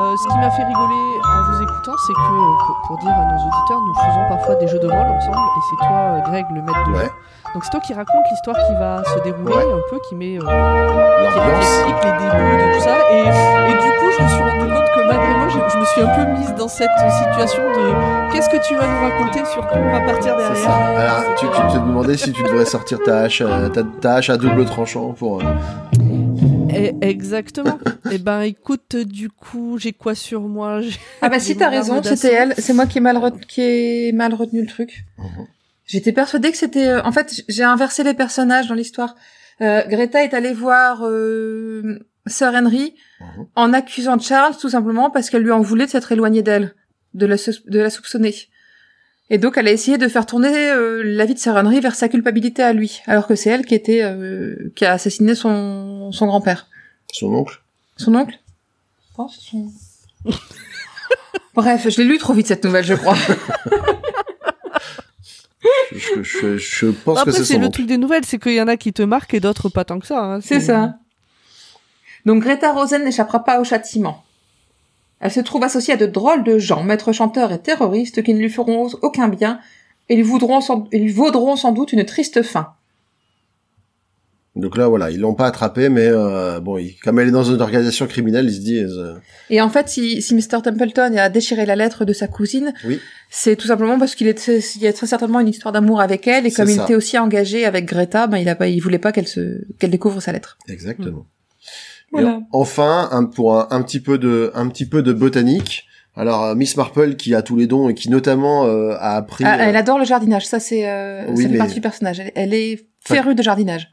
B: euh, ce qui m'a fait rigoler en vous écoutant, c'est que, pour, pour dire à nos auditeurs, nous faisons parfois des jeux de rôle ensemble, et c'est toi, euh, Greg, le maître de
C: Ouais.
B: jeu. Donc c'est toi qui raconte l'histoire qui va se dérouler
C: Ouais.
B: un peu, qui met, euh, qui explique les débuts de tout ça. Et, et du coup, je me suis rendu compte que malgré moi, je, je me suis un peu mise dans cette situation de qu'est-ce que tu vas nous raconter sur quoi on va partir
C: C'est
B: derrière.
C: ça. Alors, tu, tu te demandais si tu devrais sortir ta hache, euh, ta, ta hache à double tranchant pour... euh,
B: Et- exactement. et ben écoute, du coup, j'ai quoi sur moi?
A: Ah bah si t'as raison, c'était elle. C'est moi qui ai mal, ret- qui ai mal retenu le truc.
C: Mhm.
A: J'étais persuadée que c'était... euh, En fait, j'ai inversé les personnages dans l'histoire. Euh, Greta est allée voir euh, Sir Henry
C: Mhm.
A: en accusant Charles tout simplement parce qu'elle lui en voulait de s'être éloignée d'elle, de la, sus- de la soupçonner. Et donc elle a essayé de faire tourner euh, la vie de Sir Henry vers sa culpabilité à lui, alors que c'est elle qui était euh, qui a assassiné son, son grand-père.
C: Son oncle?
A: Son oncle? Je pense son... Bref, je l'ai lu trop vite cette nouvelle, je crois.
C: je, je, je pense que
B: Après,
C: c'est
B: c'est
C: son
B: le
C: oncle.
B: truc des nouvelles, c'est qu'il y en a qui te marquent et d'autres pas tant que ça. hein.
A: C'est ça. Donc Greta Rosen n'échappera pas au châtiment. Elle se trouve associée à de drôles de gens, maîtres chanteurs et terroristes, qui ne lui feront aucun bien et lui, voudront sans, et lui vaudront sans doute une triste fin.
C: Donc là, voilà, ils l'ont pas attrapé, mais euh, bon, il- comme elle est dans une organisation criminelle, ils se disent... euh,
A: Et en fait, si, si Mr. Templeton a déchiré la lettre de sa cousine,
C: Oui.
A: c'est tout simplement parce qu'il il y a très certainement une histoire d'amour avec elle, et comme il
C: ça.
A: était aussi engagé avec Greta, ben il a pas, il voulait pas qu'elle se, qu'elle découvre sa lettre.
C: Exactement.
A: Voilà.
C: Et enfin, un, pour un, un petit peu de, un petit peu de botanique. Alors euh, Miss Marple qui a tous les dons et qui notamment euh, a appris.
A: Ah, elle
C: euh,
A: adore le jardinage, ça c'est, euh,
C: Oui,
A: ça fait
C: mais-
A: partie du personnage. Elle, elle est férue de jardinage.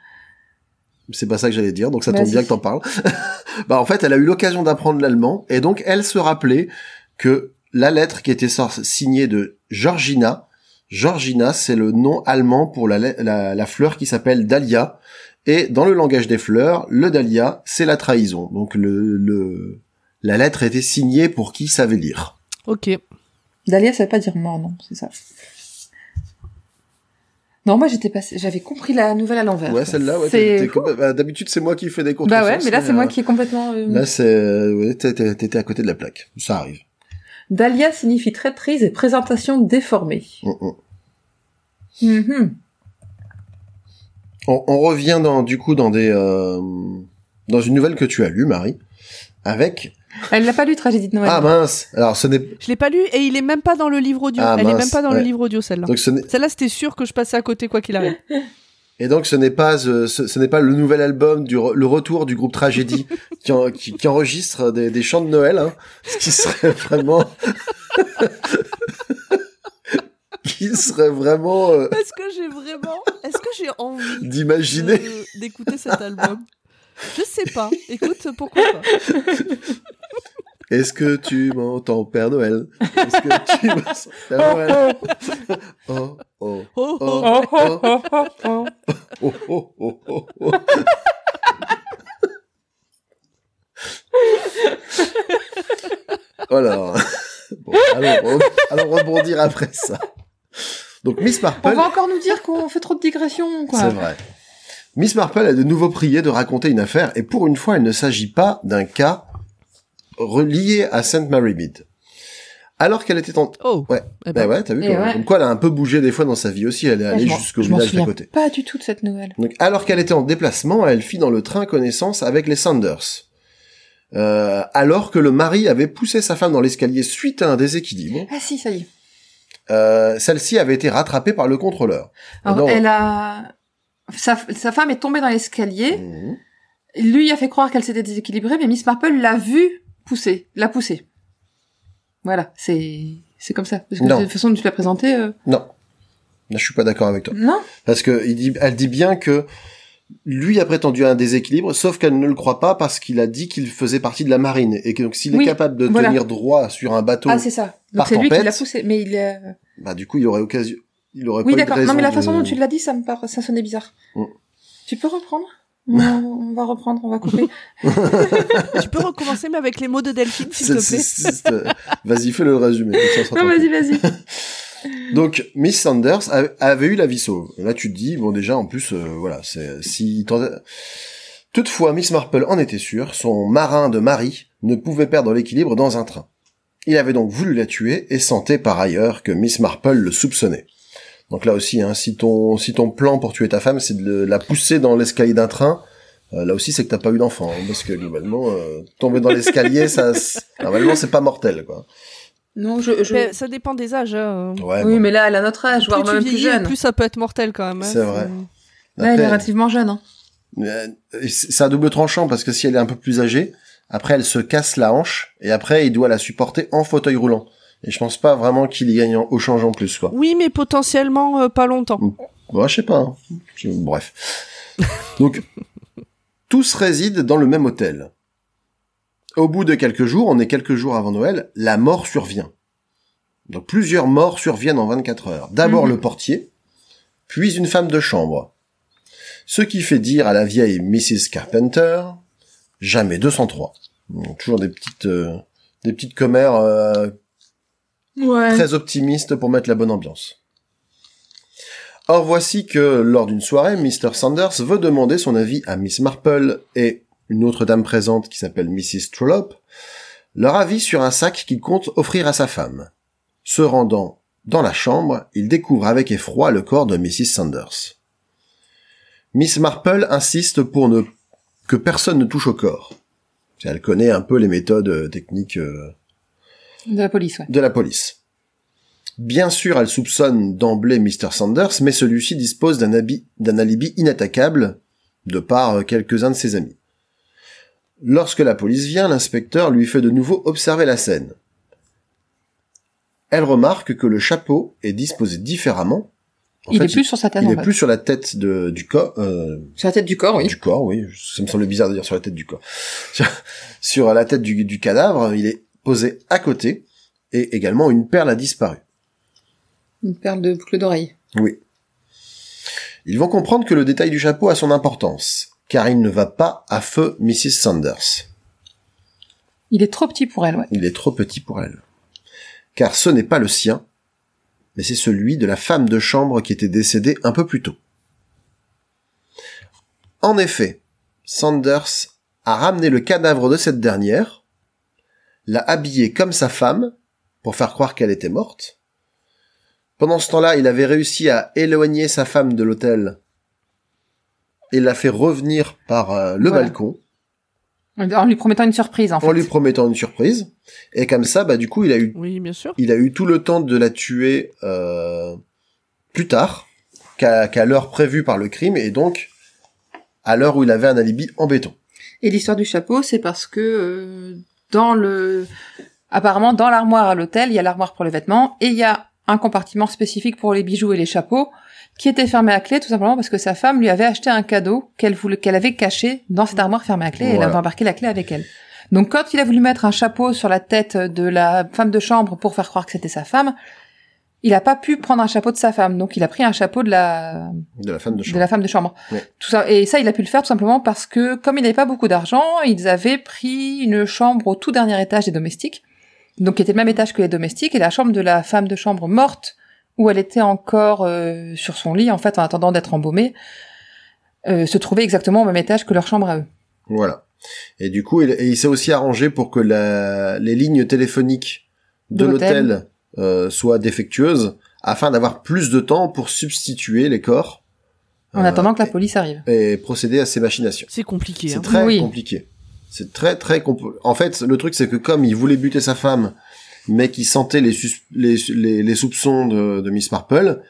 C: C'est pas ça que j'allais dire, donc ça tombe bien que t'en parles. bah en fait, elle a eu l'occasion d'apprendre l'allemand et donc elle se rappelait que la lettre qui était signée de Georgina, Georgina, c'est le nom allemand pour la, la, la fleur qui s'appelle dahlia. Et dans le langage des fleurs, le dahlia, c'est la trahison. Donc le, le la lettre était signée pour qui savait lire.
B: Ok.
A: Dahlia, ça veut pas dire mort, non, c'est ça. Non, moi j'étais passé, j'avais compris la nouvelle à l'envers.
C: Ouais, celle-là, ouais.
A: C'est
C: t'es- t'es complè- bah, D'habitude, c'est moi qui fais des contre
A: Bah ouais, mais là c'est moi qui est complètement. euh,
C: Là, c'est, euh, ouais, t'étais t'étais à côté de la plaque. Ça arrive.
A: Dahlia signifie traîtrise et présentation déformée.
C: On, on-
A: Mhm.
C: On- on revient dans, du coup, dans des, euh, dans une nouvelle que tu as lue, Marie, avec.
A: Elle l'a pas lu Tragédie de Noël.
C: Ah mince. Alors, ce n'est,
B: Je l'ai pas lu et il est même pas dans le livre audio.
C: Ah,
B: Elle est
C: mince,
B: même pas dans
C: ouais.
B: le livre audio celle-là.
C: donc ce n'est,
B: Celle-là, c'était sûr que je passais à côté quoi qu'il arrive.
C: et donc ce n'est pas, euh, ce, ce n'est pas le nouvel album du, re- le retour du groupe Tragédie qui, en- qui, qui enregistre des, des chants de Noël, hein, ce qui serait vraiment, qui serait vraiment euh,
B: Est-ce que j'ai vraiment, est-ce que j'ai envie
C: d'imaginer.
B: d'écouter cet album? Je sais pas. Écoute, pourquoi pas?
C: Est-ce que tu m'entends, Père Noël? Est-ce que tu m'entends, Père Noël? Oh, oh,
B: Oh, oh.
C: oh,
A: Oh, oh, oh, oh, oh.
C: oh, oh, oh, oh, oh. Alors, bon, allons, allons rebondir après ça. Donc Miss
A: On
C: Marple,
A: va encore nous dire qu'on fait trop de digressions, quoi.
C: c'est vrai. Miss Marple a de nouveau prié de raconter une affaire et pour une fois, il ne s'agit pas d'un cas relié à Sainte Mary Mead. Alors qu'elle était en...
B: Oh.
C: Ouais.
B: Eh
C: Bah
B: ben,
C: ouais, t'as vu
A: ouais.
C: Comme quoi, elle a un peu bougé des fois dans sa vie aussi. Elle est allée jusqu'au village d'à
A: souviens
C: côté.
A: Pas du tout de cette nouvelle.
C: Donc, alors qu'elle était en déplacement, elle fit dans le train connaissance avec les Sanders. Euh, alors que le mari avait poussé sa femme dans l'escalier suite à un déséquilibre,
A: Ah si, ça y est.
C: euh, celle-ci avait été rattrapée par le contrôleur.
A: Alors,
C: Non.
A: elle a... Sa, sa femme est tombée dans l'escalier.
C: Mhm.
A: Lui a fait croire qu'elle s'était déséquilibrée, mais Miss Marple l'a vue pousser, l'a poussée. Voilà, c'est c'est comme ça. Parce que
C: Non.
A: de toute façon, tu l'as présenté. euh,
C: Non. Je suis pas d'accord avec toi.
A: Non?
C: Parce que il dit, elle dit bien que lui a prétendu un déséquilibre, sauf qu'elle ne le croit pas parce qu'il a dit qu'il faisait partie de la marine et que donc s'il
A: Oui,
C: est capable de
A: voilà.
C: tenir droit sur un bateau,
A: Ah, c'est ça. Donc
C: Par
A: c'est lui qui l'a poussée, mais il. euh,
C: bah du coup il aurait occasion, il aurait
A: Oui,
C: pas
A: d'accord. Non, mais la
C: de-
A: façon dont tu l'as dit, ça me paraît, ça sonnait bizarre.
C: Mm.
A: Tu peux reprendre? On, on va reprendre, on va couper.
B: tu peux recommencer, mais avec les mots de Delphine, s'il te plaît.
C: Vas-y, fais le résumé.
A: non, vas-y, vas-y.
C: Donc, Miss Sanders avait eu la vie sauve. Là, tu te dis, bon, déjà, en plus, euh, voilà, c'est si Toutefois, Miss Marple en était sûre, son marin de mari ne pouvait perdre l'équilibre dans un train. Il avait donc voulu la tuer et sentait par ailleurs que Miss Marple le soupçonnait. Donc là aussi, hein, si ton si ton plan pour tuer ta femme, c'est de la pousser dans l'escalier d'un train, euh, là aussi c'est que t'as pas eu d'enfant, hein, parce que globalement, euh, tomber dans l'escalier, ça, normalement c'est pas mortel, quoi.
A: Non, je. je...
B: Mais ça dépend des âges. hein.
C: Ouais,
A: oui,
C: bon.
A: mais là, elle a notre âge, voire
B: plus tu
A: même plus jeune.
B: plus ça peut être mortel quand même. hein.
C: C'est vrai.
A: Là, elle est relativement jeune. Hein.
C: Euh, c'est un double tranchant parce que si elle est un peu plus âgée, après elle se casse la hanche et après il doit la supporter en fauteuil roulant. Et je pense pas vraiment qu'il y gagne en- au change en plus quoi.
B: Oui, mais potentiellement euh, pas longtemps.
C: Bon, je sais pas. hein. Bref. Donc tous résident dans le même hôtel. Au bout de quelques jours, on est quelques jours avant Noël, la mort survient. Donc plusieurs morts surviennent en 24 heures. D'abord
A: Mhm.
C: le portier, puis une femme de chambre. Ce qui fait dire à la vieille Mrs. Carpenter, jamais 203. Donc, toujours des petites, euh, des petites commères euh,
A: Ouais.
C: très optimiste pour mettre la bonne ambiance. Or voici que, lors d'une soirée, Mr. Sanders veut demander son avis à Miss Marple et une autre dame présente qui s'appelle Mrs. Trollope, leur avis sur un sac qu'il compte offrir à sa femme. Se rendant dans la chambre, il découvre avec effroi le corps de Mrs. Sanders. Miss Marple insiste pour ne que personne ne touche au corps. Elle connaît un peu les méthodes euh, techniques euh,
A: De la police, ouais.
C: de la police. Bien sûr, elle soupçonne d'emblée Mr. Sanders, mais celui-ci dispose d'un alibi inattaquable, de par euh, quelques-uns de ses amis. Lorsque la police vient, l'inspecteur lui fait de nouveau observer la scène. Elle remarque que le chapeau est disposé différemment. En
A: il
C: fait,
A: est plus sur sa tête,
C: il
A: en
C: est
A: fait.
C: plus sur la tête de, du corps, euh,
A: Sur la tête du corps, oui.
C: du corps, oui. Ça me semble bizarre de dire sur la tête du corps. Sur, sur la tête du, du cadavre, il est posé à côté, et également une perle a disparu.
A: Une perle de boucle d'oreille.
C: Oui. Ils vont comprendre que le détail du chapeau a son importance, car il ne va pas à feu Mrs. Sanders.
A: Il est trop petit pour elle, ouais.
C: Il est trop petit pour elle. Car ce n'est pas le sien, mais c'est celui de la femme de chambre qui était décédée un peu plus tôt. En effet, Sanders a ramené le cadavre de cette dernière, l'a habillée comme sa femme, pour faire croire qu'elle était morte. Pendant ce temps-là, il avait réussi à éloigner sa femme de l'hôtel et l'a fait revenir par euh, le
A: Voilà.
C: balcon
A: En lui promettant une surprise, en fait.
C: en lui promettant une surprise. Et comme ça, bah du coup, il a eu
B: Oui, bien sûr.
C: il a eu tout le temps de la tuer euh, plus tard qu'à qu'à l'heure prévue par le crime et donc à l'heure où il avait un alibi en béton.
A: Et l'histoire du chapeau, c'est parce que euh, dans le, apparemment dans l'armoire à l'hôtel, il y a l'armoire pour les vêtements et il y a un compartiment spécifique pour les bijoux et les chapeaux qui était fermé à clé tout simplement parce que sa femme lui avait acheté un cadeau qu'elle voulait qu'elle avait caché dans cette armoire fermée à clé et elle avait embarqué la clé avec elle. Donc quand il a voulu mettre un chapeau sur la tête de la femme de chambre pour faire croire que c'était sa femme, il a pas pu prendre un chapeau de sa femme, donc il a pris un chapeau de la
C: De la femme de
A: de
C: chambre.
A: la femme de chambre.
C: Ouais.
A: Tout ça, et ça, il a pu le faire tout simplement parce que, comme il n'avait pas beaucoup d'argent, ils avaient pris une chambre au tout dernier étage des domestiques, donc qui était le même étage que les domestiques, et la chambre de la femme de chambre morte, où elle était encore euh, sur son lit, en fait, en attendant d'être embaumée, euh, se trouvait exactement au même étage que leur chambre à eux.
C: Voilà. Et du coup, il, et il s'est aussi arrangé pour que la, les lignes téléphoniques de
A: De l'hôtel.
C: euh, soit défectueuse afin d'avoir plus de temps pour substituer les corps
A: En
C: euh,
A: attendant que la police arrive.
C: et procéder à ces machinations.
B: C'est compliqué.
C: C'est
B: Hein.
C: très
A: Oui.
C: compliqué. C'est très très compl- En fait, le truc c'est que comme il voulait buter sa femme, mais qu'il sentait les, sus- les, les, les soupçons de, de Miss Marple,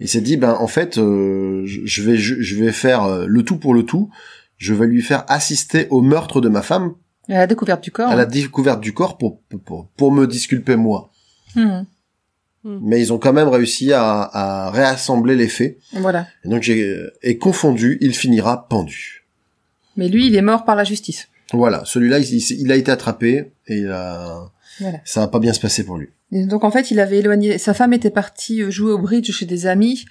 C: il s'est dit ben en fait euh, je vais je, je vais faire euh, le tout pour le tout. Je vais lui faire assister au meurtre de ma femme
A: À la découverte du corps.
C: à la découverte du corps pour pour, pour me disculper moi.
A: Hmm.
C: Mais ils ont quand même réussi à, à réassembler les faits.
A: Voilà.
C: Et donc j'ai et confondu, il finira pendu.
A: Mais lui, il est mort par la justice.
C: Voilà, celui-là, il, il- il a été attrapé et il a...
A: Voilà.
C: ça va pas bien se passer pour lui.
A: Et donc en fait, il avait éloigné. Sa femme était partie euh, jouer au bridge chez des amis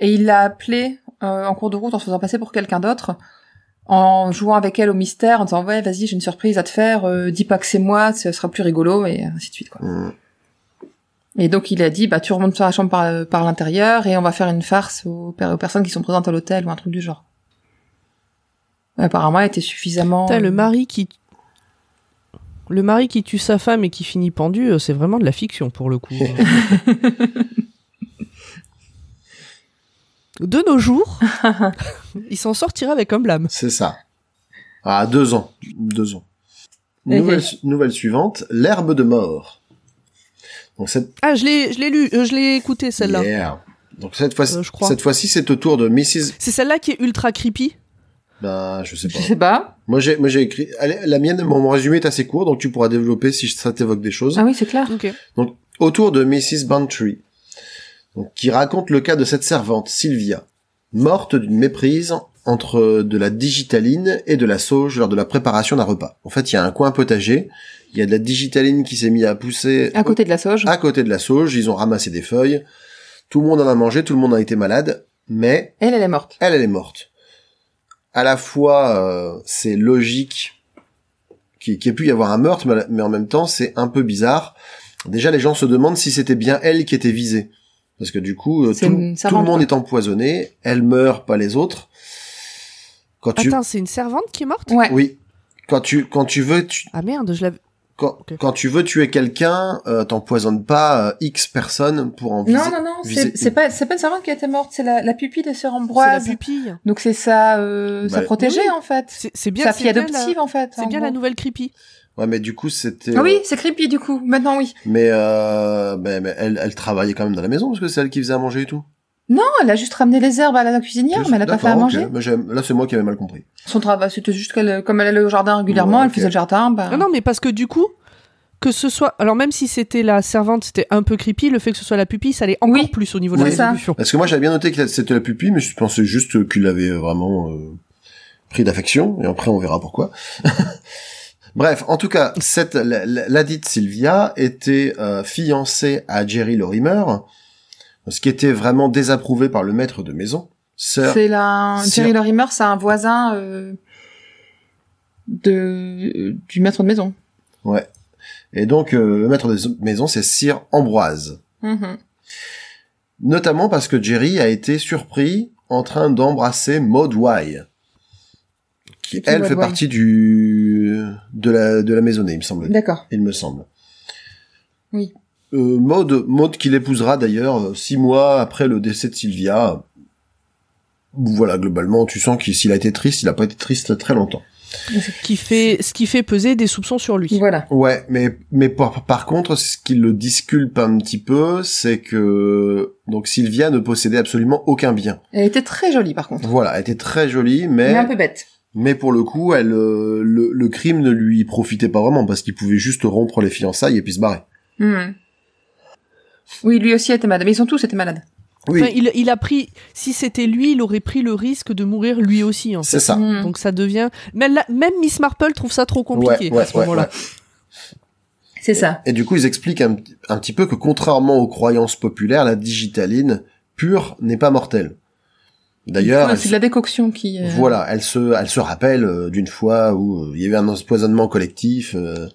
A: et il l'a appelé euh, en cours de route en se faisant passer pour quelqu'un d'autre, en jouant avec elle au mystère, en disant ouais vas-y j'ai une surprise à te faire, euh, dis pas que c'est moi, ce sera plus rigolo et ainsi de suite quoi.
C: Hum.
A: Et donc il a dit bah tu remontes sur la chambre par, par l'intérieur et on va faire une farce aux, aux personnes qui sont présentes à l'hôtel ou un truc du genre. Apparemment, elle était suffisamment.
B: Putain, le mari qui le mari qui tue sa femme et qui finit pendu, euh, c'est vraiment de la fiction pour le coup. de nos jours, il s'en sortira avec un blâme.
C: C'est ça. Ah, deux ans. Deux ans. Nouvelle, nouvelle suivante, l'herbe de mort. Donc cette,
B: Ah, je l'ai, je l'ai lu, euh, je l'ai écouté celle-là.
C: Yeah. Donc cette fois,
B: Euh,
C: cette fois-ci, c'est au tour de Mrs.
B: C'est celle-là qui est ultra creepy?
C: Ben, je sais pas.
A: Je sais pas.
C: Moi, j'ai, moi, j'ai écrit. Allez, la mienne, mon, mon résumé est assez court, donc tu pourras développer si ça t'évoque des choses.
A: Ah oui, c'est clair.
B: Ok.
C: Donc, autour de Mrs. Bantry, donc, qui raconte le cas de cette servante, Sylvia, morte d'une méprise entre de la digitaline et de la sauge lors de la préparation d'un repas. En fait, il y a un coin potager, il y a de la digitaline qui s'est mis à pousser
A: À côté de la sauge.
C: à côté de la sauge, ils ont ramassé des feuilles, tout le monde en a mangé, tout le monde a été malade, mais
A: Elle, elle est morte.
C: elle, elle est morte. À la fois, euh, c'est logique qu'il y ait pu y avoir un meurtre, mais- mais en même temps, c'est un peu bizarre. Déjà, les gens se demandent si c'était bien elle qui était visée. Parce que du coup, euh, tout, le monde
A: quoi.
C: est empoisonné, elle meurt, pas les autres. Quand tu,
B: Attends, c'est une servante qui est morte?
A: Ouais.
C: oui, quand tu, quand tu veux, tu,
B: Ah merde, je l'avais.
C: Quand, quand tu veux tuer quelqu'un, euh, t'empoisonnes pas euh, X personnes pour en viser.
A: Non, non, non, c'est c'est
C: une.
A: pas, c'est pas une servante qui a été morte, c'est la, la pupille de sœur
B: C'est la
A: Ambroise.
B: pupille.
A: Donc c'est sa, euh, sa
C: Bah,
A: protégée,
B: oui.
A: en fait.
B: C'est c'est bien.
A: Sa
B: c'est
A: fille
B: bien
A: adoptive,
B: la-
A: en fait.
B: C'est
A: en
B: bien
A: gros.
B: la nouvelle creepy.
C: Ouais, mais du coup, c'était.
A: Ah oui,
C: euh,
A: c'est creepy, du coup. Maintenant, oui.
C: Mais, euh, ben, elle, elle travaillait quand même dans la maison parce que c'est elle qui faisait à manger et tout.
A: Non, elle a juste ramené les herbes à la cuisinière, mais elle a pas fait à manger.
C: Mais j'aime- là, c'est moi qui avais mal compris.
A: Son travail, c'était juste qu'elle, comme elle allait au jardin régulièrement,
C: Ouais,
A: elle faisait le jardin, bah.
B: Non, non, mais parce que du coup, que ce soit. Alors, même si c'était la servante, c'était un peu creepy, le fait que ce soit la pupille, ça allait encore
A: Oui.
B: plus au niveau de la
A: Oui,
B: résolution.
C: Parce que moi, j'avais bien noté que c'était la pupille, mais je pensais juste qu'il avait vraiment euh, pris d'affection. Et après, on verra pourquoi. Bref, en tout cas, cette la, la- la dite Sylvia était euh, fiancée à Jerry Lorimer, ce qui était vraiment désapprouvé par le maître de maison.
A: C'est la,
C: Sir-
A: Jerry Lorimer, c'est un voisin, euh, de, du maître de maison.
C: ouais. Et donc, euh, le maître de maison, c'est Sir Ambroise.
A: Mhm.
C: Notamment parce que Jerry a été surpris en train d'embrasser Maud Wye, qui elle fait partie du de la de la maisonnée, il me semble.
A: D'accord.
C: Il me semble.
A: Oui.
C: Euh, Maud, Maud qui l'épousera d'ailleurs euh, six mois après le décès de Sylvia. Voilà, globalement, tu sens qu'il s'il a été triste, il a pas été triste très longtemps.
B: Qui fait, ce qui fait peser des soupçons sur lui.
A: Voilà.
C: Ouais, mais mais par, par contre, ce qui le disculpe un petit peu, c'est que donc Sylvia ne possédait absolument aucun bien.
A: Elle était très jolie, par contre.
C: Voilà, elle était très jolie, mais
A: Mais un peu bête.
C: mais pour le coup, elle euh, le, le crime ne lui profitait pas vraiment parce qu'il pouvait juste rompre les fiançailles et puis se barrer.
A: Mhm. Oui, lui aussi était malade. Mais ils sont tous été malades.
C: Oui,
B: Enfin, il, il a pris, si c'était lui, il aurait pris le risque de mourir lui aussi, en fait.
C: c'est ça.
A: Mhm.
B: Donc ça devient. Même, la- même Miss Marple trouve ça trop compliqué
C: Ouais, ouais,
B: à ce
C: ouais,
B: moment-là.
C: ouais.
A: C'est ça.
C: Et du coup, ils expliquent un, un petit peu que contrairement aux croyances populaires, la digitaline pure n'est pas mortelle. D'ailleurs,
A: c'est de la décoction qui. euh,
C: voilà, elle se, elle se rappelle euh, d'une fois où euh, il y avait un empoisonnement collectif euh,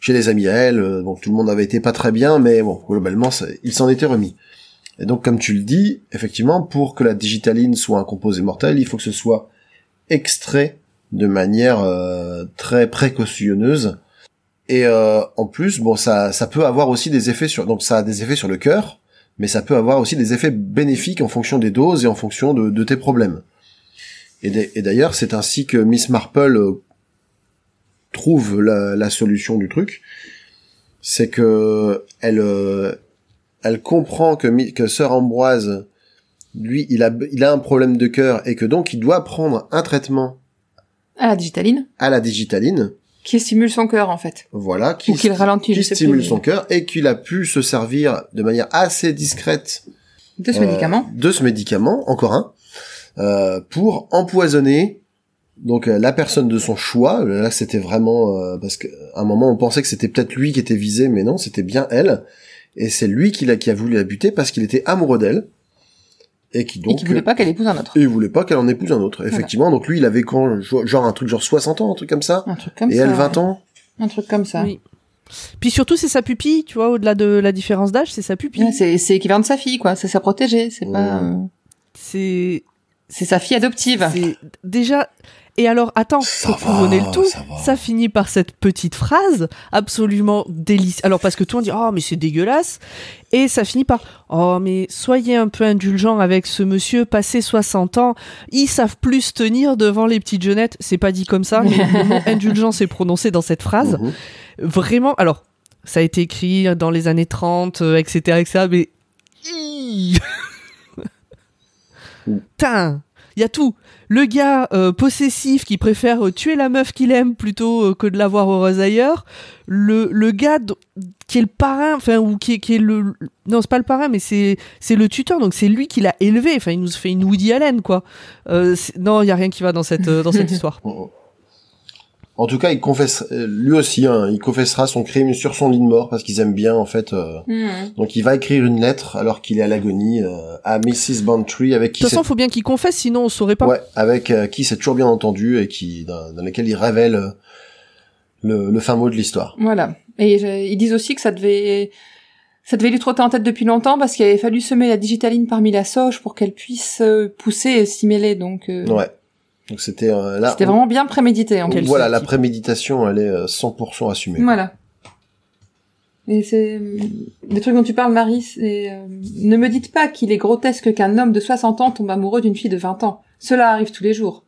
C: chez des amis à elle. euh, bon, tout le monde avait été pas très bien, mais bon, globalement, il s'en était remis. Et donc, comme tu le dis, effectivement, pour que la digitaline soit un composé mortel, il faut que ce soit extrait de manière euh, très précautionneuse Et euh, en plus, bon, ça, ça peut avoir aussi des effets sur, donc ça a des effets sur le cœur, mais ça peut avoir aussi des effets bénéfiques en fonction des doses et en fonction de, tes problèmes. Et d'a- et d'ailleurs, c'est ainsi que Miss Marple trouve la, la solution du truc, c'est que elle, euh, elle comprend que, que Sœur Ambroise, lui, il a, il a un problème de cœur et que donc il doit prendre un traitement
A: À la digitaline,
C: à la digitaline,
A: qui stimule son cœur en fait.
C: voilà, qui,
A: Ou qui le ralentit,
C: qui stimule son cœur et qu'il a pu se servir de manière assez discrète
A: De ce
C: euh,
A: médicament.
C: de ce médicament, encore un, euh, pour empoisonner donc euh, la personne de son choix. Là, c'était vraiment euh, parce qu'à un moment on pensait que c'était peut-être lui qui était visé, mais non, c'était bien elle. Et c'est lui qui, l'a, qui a voulu la buter parce qu'il était amoureux d'elle et qui
A: Et
C: donc
A: qui voulait pas qu'elle épouse un autre.
C: et il voulait pas qu'elle en épouse un autre. Effectivement, donc lui, il avait quand genre un truc genre 60 ans, un truc comme ça,
A: Un truc comme
C: et
A: ça.
C: elle 20 ans.
A: Un truc comme ça.
B: Oui. Puis surtout, c'est sa pupille, tu vois, au-delà de la différence d'âge, c'est sa pupille.
A: Ouais, c'est c'est l'équivalent de sa fille, quoi. C'est sa protégée. C'est pas.
C: Ouais.
A: euh,
B: C'est
A: C'est sa fille adoptive.
B: déjà. Et alors, attends,
C: Ça
B: pour couronner le tout,
C: ça
B: finit par cette petite phrase absolument délicieuse. Alors, parce que tout le monde dit, oh, mais c'est dégueulasse. Et ça finit par, oh, mais soyez un peu indulgent avec ce monsieur, passé 60 ans, ils savent plus se tenir devant les petites jeunettes. C'est pas dit comme ça, mais le mot indulgent prononcé dans cette phrase.
C: Mhm.
B: Vraiment, alors, ça a été écrit dans les années 30, euh, etc., etc., mais. Ih Putain, il y a tout. Le gars euh, possessif qui préfère euh, tuer la meuf qu'il aime plutôt euh, que de la voir heureuse ailleurs. Le, le gars qui est le parrain, enfin, ou qui est, qui est le. Non, c'est pas le parrain, mais c'est c'est le tuteur, donc c'est lui qui l'a élevé. Enfin, il nous fait une Woody Allen, quoi. Euh, non, il y a rien qui va dans cette, euh, dans cette histoire.
C: En tout cas, il confesse, euh, lui aussi, hein, il confessera son crime sur son lit de mort parce qu'ils aiment bien en fait. euh,
A: Hmm.
C: Donc, il va écrire une lettre alors qu'il est à l'agonie euh, à Mrs. Bantry avec
B: De
C: qui
B: toute
C: c'est
B: façon, faut bien qu'il confesse, sinon on saurait pas.
C: ouais, avec euh, qui c'est toujours bien entendu et qui dans, dans lequel il révèle euh, le, le fin mot de l'histoire.
A: Voilà. Et euh, ils disent aussi que ça devait, ça devait lui trotter en tête depuis longtemps parce qu'il avait fallu semer la digitaline parmi la sauge pour qu'elle puisse euh, pousser et s'y mêler. Donc, euh,
C: Ouais. Donc c'était euh, là.
A: c'était
C: on-
A: vraiment bien prémédité. En fait.
C: voilà, la préméditation, elle est euh, 100% assumée.
A: Voilà. Et c'est le truc dont tu parles, Marie. C'est euh, ne me dites pas qu'il est grotesque qu'un homme de 60 ans tombe amoureux d'une fille de 20 ans. Cela arrive tous les jours.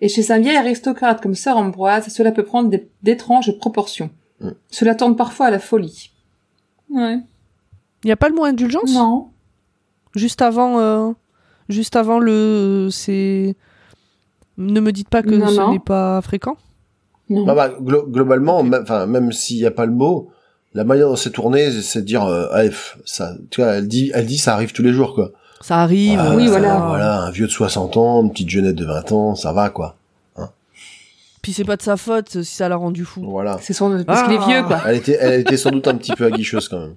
A: Et chez un vieil aristocrate comme Sœur Ambroise, cela peut prendre des- d'étranges proportions.
C: Mm.
A: Cela tourne parfois à la folie. Ouais.
B: Il n'y a pas le mot indulgence?
A: Non.
B: Juste avant, euh, juste avant le, c'est. Ne me dites pas que
A: Non,
B: ce n'est pas fréquent.
A: Non.
C: Bah, bah, glo- globalement, même, enfin, même s'il n'y a pas le mot, la manière dont c'est tourné, c'est de dire, euh, ça, tu vois, elle dit, elle dit, ça arrive tous les jours, quoi.
B: Ça arrive.
C: Ah,
A: Oui,
C: ça
A: voilà.
C: Voilà, un vieux de 60 ans, une petite jeunette de 20 ans, ça va, quoi.
B: Puis c'est pas de sa faute si ça l'a rendu fou.
C: Voilà.
A: C'est son parce qu'il est
B: Ah.
A: vieux quoi.
C: Elle était, elle était sans doute un petit peu aguicheuse, quand même.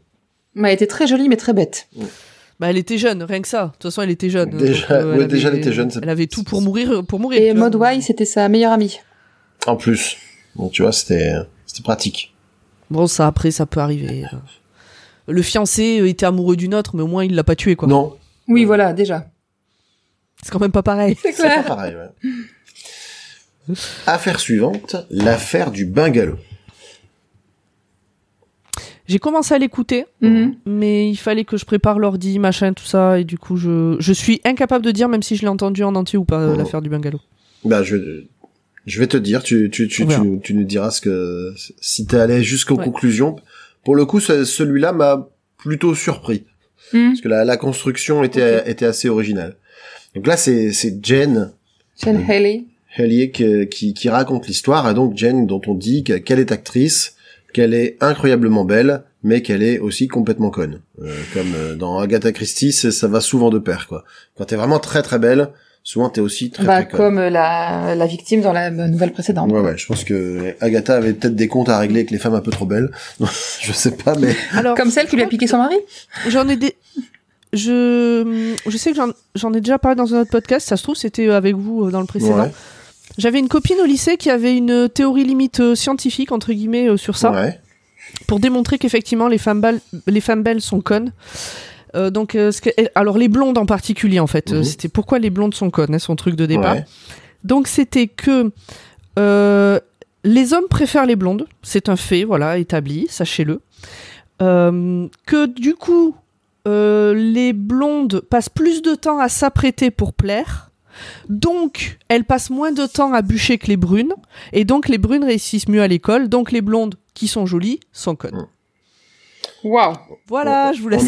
A: Mais elle était très jolie mais très bête.
B: Bah, elle était jeune, rien que ça. De toute façon, elle était jeune.
C: Déjà-
B: Donc,
C: ouais,
B: elle
C: déjà, elle
B: avait-
C: était jeune,
B: Elle avait tout pour mourir, pour mourir.
A: Et. Maud c'était sa meilleure amie.
C: En plus. Donc, tu vois, c'était, c'était pratique.
B: Bon, ça après, ça peut arriver. euh. Le fiancé euh, était amoureux d'une autre, mais au moins il l'a pas tué, quoi.
C: Non.
A: Oui, voilà, déjà.
B: C'est quand même pas pareil.
A: C'est
C: C'est pas
A: clair.
C: pareil, ouais. Affaire suivante, l'affaire du bungalow.
B: J'ai commencé à l'écouter,
A: Mhm.
B: mais il fallait que je prépare l'ordi, machin, tout ça, et du coup, je, je suis incapable de dire, même si je l'ai entendu en entier ou pas, euh,
C: Oh.
B: l'affaire du bungalow.
C: Bah, je, je vais te dire, tu, tu, tu, tu, nous diras ce que, si t'es allé jusqu'aux
B: Ouais.
C: conclusions. Pour le coup, ce- celui-là m'a plutôt surpris.
A: Mhm.
C: Parce que la, la construction était, était assez originale. Donc là, c'est, c'est Jen
A: Jane Haley.
C: Hellier qui, qui, qui raconte l'histoire, et donc Jen dont on dit que- qu'elle est actrice, qu'elle est incroyablement belle, mais qu'elle est aussi complètement conne. Euh, comme euh, dans Agatha Christie, c'est- ça va souvent de pair, quoi. Quand t'es vraiment très très belle, souvent t'es aussi très
A: Bah,
C: très conne.
A: comme la, la victime dans la nouvelle précédente.
C: Ouais, ouais, je pense que Agatha avait peut-être des comptes à régler avec les femmes un peu trop belles. je sais pas, mais
B: Alors,
A: Comme celle qui lui a piqué son mari?
B: J'en ai des. Je, je sais que j'en- j'en ai déjà parlé dans un autre podcast, ça se trouve, c'était avec vous euh, dans le précédent.
C: ouais,
B: J'avais une copine au lycée qui avait une théorie limite euh, scientifique, entre guillemets, euh, sur ça,
C: ouais.
B: pour démontrer qu'effectivement, les, femmes belles- les femmes belles sont connes. Euh, donc, euh, ce que- alors les blondes en particulier, en fait, euh,
C: Mhm.
B: c'était pourquoi les blondes sont connes, hein, son truc de départ.
C: ouais.
B: Donc, c'était que les hommes préfèrent les blondes, c'est un fait, voilà, établi, sachez-le. Que du coup, les blondes passent plus de temps à s'apprêter pour plaire. Donc, elles passent moins de temps à bûcher que les brunes. Et donc, les brunes réussissent mieux à l'école. Donc, les blondes, qui sont jolies, sont connes.
A: Waouh
B: Voilà, je vous laisse.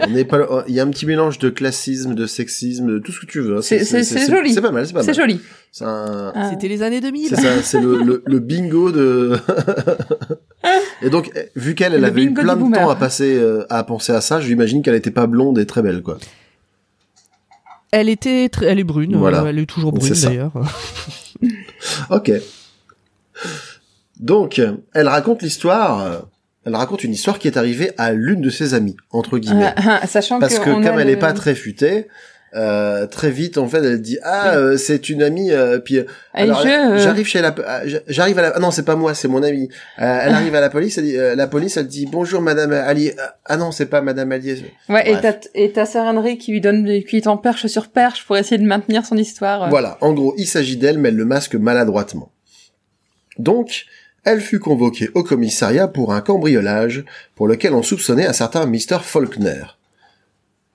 C: On- n'est pas, il y a un petit mélange de classisme, de sexisme, de tout ce que tu veux. hein.
A: C'est- joli.
C: C'est pas mal, c'est pas
A: C'est
C: mal.
A: joli.
C: Un,
A: Ah.
B: C'était les années 2000.
C: c'est le, le, le bingo de. et donc, eh, vu qu'elle, elle
A: Le
C: avait eu plein de
A: boomer.
C: temps à passer, euh, à penser à ça, je l'imagine qu'elle était pas blonde et très belle, quoi.
B: Elle était, elle est brune.
C: Voilà.
B: euh, Elle est toujours brune d'ailleurs.
C: Ok. Donc, elle raconte l'histoire. euh, Elle raconte une histoire qui est arrivée à l'une de ses amies, entre guillemets.
A: Ah, ah, Sachant
C: Parce que comme elle
A: le-
C: est pas très futée, euh, très vite en fait elle dit ah euh, c'est une amie euh, puis euh,
A: euh,
C: j'arrive chez la j'arrive à la ah non c'est pas moi c'est mon amie elle arrive à la police elle dit, euh, la police elle dit bonjour madame Ali ah non c'est pas madame Ali
A: Ouais, et
C: Bref.
A: et t'as Sir Henry qui lui donne, qui est en perche sur perche pour essayer de maintenir son histoire.
C: Voilà, en gros, il s'agit d'elle, mais elle le masque maladroitement. Donc, elle fut convoquée au commissariat pour un cambriolage pour lequel on soupçonnait un certain Mr. Faulkner.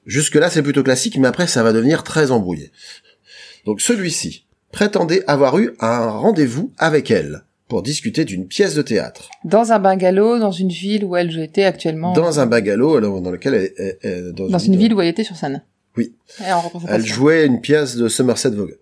C: Jusque-là, c'est plutôt classique, mais après, ça va devenir très embrouillé. Donc, celui-ci prétendait avoir eu un rendez-vous avec elle pour discuter d'une pièce de théâtre
A: Dans un bungalow, dans une ville où elle était actuellement.
C: dans un bungalow alors, dans lequel elle, elle- elle-
A: Dans une ville où elle était sur scène.
C: Oui. Elle jouait une pièce de Somerset Vaughan.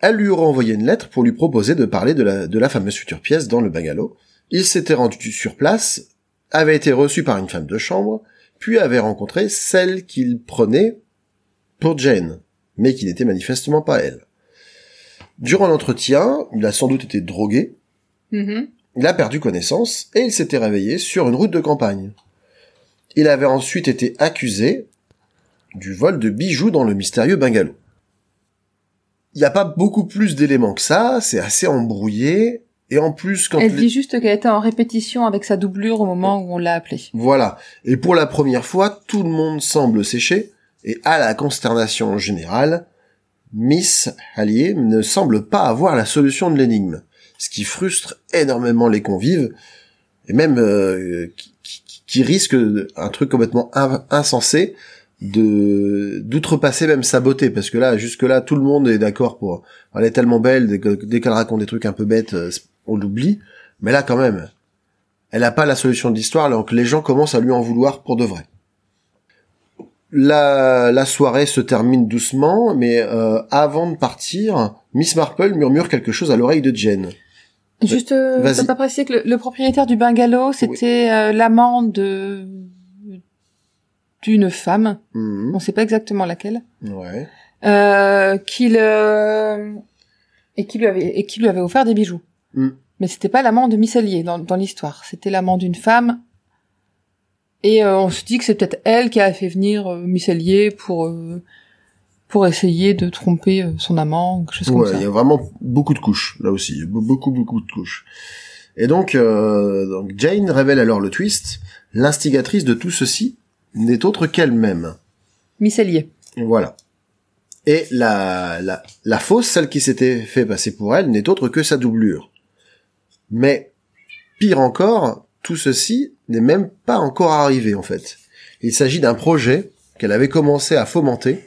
C: Elle lui aurait envoyé une lettre pour lui proposer de parler de la, de la fameuse future pièce dans le bungalow. Il s'était rendu sur place, avait été reçu par une femme de chambre, puis avait rencontré celle qu'il prenait pour Jane, mais qui n'était manifestement pas elle. Durant l'entretien, il a sans doute été drogué,
A: Mhm.
C: il a perdu connaissance et il s'était réveillé sur une route de campagne. Il avait ensuite été accusé du vol de bijoux dans le mystérieux bungalow. Il n'y a pas beaucoup plus d'éléments que ça, c'est assez embrouillé, et en plus quand...
A: Elle
C: les-
A: dit juste qu'elle était en répétition avec sa doublure au moment où on l'a appelée.
C: Voilà. Et pour la première fois, tout le monde semble sécher, et à la consternation générale, Miss Hallier ne semble pas avoir la solution de l'énigme, ce qui frustre énormément les convives, et même euh, qui, qui- qui risque un truc complètement in- insensé de d'outrepasser même sa beauté, parce que là, jusque là, tout le monde est d'accord pour... Elle est tellement belle, dès qu'elle raconte des trucs un peu bêtes, euh, on l'oublie, mais là quand même, elle n'a pas la solution de l'histoire, donc les gens commencent à lui en vouloir pour de vrai. La, la soirée se termine doucement, mais euh, avant de partir, Miss Marple murmure quelque chose à l'oreille de Jen.
A: Juste, euh, t'as pas précisé que le, le propriétaire du bungalow, c'était euh, l'amant de d'une femme,
C: Mhm.
A: on sait pas exactement laquelle,
C: Ouais.
A: euh, qui le et qui lui avait et qui lui avait offert des bijoux.
C: Mm.
A: Mais c'était pas l'amant de Miss Allier dans, dans l'histoire, c'était l'amant d'une femme. Et euh, on se dit que c'est peut-être elle qui a fait venir euh, pour euh, pour essayer de tromper euh, son amant, ou quelque chose comme
C: Ouais,
A: ça.
C: il y a vraiment beaucoup de couches, là aussi. Beaucoup, beaucoup de couches. Et donc, euh, donc Jane révèle alors le twist. L'instigatrice de tout ceci n'est autre qu'elle-même.
A: Miss Allier.
C: Voilà. Et la, la, la fausse, celle qui s'était fait passer pour elle, n'est autre que sa doublure. Mais, pire encore, tout ceci n'est même pas encore arrivé, en fait. Il s'agit d'un projet qu'elle avait commencé à fomenter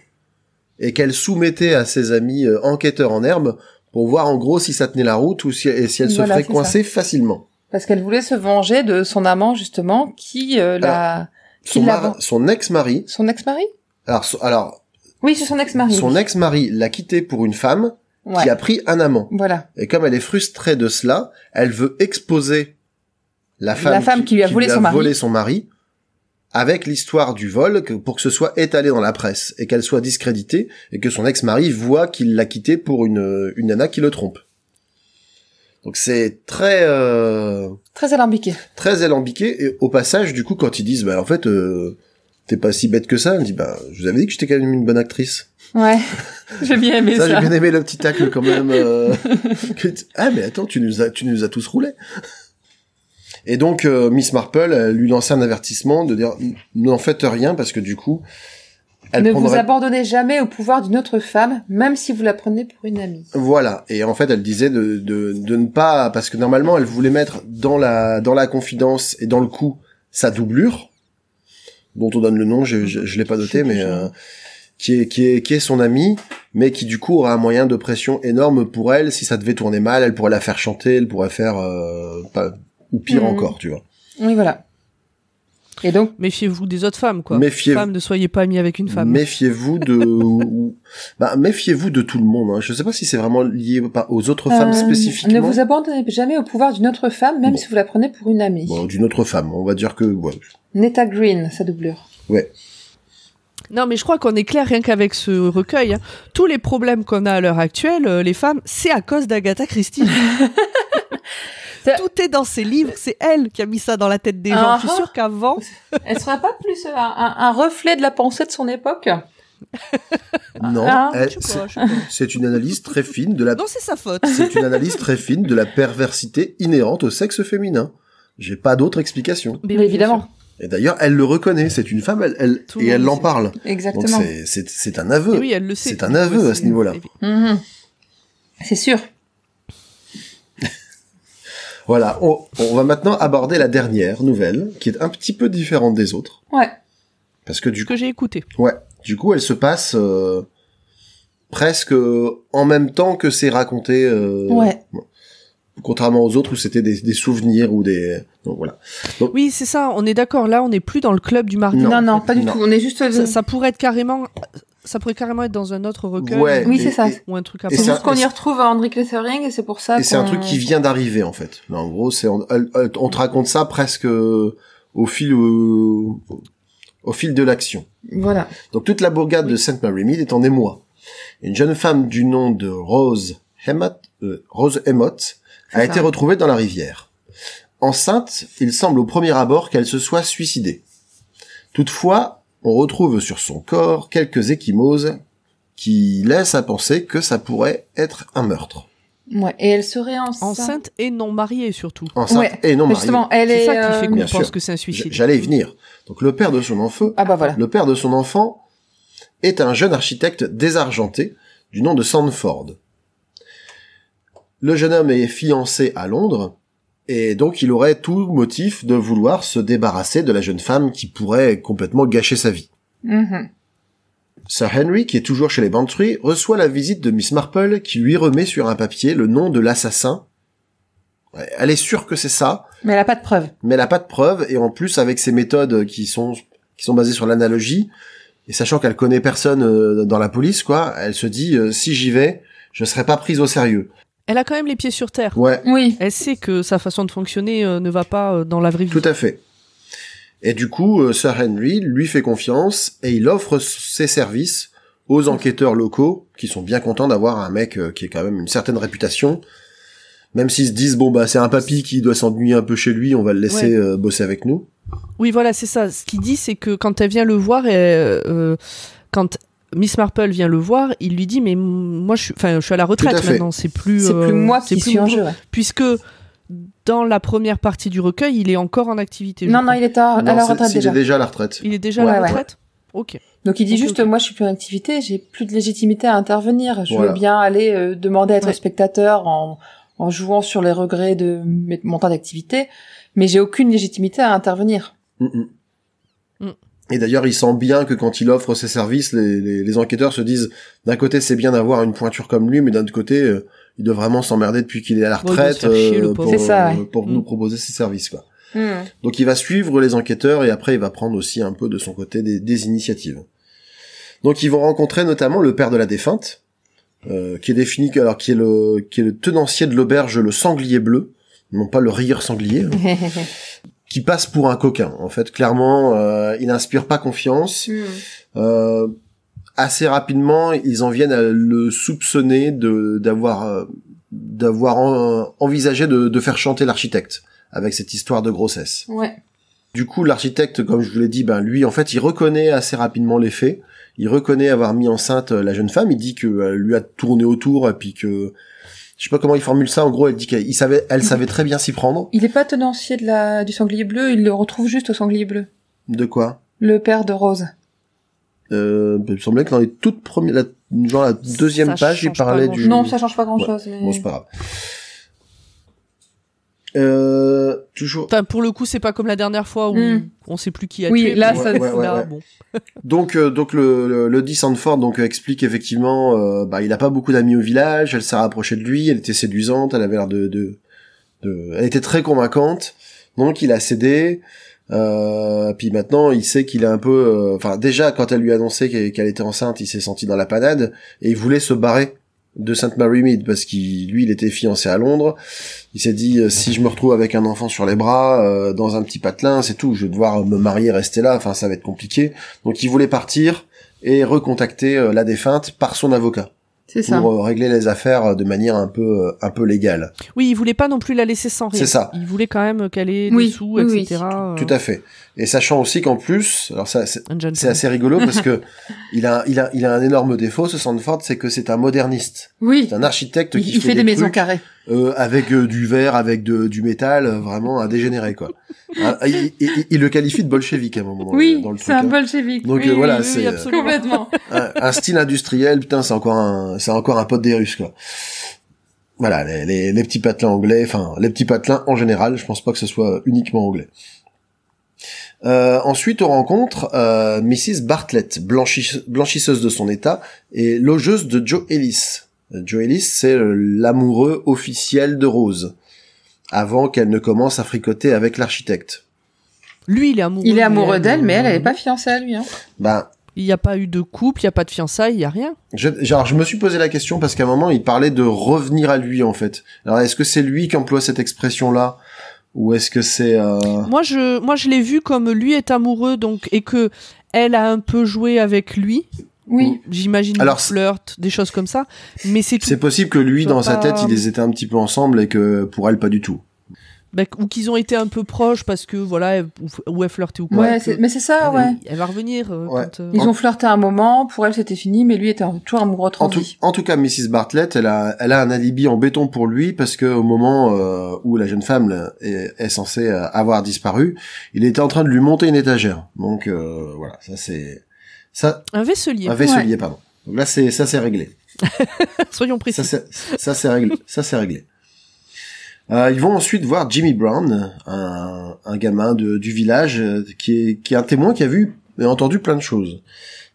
C: et qu'elle soumettait à ses amis euh, enquêteurs en herbe pour voir en gros si ça tenait la route ou si, et si elle se
A: Voilà,
C: ferait coincer facilement.
A: Parce qu'elle voulait se venger de son amant justement, qui euh, l'a,
C: Son, ex-mari,
A: son ex-mari?
C: alors, alors
A: Oui, c'est son ex-mari.
C: son ex-mari l'a quitté pour une femme
A: Ouais.
C: qui a pris un amant.
A: Voilà.
C: Et comme elle est frustrée de cela, elle veut exposer la femme,
A: La femme qui lui a volé son mari.
C: volé son mari avec l'histoire du vol que- pour que ce soit étalé dans la presse et qu'elle soit discréditée et que son ex-mari voit qu'il l'a quitté pour une, une nana qui le trompe. Donc c'est très euh,
A: Très alambiqué.
C: très alambiqué et au passage du coup quand ils disent bah en fait euh, t'es pas si bête que ça, elle dit bah je vous avais dit que j'étais quand même une bonne actrice.
A: Ouais. j'ai bien aimé
C: Ça,
A: ça.
C: j'ai bien aimé le petit tacle quand même. euh, que ah mais attends, tu nous as, tu nous as tous roulés. Et donc euh, Miss Marple elle lui lançait un avertissement de dire n'en faites rien parce que du coup elle
A: ne vous abandonnez jamais au pouvoir d'une autre femme, même si vous la prenez pour une amie.
C: Voilà. Et en fait, elle disait de, de, de ne pas, parce que normalement, elle voulait mettre dans la, dans la confidence et dans le coup sa doublure, dont on donne le nom, je, je, je l'ai pas noté, mais euh, qui est, qui est, qui est son amie, mais qui du coup aura un moyen de pression énorme pour elle. Si ça devait tourner mal, elle pourrait la faire chanter, elle pourrait faire, euh, pas, ou pire
A: Mhm.
C: encore, tu vois.
A: Oui, voilà. Et donc,
B: Méfiez-vous des autres femmes, quoi.
C: Méfiez-vous.
B: Femme, ne soyez pas amie avec une femme.
C: Méfiez-vous de, bah, méfiez-vous de tout le monde. Hein. Je sais pas si c'est vraiment lié aux autres femmes
A: euh,
C: spécifiquement.
A: ne vous abandonnez jamais au pouvoir d'une autre femme, même
C: Bon.
A: si vous la prenez pour une amie.
C: Bon, d'une autre femme. On va dire que, ouais.
A: Netta Green, sa doublure.
B: Non, mais je crois qu'on est clair rien qu'avec ce recueil. hein. Tous les problèmes qu'on a à l'heure actuelle, euh, les femmes, c'est à cause d'Agatha Christie. Tout est dans ses livres, c'est elle qui a mis ça dans la tête des gens.
A: Ah
B: Je suis sûre qu'avant,
A: Elle serait pas plus euh, un, un- un reflet de la pensée de son époque
C: Non,
A: Ah,
C: c'est- une analyse très fine de la,
B: non, c'est sa faute.
C: c'est une analyse très fine de la perversité inhérente au sexe féminin. J'ai pas d'autre explication.
B: Mais
A: évidemment,
C: Et d'ailleurs, elle le reconnaît. C'est une femme, elle, elle et elle l'en parle.
A: Exactement.
C: c'est, un aveu.
B: Et oui, elle le sait.
C: C'est un aveu à ce niveau-là.
A: Mhm. C'est sûr.
C: Voilà. On, on va maintenant aborder la dernière nouvelle, qui est un petit peu différente des autres.
A: Ouais.
C: Parce que du
B: que j'ai écouté.
C: Ouais. Du coup, elle se passe euh, presque euh, en même temps que c'est raconté. euh,
A: Ouais.
C: Contrairement aux autres où c'était des, des souvenirs ou des. Donc voilà.
B: Oui, c'est ça. On est d'accord. Là, on n'est plus dans le club du mardi.
C: Non,
A: Non, pas du
C: non.
A: tout. On est juste.
B: Ça, ça pourrait être carrément, ça pourrait carrément être dans un autre recueil.
C: Ouais.
A: Oui, c'est ça.
C: et-
B: Ou un truc à
A: C'est juste qu'on y retrouve Henry Clettering et c'est pour ça
C: Et c'est un truc qui vient d'arriver en fait. Là, en gros, c'est on, te raconte ça presque euh, au fil au, au fil de l'action.
A: Voilà.
C: Donc toute la bourgade de Sainte Mary Mead est en émoi. Une jeune femme du nom de Rose Emmott, euh, Rose Emmott a été
A: ça.
C: retrouvée dans la rivière. Enceinte, il semble au premier abord qu'elle se soit suicidée. Toutefois, on retrouve sur son corps quelques échymoses qui laissent à penser que ça pourrait être un meurtre.
A: Ouais. Et elle serait enceinte.
B: Enceinte et non mariée surtout.
C: Enceinte
A: Ouais.
C: et non mariée.
A: Justement, elle
B: C'est
A: est.
B: ça qui fait
A: euh,
B: qu'on
C: Bien
B: pense
C: sûr.
B: que c'est un suicide.
C: J'allais y venir. Donc le père de son enfant,
A: Ah bah voilà.
C: le père de son enfant est un jeune architecte désargenté du nom de Sandford. Le jeune homme est fiancé à Londres et donc il aurait tout motif de vouloir se débarrasser de la jeune femme qui pourrait complètement gâcher sa vie.
A: Mhm.
C: Sir Henry, qui est toujours chez les Bantry, reçoit la visite de Miss Marple qui lui remet sur un papier le nom de l'assassin. Elle est sûre que c'est ça,
A: Mais elle a pas de preuve.
C: mais elle a pas de preuves et en plus avec ses méthodes qui sont qui sont basées sur l'analogie et sachant qu'elle connaît personne euh, dans la police quoi, elle se dit euh, si j'y vais, je serai pas prise au sérieux.
B: Elle a quand même les pieds sur terre.
C: Ouais,
A: Oui.
B: Elle sait que sa façon de fonctionner euh, ne va pas euh, dans la vraie vie.
C: tout à fait. Et du coup, euh, Sir Henry lui fait confiance et il offre ses services aux enquêteurs locaux qui sont bien contents d'avoir un mec euh, qui est quand même une certaine réputation. Même s'ils se disent bon bah c'est un papy qui doit s'ennuyer un peu chez lui, on va le laisser
B: Ouais.
C: euh, bosser avec nous.
B: Oui, voilà, c'est ça. Ce qu'il dit, c'est que quand elle vient le voir, et, euh, quand Miss Marple vient le voir, il lui dit mais moi je suis, enfin je suis à la
C: à
B: retraite
C: fait.
B: maintenant. C'est plus,
A: C'est
B: euh,
A: plus moi
B: c'est
A: qui
B: plus
A: suis en jeu. ouais.
B: puisque dans la première partie du recueil, il est encore en activité.
A: Non, non, il est à, à la retraite
C: c'est- il
A: déjà.
C: est déjà à la retraite.
B: Il est déjà à la
A: ouais.
B: retraite. Ok.
A: Donc il dit juste, moi je suis plus en activité, j'ai plus de légitimité à intervenir. Je
C: Voilà.
A: veux bien aller euh, demander à être
B: Ouais.
A: spectateur en, en jouant sur les regrets de mon temps d'activité, mais j'ai aucune légitimité à intervenir.
C: Mm, mm.
B: Mm.
C: Et d'ailleurs, il sent bien que quand il offre ses services, les, les, les enquêteurs se disent, d'un côté, c'est bien d'avoir une pointure comme lui, mais d'un autre côté, euh, il doit vraiment s'emmerder depuis qu'il est à la retraite
B: chier,
C: euh, pour,
A: ça,
C: euh,
A: ouais.
C: pour
B: Mm.
C: nous proposer ses services. Quoi. Donc il va suivre les enquêteurs et après il va prendre aussi un peu de son côté des, des initiatives. Donc ils vont rencontrer notamment le père de la défunte, euh, qui est défini alors qui est le qui est le tenancier de l'auberge le sanglier bleu, non pas le rire sanglier, hein, qui passe pour un coquin. En fait, clairement, euh, il n'inspire pas confiance. Euh, assez rapidement, ils en viennent à le soupçonner de d'avoir euh, d'avoir en- envisagé de, de faire chanter l'architecte avec cette histoire de grossesse.
A: ouais.
C: Du coup, l'architecte, comme je vous l'ai dit, ben lui, en fait, il reconnaît assez rapidement les faits. Il reconnaît avoir mis enceinte euh, la jeune femme. Il dit qu'elle lui a tourné autour et puis que je sais pas comment il formule ça. En gros, elle dit qu'elle savait, elle savait très bien s'y prendre.
A: Il est pas tenancier de la, du sanglier bleu, il le retrouve juste au sanglier bleu.
C: De quoi?
A: Le père de Rose.
C: Euh, il me semblait que dans les toutes premières, la, genre la deuxième
B: Ça
C: page, il parlait du.
A: Non, ça change pas grand chose.
C: Bon, c'est pas grave. Euh, toujours.
B: Enfin, pour le coup, c'est pas comme la dernière fois où
A: Hmm.
B: on sait plus qui a
A: Oui,
B: tué.
A: là,
B: mais
A: ça-
C: Ouais, ouais,
B: là,
C: ouais.
B: bon.
C: Donc, euh, donc le, le, le dit Sandford donc explique effectivement, euh, bah, il a pas beaucoup d'amis au village. Elle s'est rapprochée de lui. Elle était séduisante. Elle avait l'air de, de, de, elle était très convaincante. Donc, il a cédé. Euh, puis maintenant, il sait qu'il est un peu, euh, enfin, déjà quand elle lui a annoncé qu'elle qu'elle était enceinte, il s'est senti dans la panade et il voulait se barrer de Sainte Mary Mead parce qu'il, lui, il était fiancé à Londres. Il s'est dit euh, si je me retrouve avec un enfant sur les bras, euh, dans un petit patelin, c'est tout. Je vais devoir me marier, rester là. Enfin, ça va être compliqué. Donc, il voulait partir et recontacter euh, la défunte par son avocat
A: C'est ça.
C: pour euh, régler les affaires de manière un peu, euh, un peu légale.
B: Oui, il voulait pas non plus la laisser sans rien.
C: C'est ça.
B: Il voulait quand même qu'elle ait
A: Oui,
B: des sous,
A: oui, oui.
B: etc. euh,
C: Tout à fait. Et sachant aussi qu'en plus, alors ça, c'est- assez rigolo parce que il a, il a, il a un énorme défaut, ce Sandford, c'est que c'est un moderniste.
A: Oui.
C: C'est un architecte
A: Il,
C: qui
A: il fait, des, maisons carrées.
C: Euh, avec euh, du verre, avec de, du métal, euh, vraiment un dégénéré quoi. Ah, il, il- il le qualifie de bolchevique à un moment
A: Oui,
C: dans le
A: c'est
C: truc.
A: un
C: hein.
A: bolchevique.
C: Donc
A: oui,
C: euh, voilà,
A: oui, oui,
C: c'est euh.
A: Complètement.
C: un, un style industriel, putain, c'est encore un, c'est encore un pote des Russes quoi. Voilà, les, les, les petits patelins anglais, enfin les petits patelins en général, je pense pas que ce soit uniquement anglais. Euh, ensuite, on rencontre euh, Mrs. Bartlett, blanchisse- blanchisseuse de son état et logeuse de Joe Ellis. Euh, Joe Ellis, c'est euh, l'amoureux officiel de Rose, avant qu'elle ne commence à fricoter avec l'architecte.
B: Lui, il est amoureux.
A: Il est
B: mais
A: amoureux
B: elle,
A: d'elle, mais elle,
B: euh,
A: elle est pas fiancée à lui. Hein.
C: Ben,
B: Il n'y a pas eu de couple, il n'y a pas de fiançailles, il n'y a rien.
C: Je, genre, je me suis posé la question parce qu'à un moment, il parlait de revenir à lui, en fait. Alors, est-ce que c'est lui qui emploie cette expression-là? Ou est-ce que c'est... Euh...
B: Moi, je, moi, je l'ai vu comme lui est amoureux, donc, et que elle a un peu joué avec lui.
A: Oui.
B: J'imagine
C: Alors,
B: flirt, des choses comme ça. Mais c'est tout.
C: C'est possible que lui, dans sa tête, ils étaient un petit peu ensemble et que pour elle, pas du tout.
B: Bah, ou qu'ils ont été un peu proches parce que, voilà, elle- ou, ou elle flirtait ou quoi.
A: Ouais,
B: que
A: mais c'est ça,
B: elle,
A: ouais.
B: elle va revenir euh,
C: Ouais.
B: quand, euh,
A: Ils ont flirté un moment, pour elle c'était fini, mais lui était toujours amoureux de
C: En tout, en tout cas, Mrs. Bartlett, elle a, elle a un alibi en béton pour lui parce que au moment euh, où la jeune femme là, est, est censée euh, avoir disparu, il était en train de lui monter une étagère. Donc euh, voilà, ça c'est ça,
B: Un vaisselier.
C: un vaisselier, pardon. Donc là, c'est ça, c'est réglé.
B: Soyons précis.
C: Ça c'est réglé. Ça c'est réglé. Euh, ils vont ensuite voir Jimmy Brown, un, un gamin de, du village euh, qui est qui est un témoin qui a vu et entendu plein de choses.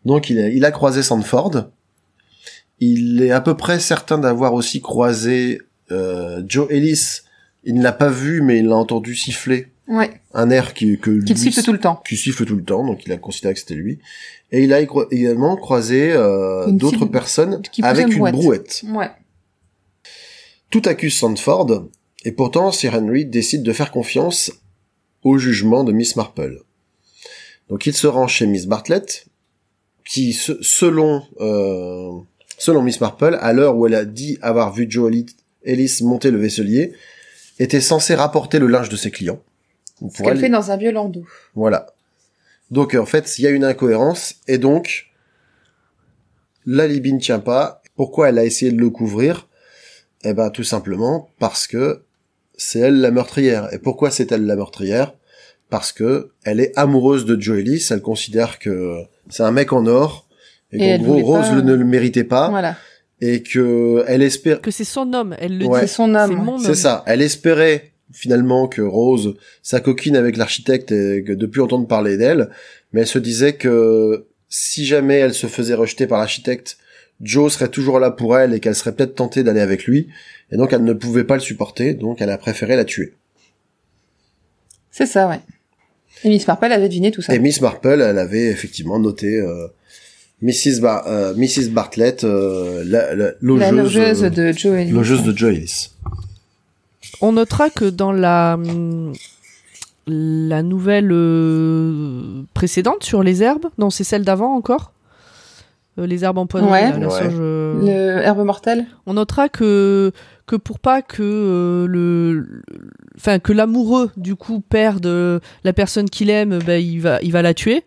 C: Donc il a, il a croisé Sandford. Il est à peu près certain d'avoir aussi croisé euh, Joe Ellis. Il ne l'a pas vu, mais il l'a entendu siffler
A: Ouais.
C: un air qui que lui-
A: siffle tout le temps.
C: qui siffle tout le temps, donc il a considéré que c'était lui. Et il a également croisé euh, d'autres personnes avec
A: une brouette. Ouais.
C: Tout accuse Sandford, et pourtant Sir Henry décide de faire confiance au jugement de Miss Marple. Donc il se rend chez Miss Bartlett, qui, se- selon euh, selon Miss Marple, à l'heure où elle a dit avoir vu Joe Ellis- monter le vaisselier, était censée rapporter le linge de ses clients.
A: Ce qu'elle
C: elle-
A: fait dans un vieux landau.
C: voilà. Donc en fait, il y a une incohérence et donc l'alibi ne tient pas. Pourquoi elle a essayé de le couvrir? Eh ben tout simplement parce que c'est elle la meurtrière. Et pourquoi c'est elle la meurtrière? Parce que elle est amoureuse de Joe Ellis. Elle considère que c'est un mec en or et,
A: Et
C: qu'en gros Rose
A: pas-
C: le- ne le méritait pas
A: Voilà.
C: et que elle espère
B: Que c'est son homme, elle le
C: Ouais.
A: C'est
B: dit.
A: son
B: C'est
A: homme.
B: mon homme.
C: c'est ça. Elle espérait finalement que Rose s'acoquine avec l'architecte et que de plus entendre parler d'elle, mais elle se disait que si jamais elle se faisait rejeter par l'architecte, Joe serait toujours là pour elle et qu'elle serait peut-être tentée d'aller avec lui, et donc elle ne pouvait pas le supporter, donc elle a préféré la tuer.
A: C'est ça, ouais. Et Miss Marple avait deviné tout ça.
C: Et Miss Marple, elle avait effectivement noté euh, Mrs. Bar- euh, Mrs. Bartlett, euh, la, la logeuse,
A: La logeuse
C: euh,
A: de Joe Ellis.
C: logeuse de Joe Ellis.
B: On notera que dans la la nouvelle euh, précédente sur les herbes, non, c'est celle d'avant encore. Euh, les herbes empoisonnées,
A: Ouais.
B: la
C: Ouais.
B: sauge, euh,
A: Le herbe mortelle.
B: on notera que que pour pas que euh, le enfin que l'amoureux du coup perde la personne qu'il aime, ben il va il va la tuer.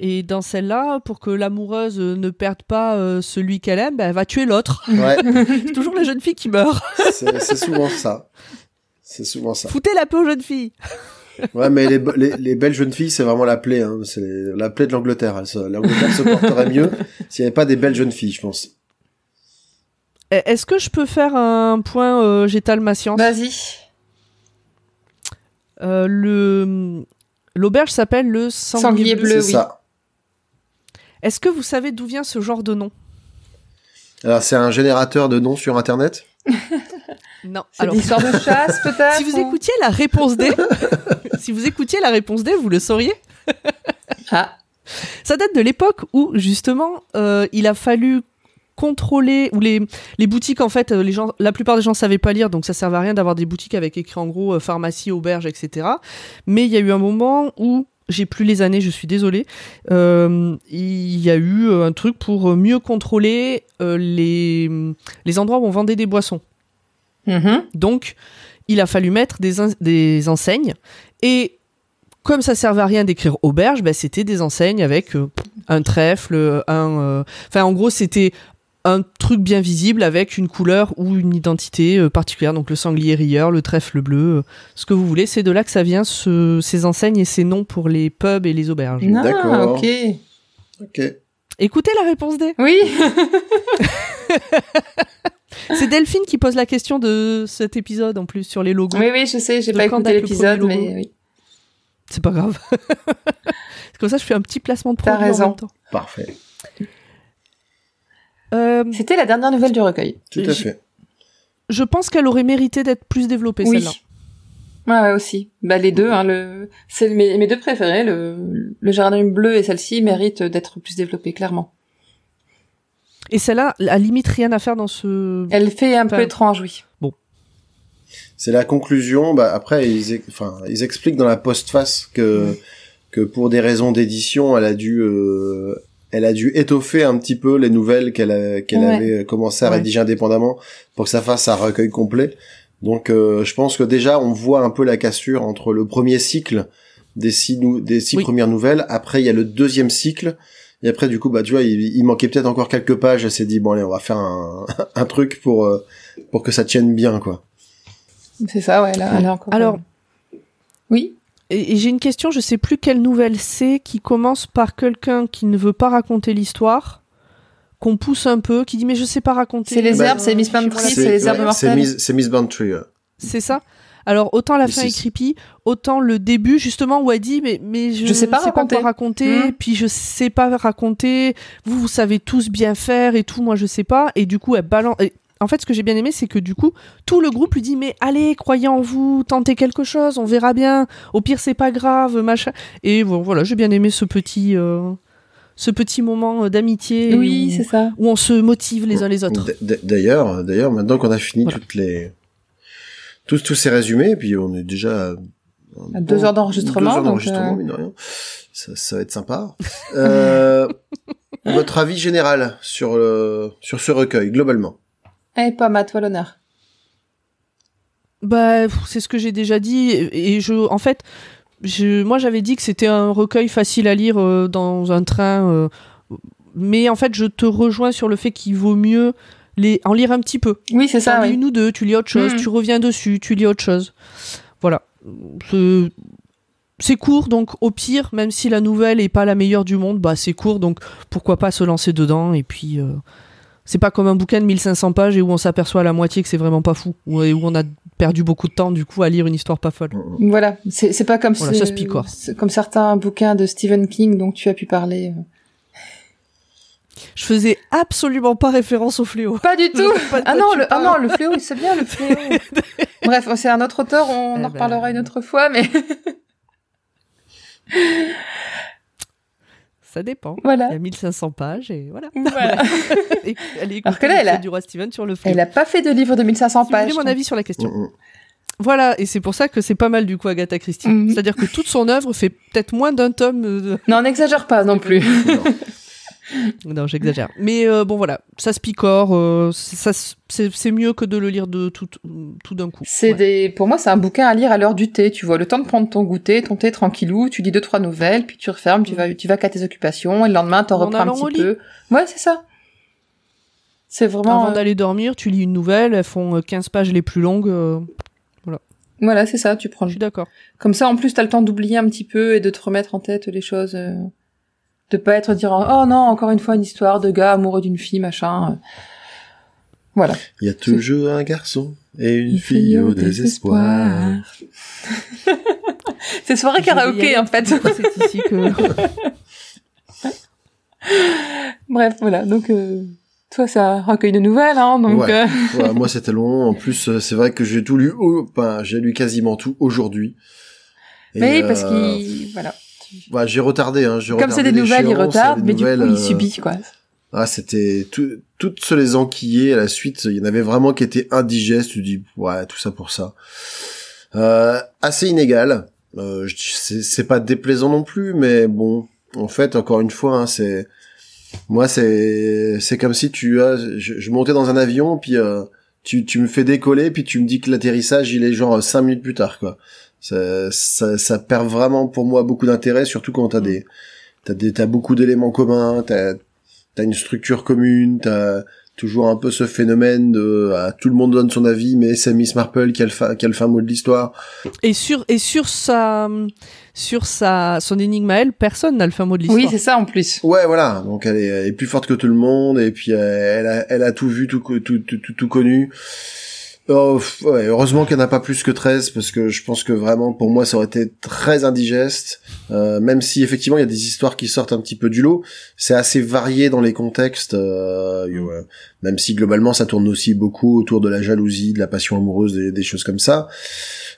B: Et dans celle-là, pour que l'amoureuse ne perde pas euh, celui qu'elle aime, ben, elle va tuer l'autre.
C: Ouais,
B: C'est toujours la jeune fille qui meurt.
C: c'est souvent ça. C'est souvent ça.
B: Foutez la paix aux jeunes filles.
C: Ouais, mais les, les, les belles jeunes filles, c'est vraiment la plaie. Hein. C'est la plaie de l'Angleterre. L'Angleterre se porterait mieux s'il n'y avait pas des belles jeunes filles, je pense.
B: Eh, Est-ce que je peux faire un point euh, j'étale ma science?
A: Vas-y.
B: Euh, Le l'auberge s'appelle le sanglier,
A: Sanglier
B: bleu.
A: bleu.
C: C'est
A: oui.
C: ça.
B: Est-ce que vous savez d'où vient ce genre de nom?
C: Alors, c'est un générateur de noms sur Internet?
B: Non.
A: C'est
B: Alors,
A: de l'histoire de chasse, peut-être
B: si vous
A: ou-
B: écoutiez la réponse D, si vous écoutiez la réponse D, vous le sauriez.
A: Ah,
B: Ça date de l'époque où justement euh, il a fallu contrôler ou les les boutiques en fait euh, les gens la plupart des gens savaient pas lire donc ça servait à rien d'avoir des boutiques avec écrit en gros euh, pharmacie auberge etc mais il y a eu un moment où j'ai plus les années je suis désolée euh, il y a eu un truc pour mieux contrôler euh, les les endroits où on vendait des boissons
A: mhm.
B: donc, il a fallu mettre des, des enseignes. Et comme ça servait à rien d'écrire auberge, bah, c'était des enseignes avec euh, un trèfle, un. euh, Enfin, en gros, c'était un truc bien visible avec une couleur ou une identité euh, particulière. Donc, le sanglier rieur, le trèfle bleu, euh, ce que vous voulez. C'est de là que ça vient, ce- ces enseignes et ces noms pour les pubs et les auberges.
A: Ah,
C: D'accord.
A: ok.
C: Ok.
B: Écoutez la réponse D.
A: Oui.
B: C'est Delphine qui pose la question de cet épisode en plus sur les logos.
A: oui, oui, je sais, j'ai pas écouté l'épisode, mais oui.
B: C'est pas grave. C'est comme ça, je fais un petit placement de
A: T'as
B: produit en
A: raison.
B: même temps.
C: Parfait.
B: Euh,
A: C'était la dernière nouvelle du recueil.
C: Tout à fait.
B: je pense qu'elle aurait mérité d'être plus développée,
A: Oui.
B: celle-là.
A: Ouais, ouais, aussi. Bah, les deux, hein, le... c'est mes, mes deux préférés, le, le jardin bleu et celle-ci méritent d'être plus développées, clairement.
B: Et celle-là, à limite, rien à faire dans ce...
A: Elle fait un peu étrange, oui.
C: C'est la conclusion. Bah, après, ils, enfin, ils expliquent dans la postface que, que pour des raisons d'édition, elle a dû, euh, elle a dû étoffer un petit peu les nouvelles qu'elle qu'elle
A: Ouais.
C: avait commencé à
B: Ouais.
C: rédiger indépendamment pour que ça fasse un recueil complet. Donc, euh, je pense que déjà, on voit un peu la cassure entre le premier cycle des six, nou- des six
B: Oui.
C: premières nouvelles. Après, il y a le deuxième cycle. Et après, du coup, bah, tu vois, il, il manquait peut-être encore quelques pages. Elle s'est dit, bon, allez, on va faire un, un truc pour, euh, pour que ça tienne bien, quoi.
A: C'est ça, ouais, là, encore...
B: Alors-
A: Oui
B: Et, et j'ai une question, je sais plus quelle nouvelle c'est, qui commence par quelqu'un qui ne veut pas raconter l'histoire, qu'on pousse un peu, qui dit mais je sais pas raconter.
A: C'est les
C: Bah,
A: herbes, c'est Miss
B: la-
A: c'est les herbes
C: ouais,
A: mortelles.
C: Miss, c'est Miss Bantry. ouais.
B: C'est ça alors autant la fin est creepy, autant le début justement où elle dit mais mais je,
A: Je sais pas
B: quoi
A: raconter.
B: raconter,
A: Hmm.
B: puis je sais pas raconter. Vous vous savez tous bien faire et tout, moi je sais pas. Et du coup elle balance. et En fait, ce que j'ai bien aimé, c'est que du coup, tout le groupe lui dit mais allez, croyez en vous, tentez quelque chose, on verra bien. Au pire, c'est pas grave, machin. Et bon, voilà, j'ai bien aimé ce petit, euh, ce petit moment euh, d'amitié.
A: Oui,
B: où-
A: c'est ça.
B: où on se motive les uns les autres.
C: D'ailleurs, d'ailleurs, maintenant qu'on a fini
B: Voilà.
C: toutes les tous tous ces résumés, puis on est déjà à
A: deux heures d'enregistrement,
C: deux heures d'enregistrement,
A: euh,
C: rien. Ça, ça va être sympa. Euh, votre avis général sur le sur ce recueil globalement?
A: Eh, pas à toi l'honneur.
B: Bah, c'est ce que j'ai déjà dit. Et je, en fait, je, moi j'avais dit que c'était un recueil facile à lire euh, dans un train. euh, mais en fait, je te rejoins sur le fait qu'il vaut mieux les, en lire un petit peu.
A: Oui, c'est ça, oui.
B: une ou deux, tu lis autre chose,
A: Mhm.
B: tu reviens dessus, tu lis autre chose. Voilà. C'est- C'est court, donc au pire, même si la nouvelle est pas la meilleure du monde, bah c'est court, donc pourquoi pas se lancer dedans et puis euh, c'est pas comme un bouquin de 1500 pages et où on s'aperçoit à la moitié que c'est vraiment pas fou ou et où on a perdu beaucoup de temps du coup à lire une histoire pas folle.
A: Voilà, c'est pas comme
B: Voilà,
A: ce-
B: ça
A: comme certains bouquins de Stephen King dont tu as pu parler.
B: Je faisais absolument pas référence au fléau.
A: Pas du tout.
B: pas
A: Ah non, le, ah non, le fléau, c'est bien le fléau. Bref, c'est un autre auteur, on
B: Eh
A: en
B: ben.
A: reparlera une autre fois, mais
B: Ça dépend. Il
A: voilà.
B: y a 1500 pages et voilà.
A: voilà.
B: Et allez
A: Alors que là, elle a-
B: du roi Steven sur le fléau.
A: Elle a pas fait de livre de 1500
B: Si vous
A: pages.
B: mon avis sur la question.
C: Mm, mm.
B: Voilà, et c'est pour ça que c'est pas mal du coup Agatha Christie.
A: Mhm.
B: C'est-à-dire que toute son œuvre fait peut-être moins d'un tome. euh, de-
A: Non, n'exagère pas non plus.
C: Non.
B: J'exagère. Mais euh, bon, voilà, ça se picore. euh, c'est- ça c'est mieux que de le lire de tout, tout d'un coup.
A: C'est
B: Ouais.
A: des, pour moi, c'est un bouquin à lire à l'heure du thé. Tu vois, le temps de prendre ton goûter, ton thé tranquillou, tu lis deux trois nouvelles, puis tu refermes, tu
B: Mm.
A: vas, tu vas qu'à tes occupations, et le lendemain, t'en
B: En
A: reprends un petit peu. Ouais, c'est ça. C'est vraiment.
B: Avant
A: euh,
B: d'aller dormir, tu lis une nouvelle, elles font euh, 15 pages les plus longues. euh, voilà.
A: Voilà, c'est ça, tu prends
B: Je suis d'accord.
A: Comme ça, en plus, t'as le temps d'oublier un petit peu et de te remettre en tête les choses. De pas être dire oh non, encore une fois une histoire de gars amoureux d'une fille, machin. euh. Voilà.
C: Il y a toujours un garçon et une fille au désespoir.
A: C'est soirée karaoké en fait.
B: C'est ici que.
A: Bref, voilà. Donc, euh, toi, ça recueille de nouvelles, hein. Donc,
C: Ouais.
A: euh,
C: Ouais, moi c'était long. En plus, euh, c'est vrai que j'ai tout lu. au- Enfin, j'ai lu quasiment tout aujourd'hui. Et,
A: mais parce
C: euh,
A: qu'il, voilà.
C: Ouais, j'ai retardé. Hein, j'ai
A: Comme c'est des nouvelles, il retarde, mais du coup,
C: nouvelles,
A: il
C: euh,
A: subit, quoi.
C: Ah, c'était tout, toutes se les enquiller à la suite. Il y en avait vraiment qui étaient indigestes. Tu dis, ouais, tout ça pour ça. Euh, assez inégal. Euh, c'est c'est pas déplaisant non plus, mais bon, en fait, encore une fois, hein, c'est moi, c'est c'est comme si tu as, je, je montais dans un avion, puis euh, tu tu me fais décoller, puis tu me dis que l'atterrissage il est genre cinq minutes plus tard, quoi. Ça, ça, ça perd vraiment pour moi beaucoup d'intérêt, surtout quand t'as des t'as des t'as beaucoup d'éléments communs, t'as t'as une structure commune, t'as toujours un peu ce phénomène de ah, tout le monde donne son avis, mais c'est Miss Marple qui a le fin, qui a le fin mot de l'histoire.
B: Et sur et sur sa sur sa son énigme à elle, personne n'a le fin mot de l'histoire.
A: Oui, c'est ça en plus.
C: Ouais, voilà. Donc elle est, elle est plus forte que tout le monde et puis euh, elle a, elle a tout vu, tout, tout, tout, tout connu. Oh, ouais, heureusement qu'il n'y en a pas plus que 13 parce que je pense que vraiment pour moi ça aurait été très indigeste. Euh, même si effectivement il y a des histoires qui sortent un petit peu du lot, c'est assez varié dans les contextes. euh. Même si globalement ça tourne aussi beaucoup autour de la jalousie, de la passion amoureuse, des, choses comme ça.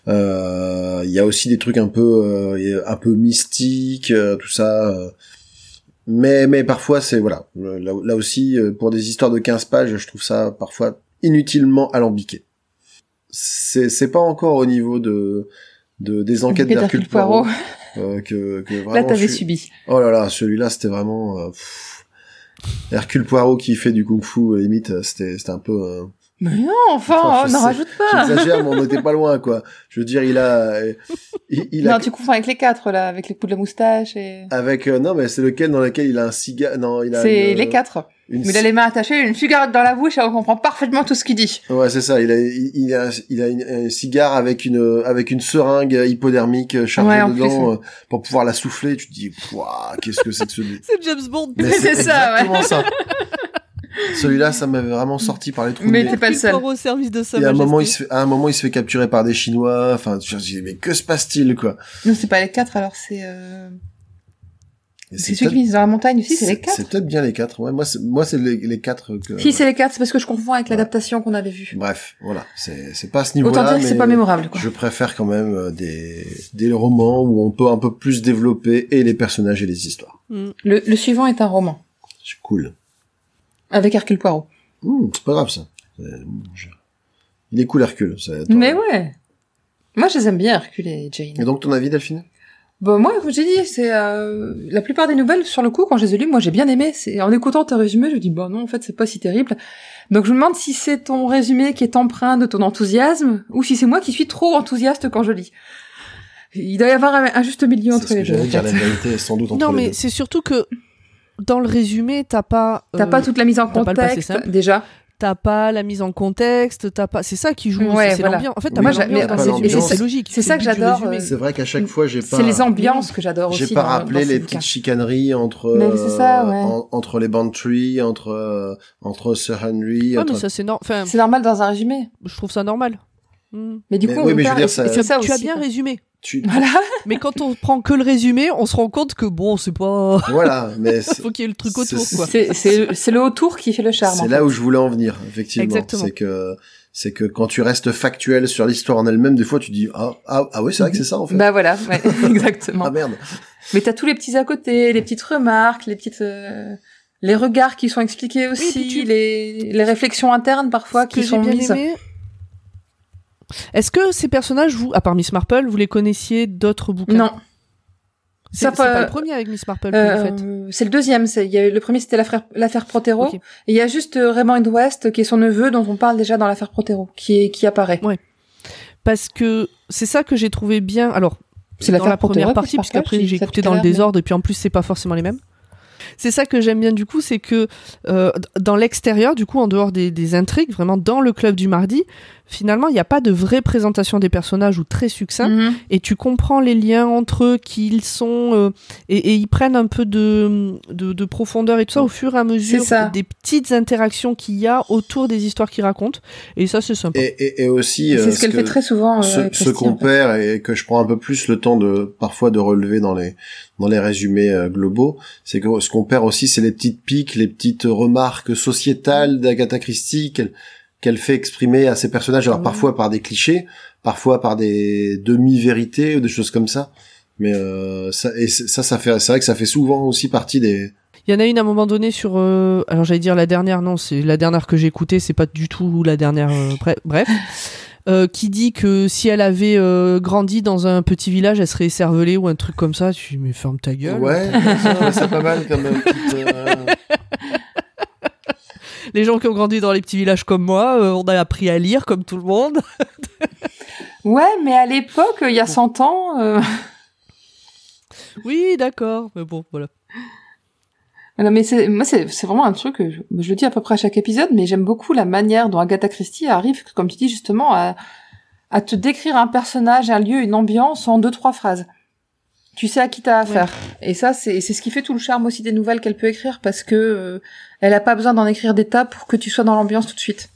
C: Euh, Il y a aussi des trucs un peu, euh, un peu mystiques, euh, tout ça. mais mais parfois c'est voilà là, aussi pour des histoires de 15 pages je trouve ça parfois inutilement alambiqué c'est c'est pas encore au niveau de de des enquêtes d'Hercule
A: Hercule Poirot.
C: Poirot euh, que que
A: Là,
C: vraiment
A: t'avais
C: je suis-
A: subi.
C: oh là là celui-là c'était vraiment euh, pff. Hercule Poirot qui fait du kung-fu euh, limite c'était c'était un peu euh,
A: Mais non, enfin,
C: Enfin, je
A: n'en rajoute pas.
C: j'exagère mais on n'était pas loin quoi je veux dire il a il, il a
A: Non, tu confonds avec les quatre, là, avec les coups de la moustache et...
C: avec euh, non mais c'est lequel dans lequel il a un cigare non il a
A: C'est
C: une-
A: les quatre.
C: Une
A: Il a les mains attachées, une cigarette dans la bouche et on comprend parfaitement tout ce qu'il dit.
C: Ouais, c'est ça. Il a, il, il a, il a une, un cigare avec une, avec une seringue hypodermique chargée
A: Ouais,
C: dedans
A: plus,
C: euh, pour pouvoir la souffler. Tu te dis, Pouah, qu'est-ce que c'est que ce
B: C'est James Bond.
C: Mais
A: C'est ça, ouais.
C: exactement ça. Celui-là, ça m'avait vraiment sorti par les trous.
A: Mais t'es pas le seul.
B: Au service de sa
C: Et à un moment, il se fait, à un moment, il se fait capturer par des Chinois. Enfin, je me dis, mais que se passe-t-il, quoi?
A: Non, c'est pas les quatre, alors c'est... Euh...
C: Et
A: C'est celui qui vit dans la montagne aussi, c'est les quatre.
C: C'est peut-être bien les quatre. Ouais, moi, c'est, moi, c'est les, les quatre que.
A: Si, c'est les quatre, c'est parce que je confonds avec
C: Ouais.
A: l'adaptation qu'on avait vue.
C: Bref, voilà. C'est, c'est pas à ce niveau-là.
A: Autant dire que c'est pas mémorable, quoi.
C: Je préfère quand même euh, des, des romans où on peut un peu plus développer et les personnages et les histoires.
B: Mm.
A: Le, le suivant est un roman,
C: C'est cool.
A: avec Hercule Poirot.
C: Mmh, c'est pas grave ça. Il est cool Hercule. c'est-
A: Mais ouais Moi, je les aime bien, Hercule et Jane.
C: Et donc ton avis Delphine?
A: Bon, moi, comme j'ai dit, c'est euh, la plupart des nouvelles sur le coup quand je les ai lues, moi j'ai bien aimé. C'est en écoutant tes résumés, je me dis bah non, en fait c'est pas si terrible. Donc je me demande si c'est ton résumé qui est empreint de ton enthousiasme ou si c'est moi qui suis trop enthousiaste quand je lis. Il doit y avoir un, un juste milieu entre
C: ce
A: les
C: que
A: deux.
C: j'allais
A: en
C: dire,
A: fait.
C: la vérité est sans doute entre
B: Non,
C: les
B: mais c'est surtout que dans le résumé, t'as pas.
A: T'as
B: euh,
A: pas toute la mise en
B: t'as pas le passé
A: contexte déjà.
B: T'as pas la mise en contexte, t'as pas. C'est ça qui joue.
A: Ouais,
B: c'est
A: voilà.
B: l'ambiance. En fait, t'as
C: Oui,
B: pas
A: moi,
B: l'ambiance
C: c'est-
B: logique.
A: c'est ça que j'adore, euh,
C: C'est vrai qu'à chaque fois j'ai pas.
A: C'est les ambiances que j'adore aussi.
C: J'ai pas rappelé les petites chicaneries entre
A: Mais c'est ça,
C: euh,
A: ouais.
C: en- entre les Bantry, entre euh, entre Sir Henry.
B: Ouais,
C: entre-
B: mais ça c'est normal. Enfin,
A: C'est normal dans un résumé.
B: je trouve ça normal. Mm.
A: Mais du
C: Mais
A: coup,
C: oui,
A: on
C: mais je veux dire,
A: et
C: ça-
A: c'est ça
B: tu as bien
A: quoi.
B: résumé.
C: Tu...
A: Voilà.
B: Mais quand on prend que le résumé, on se rend compte que bon, c'est pas.
C: voilà, mais c'est-
B: Faut qu'il y ait le truc autour, quoi.
A: C'est c'est- c'est le autour qui fait le charme.
C: C'est
A: fait.
C: là où je voulais en venir, effectivement.
B: Exactement.
C: C'est que c'est que quand tu restes factuel sur l'histoire en elle-même, des fois tu dis ah ah ah ouais c'est vrai que c'est ça en fait.
A: Bah voilà, ouais, exactement.
C: ah merde.
A: Mais t'as tous les petits à côté, les petites remarques, les petites, euh, les regards qui sont expliqués aussi,
B: tu-
A: les, les réflexions internes parfois
B: Ce
A: qui
B: que
A: sont mises.
B: aimé. Est-ce que ces personnages, vous, à part Miss Marple, vous les connaissiez d'autres bouquins?
A: Non,
B: C'est pas
A: peut-
B: le premier avec Miss Marple faites.
A: euh, c'est le deuxième. Y a le premier c'était l'affaire, l'affaire Protero. Et il y a juste euh, Raymond West qui est son neveu dont on parle déjà dans l'affaire Protero, qui est, qui apparaît.
B: Ouais. Parce que c'est ça que j'ai trouvé bien. Alors,
A: C'est
B: dans la première
A: Protero
B: partie, puisqu'après j'ai écouté dans le
A: mais-
B: désordre, et puis en plus c'est pas forcément les mêmes. C'est ça que j'aime bien du coup, c'est que euh, dans l'extérieur, du coup, en dehors des, des intrigues, vraiment dans le club du mardi, finalement, il n'y a pas de vraie présentation des personnages ou très succinct,
A: Mhm.
B: et tu comprends les liens entre eux, qui ils sont, euh, et, et ils prennent un peu de, de, de profondeur et tout ça au fur et à mesure des petites interactions qu'il y a autour des histoires qu'ils racontent, et ça c'est sympa.
C: Et, et, et aussi,
A: C'est
C: euh,
A: ce qu'elle
C: que-
A: fait très souvent. euh,
C: ce,
A: avec
C: ce qu'on perd et que je prends un peu plus le temps de parfois de relever dans les dans les résumés euh, globaux, c'est que ce qu'on perd aussi, c'est les petites piques, les petites remarques sociétales d'Agatha Christie qu'elle qu'elle fait exprimer à ses personnages, alors parfois par des clichés, parfois par des demi-vérités ou des choses comme ça. Mais euh, ça, et ça, ça fait, c'est vrai que ça fait souvent aussi partie des.
B: Il y en a une à un moment donné sur, euh, alors j'allais dire la dernière, non, c'est la dernière que j'ai écoutée, c'est pas du tout la dernière, euh, bre- bref, euh, qui dit que si elle avait euh, grandi dans un petit village, elle serait écervelée ou un truc comme ça. Tu dis, mais ferme ta gueule.
C: Ouais, c'est pas mal comme euh, petite. euh,
B: Les gens qui ont grandi dans les petits villages comme moi, euh, on a appris à lire comme tout le monde.
A: Ouais, mais à l'époque, il y a 100 ans. euh,
B: oui, d'accord, mais bon, voilà.
A: Non, mais c'est, moi, c'est, c'est vraiment un truc, que je, je le dis à peu près à chaque épisode, mais j'aime beaucoup la manière dont Agatha Christie arrive, comme tu dis justement, à, à te décrire un personnage, un lieu, une ambiance en deux, trois phrases. Tu sais à qui t'as affaire. Et ça, c'est, c'est ce qui fait tout le charme aussi des nouvelles qu'elle peut écrire, parce que euh, elle a pas besoin d'en écrire des tas pour que tu sois dans l'ambiance tout de suite.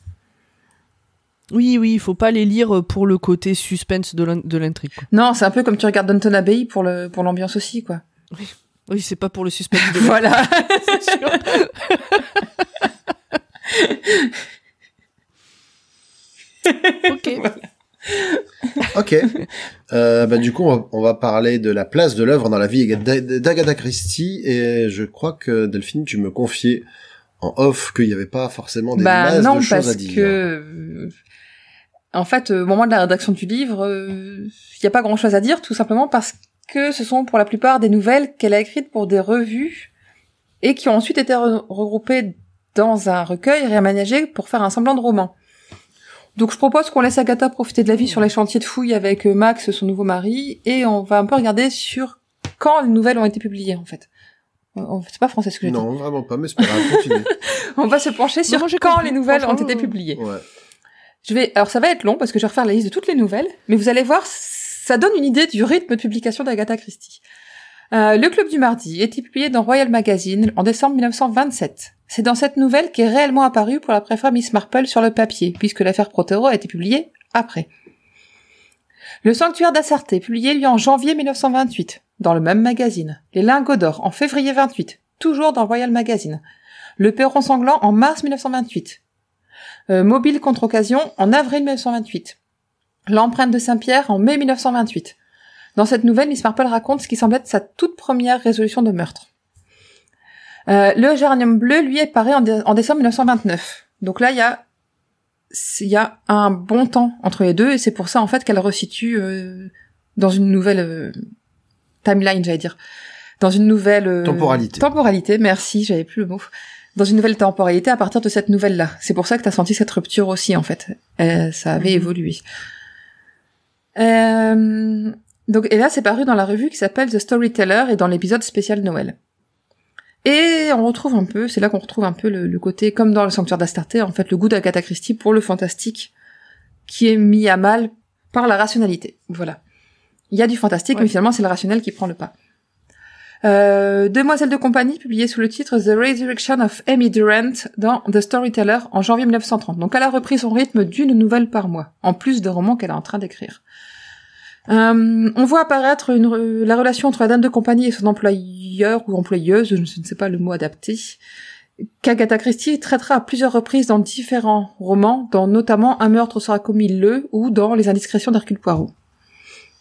B: Oui, oui, il faut pas les lire pour le côté suspense de l'in- de l'intrigue. quoi.
A: Non, c'est un peu comme tu regardes Downton Abbey pour le, pour l'ambiance aussi, quoi.
B: Oui, c'est pas pour le suspense de
A: voilà.
B: c'est sûr. ok.
C: Ok. Euh, bah, du coup, on va, on va parler de la place de l'œuvre dans la vie d'A- d'Agatha Christie. Et je crois que, Delphine, tu me confiais en off qu'il n'y avait pas forcément des
A: Bah
C: masses
A: non,
C: de choses à
A: parce
C: dire.
A: que euh, en fait, euh, au moment de la rédaction du livre, il n'y a pas grand-chose à dire, tout simplement parce que ce sont pour la plupart des nouvelles qu'elle a écrites pour des revues et qui ont ensuite été re- regroupées dans un recueil réaménagé pour faire un semblant de roman. Donc je propose qu'on laisse Agatha profiter de la vie sur les chantiers de fouilles avec euh, Max, son nouveau mari, et on va un peu regarder sur quand les nouvelles ont été publiées en fait. On- C'est pas français ce que j'ai dit.
C: Non, vraiment pas, mais c'est pas grave.
A: On va se pencher sur quand
B: compris,
A: les nouvelles ont été
B: euh,
A: publiées.
C: Ouais.
A: Je vais, alors ça va être long parce que je vais refaire la liste de toutes les nouvelles, mais vous allez voir, ça donne une idée du rythme de publication d'Agatha Christie. Euh, le Club du Mardi était publié dans Royal Magazine en décembre 1927. C'est dans cette nouvelle qu'est réellement apparue pour la fois Miss Marple sur le papier, puisque l'affaire Protero a été publiée après. Le Sanctuaire d'Assarté, publié lui en janvier 1928, dans le même magazine. Les Lingots d'Or en février 28, toujours dans Royal Magazine. Le Perron Sanglant en mars 1928. Euh, Mobile contre occasion en avril 1928. L'empreinte de Saint-Pierre en mai 1928. Dans cette nouvelle, Miss Marple raconte ce qui semble être sa toute première résolution de meurtre. Euh, le géranium bleu, lui, est paru en, dé- en décembre 1929. Donc là, il y a il y a un bon temps entre les deux, et c'est pour ça en fait qu'elle resitue euh, dans une nouvelle euh, timeline, j'allais dire, dans une nouvelle euh,
C: Temporalité.
A: Temporalité, merci, j'avais plus le mot. Dans une nouvelle temporalité à partir de cette nouvelle-là. C'est pour ça que t'as senti cette rupture aussi en fait. Euh, ça avait
B: Mhm.
A: évolué. Euh, donc et là c'est paru dans la revue qui s'appelle The Storyteller et dans l'épisode spécial Noël. Et on retrouve un peu, c'est là qu'on retrouve un peu le, le côté, comme dans le Sanctuaire d'Astarté, en fait, le goût d'Agatha Christie pour le fantastique, qui est mis à mal par la rationalité. Voilà. Il y a du fantastique,
B: Ouais.
A: mais finalement c'est le rationnel qui prend le pas. Euh, Demoiselle de compagnie, publié sous le titre The Resurrection of Amy Durant dans The Storyteller en janvier 1930. Donc elle a repris son rythme d'une nouvelle par mois, en plus des romans qu'elle est en train d'écrire. Euh, on voit apparaître la relation entre la dame de compagnie et son employeur ou employeuse, je ne sais pas le mot adapté, qu'Agatha Christie traitera à plusieurs reprises dans différents romans, dans notamment Un meurtre sera commis le ou dans Les indiscrétions d'Hercule Poirot,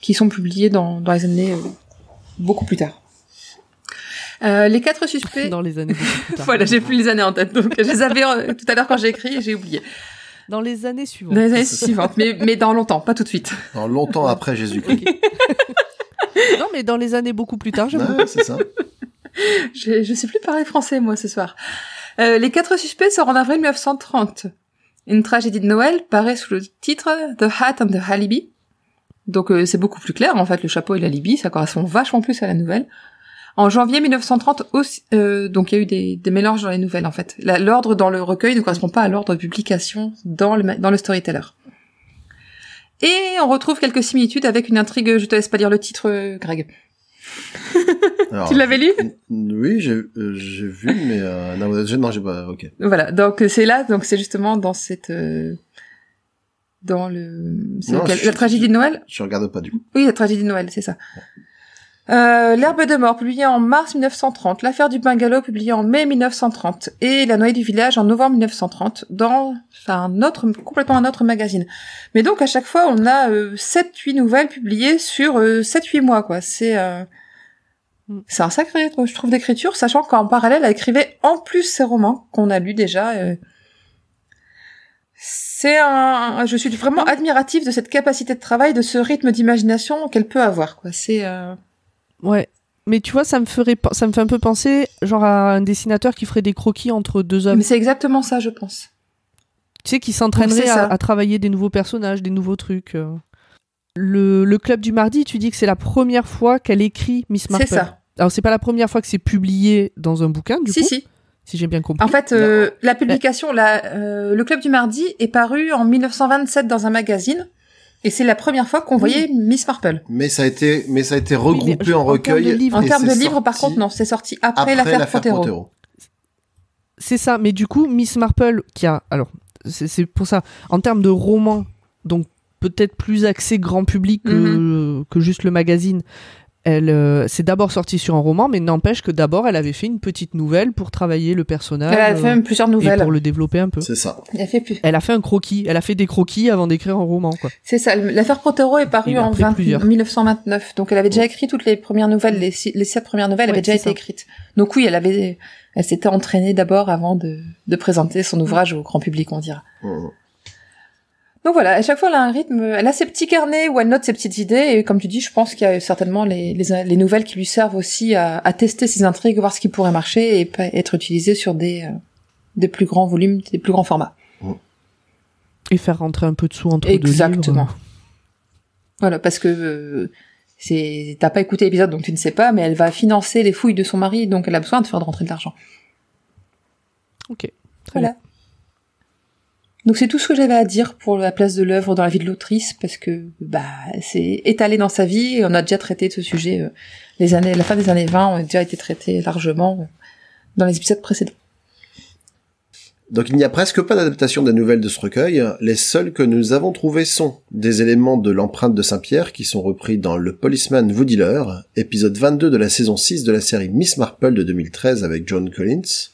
A: qui sont publiés dans, dans les années euh, beaucoup plus tard. Euh, les quatre suspects.
B: Dans les années
A: voilà, j'ai plus les années en tête, donc je les avais euh, tout à l'heure quand j'ai écrit et j'ai oublié.
B: Dans les années suivantes.
A: Dans les années suivantes, mais, mais dans longtemps, pas tout de suite.
C: Non, longtemps après Jésus-Christ.
B: Non, mais dans les années beaucoup plus tard, j'avoue.
C: Ouais, c'est ça.
A: Je, je sais plus parler français, moi, ce soir. Euh, les quatre suspects sortent en avril 1930. Une tragédie de Noël paraît sous le titre The Hat and the Alibi. Donc euh, c'est beaucoup plus clair, en fait, le chapeau et l'alibi, ça correspond vachement plus à la nouvelle. En janvier 1930 aussi, euh, donc il y a eu des, des mélanges dans les nouvelles en fait. L'ordre dans le recueil ne correspond pas à l'ordre de publication dans le, dans le storyteller. Et on retrouve quelques similitudes avec une intrigue, je te laisse pas lire le titre, euh, Greg.
C: Alors,
A: Tu l'avais lu?
C: Oui, j'ai euh, j'ai vu, mais euh, non, j'ai- non, j'ai pas. Ok.
A: Voilà, donc euh, c'est là, donc c'est justement dans cette... euh, dans le... c'est
C: Non,
A: lequel
C: je-
A: La tragédie de Noël?
C: Je regarde pas du coup.
A: Oui, la tragédie de Noël, c'est ça. Euh, L'herbe de mort, publié en mars 1930. L'affaire du bungalow, publié en mai 1930. Et La noyée du village en novembre 1930, dans un autre, complètement un autre magazine. Mais donc, à chaque fois, on a euh, 7-8 nouvelles publiées sur euh, 7-8 mois, quoi. C'est... euh,
B: Mm.
A: C'est un sacré, rythme, je trouve, d'écriture, sachant qu'en parallèle, elle écrivait en plus ses romans qu'on a lus déjà. euh. C'est un, je suis vraiment admirative de cette capacité de travail, de ce rythme d'imagination qu'elle peut avoir, quoi. C'est, euh,
B: Ouais. Mais tu vois, ça me ferait, ça me fait un peu penser, genre à un dessinateur qui ferait des croquis entre deux hommes.
A: mais c'est exactement ça, je pense.
B: Tu sais, qui s'entraînerait à, à travailler des nouveaux personnages, des nouveaux trucs. euh. Le, le club du mardi, tu dis que c'est la première fois qu'elle écrit Miss Marple.
A: C'est ça.
B: Alors c'est pas la première fois que c'est publié dans un bouquin, du
A: si,
B: coup,
A: si.
B: si j'ai bien compris.
A: En fait, euh, la publication, la, euh, le Club du Mardi est paru en 1927 dans un magazine, et c'est la première fois qu'on voyait Miss Marple.
C: Mais ça a été, mais ça a été regroupé
B: je-
C: en recueil.
B: livres-
A: En termes de livres, par contre, non, c'est sorti après,
C: Après
A: l'affaire. Protero.
B: C'est ça, mais du coup, Miss Marple, qui a. Alors, c'est pour ça. En termes de roman, donc peut-être plus axé grand public que,
A: Mhm.
B: que juste le magazine, elle, euh, c'est d'abord sorti sur un roman, mais n'empêche que d'abord, elle avait fait une petite nouvelle pour travailler le personnage
A: Elle a fait
B: euh,
A: même plusieurs
B: et
A: nouvelles.
B: pour le développer un peu.
C: C'est ça.
A: Elle a fait plus.
B: Elle a fait un croquis, elle a fait des croquis avant d'écrire un roman, quoi.
A: C'est ça. L'affaire Protero est parue en
B: pris
A: 20
B: plusieurs.
A: 1929. Donc elle avait déjà écrit toutes les premières nouvelles, les, six- les sept premières nouvelles
B: Ouais,
A: avaient déjà été
B: ça.
A: écrites. Donc oui, elle avait, elle s'était entraînée d'abord avant de, de présenter son ouvrage au grand public, on dira. Donc voilà, à chaque fois elle a un rythme, elle a ses petits carnets où elle note ses petites idées et comme tu dis, je pense qu'il y a certainement les, les, les nouvelles qui lui servent aussi à, à tester ses intrigues, voir ce qui pourrait marcher et être utilisées sur des, euh, des plus grands volumes, des plus grands formats.
B: Et faire rentrer un peu de sous entre deux
A: Exactement. Voilà, parce que euh, c'est t'as pas écouté l'épisode donc tu ne sais pas, mais elle va financer les fouilles de son mari, donc elle a besoin de faire rentrer de l'argent.
B: Ok. Très
A: Voilà.
B: bien.
A: Donc c'est tout ce que j'avais à dire pour la place de l'œuvre dans la vie de l'autrice, parce que bah c'est étalé dans sa vie et on a déjà traité de ce sujet. euh, les années, la fin des années 20 ont déjà été traité largement euh, dans les épisodes précédents.
C: Donc il n'y a presque pas d'adaptation des nouvelles de ce recueil. Les seuls que nous avons trouvés sont des éléments de l'empreinte de Saint-Pierre qui sont repris dans Le Policeman Vous Dealer, épisode 22 de la saison 6 de la série Miss Marple de 2013 avec John Collins.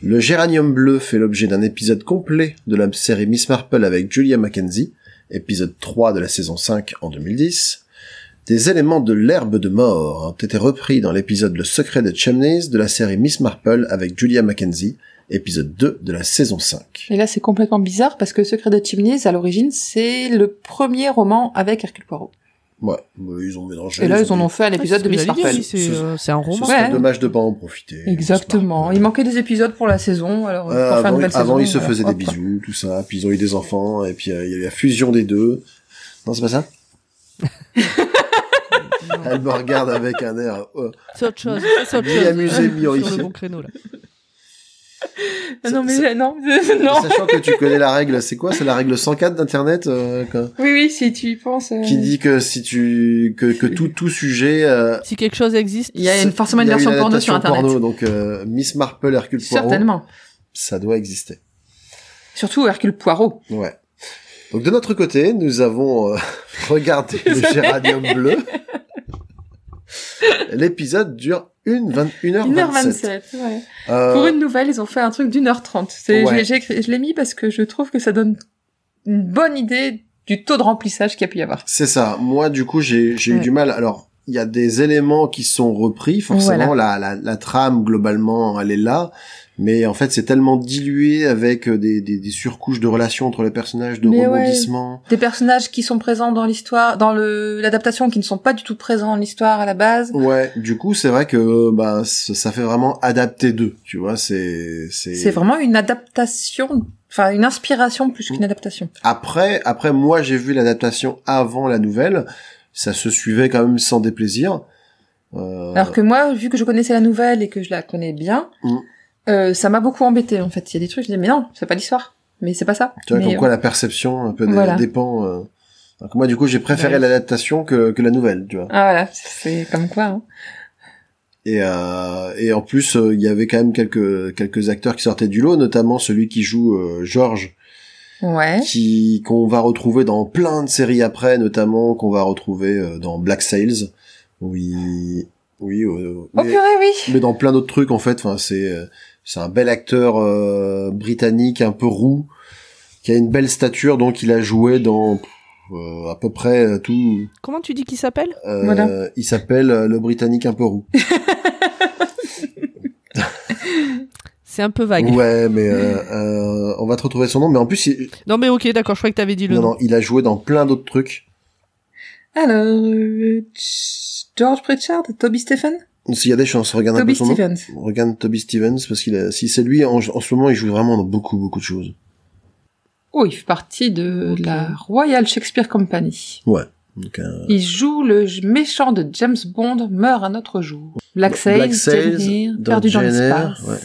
C: Le Géranium Bleu fait l'objet d'un épisode complet de la série Miss Marple avec Julia Mackenzie, épisode 3 de la saison 5 en 2010. Des éléments de l'herbe de mort ont été repris dans l'épisode Le secret de Chimneys de la série Miss Marple avec Julia Mackenzie, épisode 2 de la saison 5.
A: Et là c'est complètement bizarre parce que Secret de Chimneys à l'origine c'est le premier roman avec Hercule Poirot.
C: Ouais, bah, ils ont mélangé.
A: Et là ils en ont fait un épisode de
B: c'est
A: Miss Marple.
B: C'est euh, c'est un roman.
A: Ouais.
C: dommage de pas en profiter.
A: Exactement. Il manquait des épisodes pour la saison, alors
C: Euh,
A: pour faire une
C: avant, avant,
A: saison.
C: ils se faisaient des bisous, tout ça, puis ils ont eu des enfants, et puis euh, il y a eu la fusion des deux. Non, c'est pas ça? Elle me regarde avec un air... euh,
B: C'est autre chose. C'est autre
C: Mi
B: chose.
C: amusé, mi
B: Sur
C: horrifié.
B: le bon créneau, là.
A: Non mais
C: Ça-
A: non, non.
C: Sachant que tu connais la règle, c'est quoi? C'est la règle 104 d'Internet euh, quand-
A: Oui oui, si tu y penses. euh,
C: qui dit que si tu que, que tout tout sujet euh,
B: Si quelque chose existe,
A: Il y a une, forcément une
C: il y a
A: version porno
C: adaptation
A: sur internet.
C: porno, donc euh, Miss Marple Hercule Poirot,
A: Certainement.
C: ça doit exister.
A: Surtout Hercule Poirot.
C: Ouais. Donc de notre côté, nous avons euh, regardé le géranium bleu. L'épisode dure une 20 1h27.
A: 1h27, ouais.
C: Euh,
A: Pour une nouvelle, ils ont fait un truc d'une heure trente. C'est,
C: Ouais.
A: j'ai- j'ai écrit- je l'ai mis parce que je trouve que ça donne une bonne idée du taux de remplissage qu'il y a pu y avoir.
C: C'est ça. Moi, du coup, j'ai eu du mal. Alors, il y a des éléments qui sont repris. Forcément, la, la, la trame, globalement, elle est là. Mais en fait, c'est tellement dilué avec euh, des, des, des surcouches de relations entre les personnages, de
A: Mais ouais.
C: rebondissements.
A: Des personnages qui sont présents dans l'histoire, dans le, l'adaptation, qui ne sont pas du tout présents dans l'histoire à la base.
C: Ouais, du coup, c'est vrai que bah ça ça fait vraiment adapter d'eux, tu vois, c'est c'est
A: C'est vraiment une adaptation, enfin une inspiration plus qu'une adaptation.
C: Après après moi j'ai vu l'adaptation avant la nouvelle, ça se suivait quand même sans déplaisir. Euh,
A: Alors que moi, vu que je connaissais la nouvelle et que je la connais bien,
C: Mm.
A: Euh, ça m'a beaucoup embêté en fait. Il y a des trucs, je dis mais non, c'est pas l'histoire. Mais c'est pas ça.
C: tu vois,
A: Mais,
C: comme quoi la perception un peu
A: Voilà.
C: dépend. euh. Donc moi, du coup, j'ai préféré
A: Ouais.
C: l'adaptation que, que la nouvelle, tu vois.
A: Ah voilà, c'est comme quoi. Hein.
C: Et, euh, et en plus, euh, il y avait quand même quelques quelques acteurs qui sortaient du lot, notamment celui qui joue euh, George,
A: Ouais.
C: qui qu'on va retrouver dans plein de séries après, notamment qu'on va retrouver euh, dans Black Sails, oui, euh,
A: Oh
C: mais,
A: purée, oui.
C: mais dans plein d'autres trucs en fait. Enfin, c'est euh, c'est un bel acteur euh, britannique, un peu roux, qui a une belle stature, donc il a joué dans euh, à peu près euh, tout.
B: Comment tu dis qu'il s'appelle?
C: Euh,
A: Voilà.
C: Il s'appelle euh, le britannique un peu roux.
B: C'est un peu vague.
C: Ouais, mais euh, euh, on va te retrouver son nom. Mais en plus, il...
B: Non mais ok, d'accord, je crois que t'avais dit le
C: non,
B: nom.
C: non, il a joué dans plein d'autres trucs.
A: Alors, euh, George Pritchard, Toby Stephen,
C: S'il y a des chances, regarde un
A: Toby
C: peu son nom.
A: Stephens.
C: Regarde Toby Stevens parce qu'il a... si c'est lui en, en ce moment, il joue vraiment dans beaucoup beaucoup de choses.
A: Oh, il fait partie de la Royal Shakespeare Company.
C: Ouais. Donc, euh,
A: Il joue le méchant de James Bond, meurt un autre jour. Black Sails, perdu dans l'espace.
C: ouais.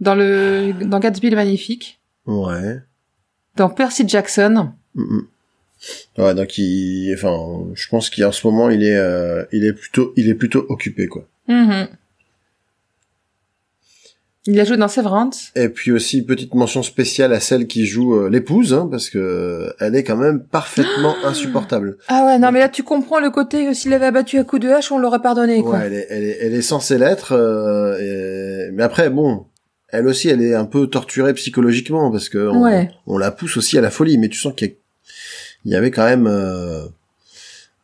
A: Dans le, dans Gatsby le Magnifique.
C: Ouais.
A: Dans Percy Jackson.
C: Mm, mm. Ouais, donc il, enfin, je pense qu'en ce moment, il est, euh, il est plutôt, il est plutôt occupé, quoi.
A: Mhm. Il a joué dans Severance.
C: Et puis aussi petite mention spéciale à celle qui joue euh, l'épouse, hein, parce que euh, elle est quand même parfaitement insupportable.
A: Ah ouais, non mais là tu comprends le côté que s'il avait abattu à coup de hache, on l'aurait pardonné quoi.
C: Ouais, elle est, elle est, elle est censée l'être, euh, et- mais après, bon, elle aussi, elle est un peu torturée psychologiquement parce que on,
A: Ouais.
C: on la pousse aussi à la folie, mais tu sens qu'il y, a- il y avait quand même euh,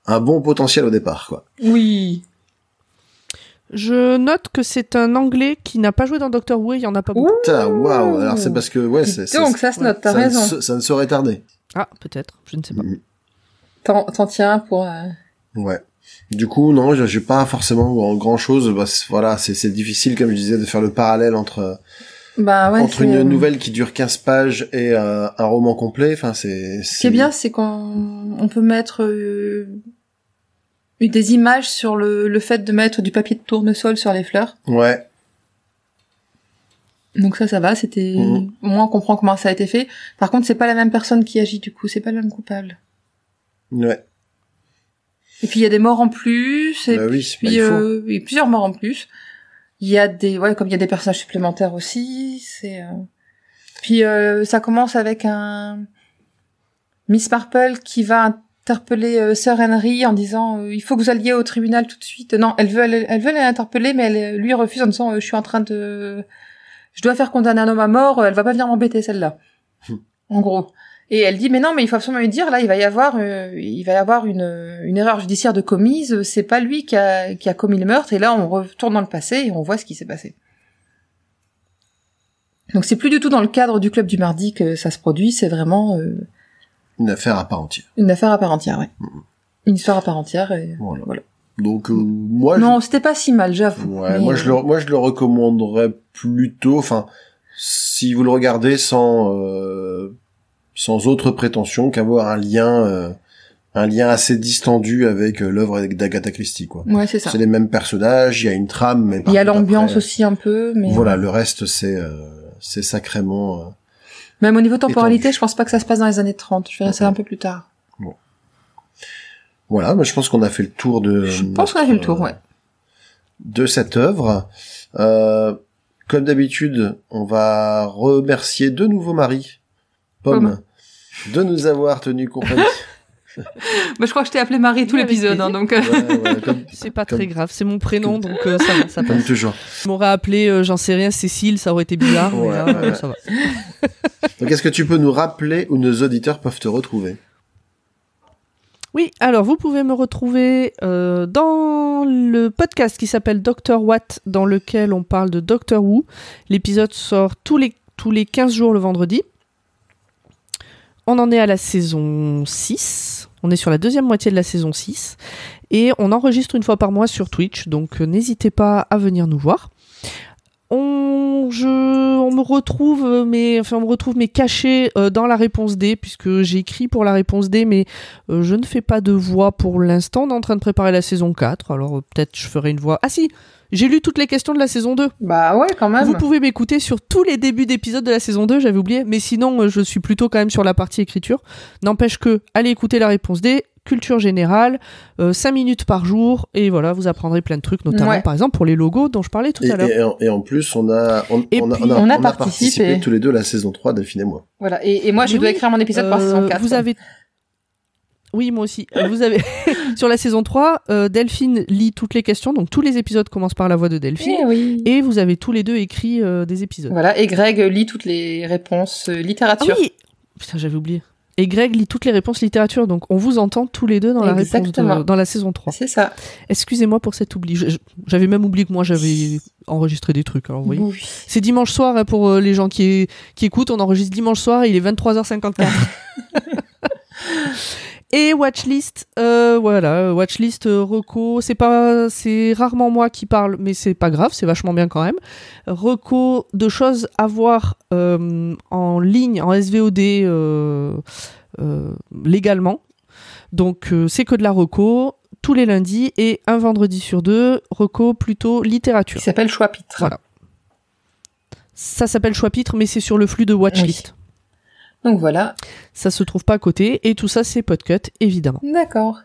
C: un bon potentiel au départ, quoi.
A: Oui.
B: Je note que c'est un Anglais qui n'a pas joué dans Doctor Who, et il y en a pas beaucoup.
C: Putain, waouh Alors c'est parce que ouais, c'est, c'est-
A: Donc ça se note, t'as
C: ça, ne
A: raison.
C: ça ne saurait tarder.
B: Ah, peut-être, je ne sais pas.
C: Mhm.
A: T'en t'en tiens pour... euh,
C: Ouais. Du coup, non, j'ai j'ai pas forcément grand chose. Bah, c'est- voilà, c'est c'est difficile, comme je disais, de faire le parallèle entre
A: Bah ouais,
C: entre une
A: euh,
C: nouvelle qui dure 15 pages et euh, un roman complet. Enfin, c'est.
A: Ce qui est bien, c'est qu'on on peut mettre euh, des images sur le, le fait de mettre du papier de tournesol sur les fleurs.
C: Ouais.
A: Donc ça, ça va, c'était...
C: Mhm.
A: Au moins, on comprend comment ça a été fait. Par contre, c'est pas la même personne qui agit, du coup. C'est pas le même coupable.
C: Ouais.
A: Et puis, il y a des morts en plus. Et
C: Bah oui,
A: puis, euh, a plusieurs morts en plus. Il y a des... Ouais, comme il y a des personnages supplémentaires aussi. C'est... euh, Puis, euh, ça commence avec un... Miss Marple qui va interpeller euh, Sir Henry en disant il faut que vous alliez au tribunal tout de suite. Non, elle veut elle, elle veut l'interpeller mais elle lui refuse en disant je suis en train de je dois faire condamner un homme à mort, elle va pas venir m'embêter celle-là.
C: Hmm.
A: en gros. Et elle dit mais non mais il faut absolument lui dire là il va y avoir euh, il va y avoir une une erreur judiciaire de commise, c'est pas lui qui a qui a commis le meurtre et là on retourne dans le passé et on voit ce qui s'est passé. Donc c'est plus du tout dans le cadre du club du mardi que ça se produit, c'est vraiment euh,
C: Une affaire à part entière.
A: une affaire à part entière, ouais. Une histoire à part entière. Et...
C: Voilà.
A: Voilà.
C: Donc euh, moi,
A: Non, c'était pas si mal, j'avoue.
C: Ouais, moi je le moi je le recommanderais plutôt enfin si vous le regardez sans sans autre prétention qu'avoir un lien euh, un lien assez distendu avec euh, l'œuvre d'Agatha Christie quoi.
A: Ouais, c'est ça.
C: C'est les mêmes personnages, il y a une trame mais
A: Il y a l'ambiance aussi un peu, mais
C: Voilà, le reste c'est euh, c'est sacrément euh,
A: même au niveau temporalité,
C: Étendu.
A: je pense pas que ça se passe dans les années 30. Je verrai ça un peu plus tard.
C: voilà, mais je pense qu'on a fait le tour de
A: Je pense qu'on a fait le tour, ouais.
C: de cette œuvre. Euh, comme d'habitude, on va remercier de nouveau Marie, Pomme, de nous avoir tenu compagnie.
A: Bah, je crois que je t'ai appelé Marie tout l'épisode, hein, donc. euh,
C: Ouais, ouais, comme,
B: C'est pas
C: Comme-
B: très grave, c'est mon prénom, donc euh, ça va, ça
C: comme toujours.
B: Tu m'aurais appelé, euh, j'en sais rien, Cécile, ça aurait été bizarre, mais là, euh, ça va.
C: Donc, est-ce que tu peux nous rappeler où nos auditeurs peuvent te retrouver?
B: Oui, alors vous pouvez me retrouver euh, dans le podcast qui s'appelle Doctor Watt, dans lequel on parle de Doctor Who. L'épisode sort tous les, tous les 15 jours le vendredi. On en est à la saison 6. On est sur la deuxième moitié de la saison 6. Et on enregistre une fois par mois sur Twitch, donc euh, n'hésitez pas à venir nous voir. On, je, on me retrouve, mais enfin, on me retrouve, mais caché euh, dans la réponse D, puisque j'ai écrit pour la réponse D, mais euh, je ne fais pas de voix pour l'instant. On est en train de préparer la saison 4, alors euh, peut-être je ferai une voix. Ah si, j'ai lu toutes les questions de la saison 2.
A: Bah ouais, quand même.
B: Vous pouvez m'écouter sur tous les débuts d'épisodes de la saison 2, j'avais oublié, mais sinon, euh, je suis plutôt quand même sur la partie écriture. N'empêche que, allez écouter la réponse D, culture générale, 5 minutes par jour, et voilà, vous apprendrez plein de trucs, notamment
A: Ouais.
B: par exemple pour les logos dont je parlais tout
C: Et,
B: à l'heure.
C: et en, et en plus, on a, on,
B: Et
C: on a,
B: puis,
C: on a,
A: on a
C: on
A: participé.
C: tous les deux à la saison 3 Delphine et moi.
A: Voilà. Et, et moi, je dois écrire mon épisode par
B: Euh,
A: saison 4.
B: Vous avez. Oui, moi aussi. Euh, Vous avez sur la saison 3, euh, Delphine lit toutes les questions, donc tous les épisodes commencent par la voix de Delphine.
A: Eh oui.
B: Et vous avez tous les deux écrit euh, des épisodes.
A: Voilà. Et Greg lit toutes les réponses euh,
B: Ah
A: littérature.
B: oui Putain, j'avais oublié. Et Greg lit toutes les réponses littérature, donc on vous entend tous les deux dans la réponse de- dans la saison 3.
A: C'est ça.
B: Excusez-moi pour cet oubli. J'avais même oublié que moi j'avais enregistré des trucs. Alors, vous voyez.
A: Oui.
B: C'est dimanche soir hein, pour euh, les gens qui, qui écoutent. On enregistre dimanche soir, il est 23h54. Et watchlist, euh, voilà, watchlist euh, reco, c'est pas, c'est rarement moi qui parle, mais c'est pas grave, c'est vachement bien quand même. Reco de choses à voir euh, en ligne, en SVOD légalement. Donc c'est que de la reco tous les lundis et un vendredi sur deux, reco plutôt littérature.
A: Qui s'appelle Choix Pitre.
B: Voilà. Ça s'appelle Choix-Pitre, mais c'est sur le flux de Watchlist.
A: Donc voilà.
B: Ça se trouve pas à côté, et tout ça c'est Podcut, évidemment.
A: D'accord.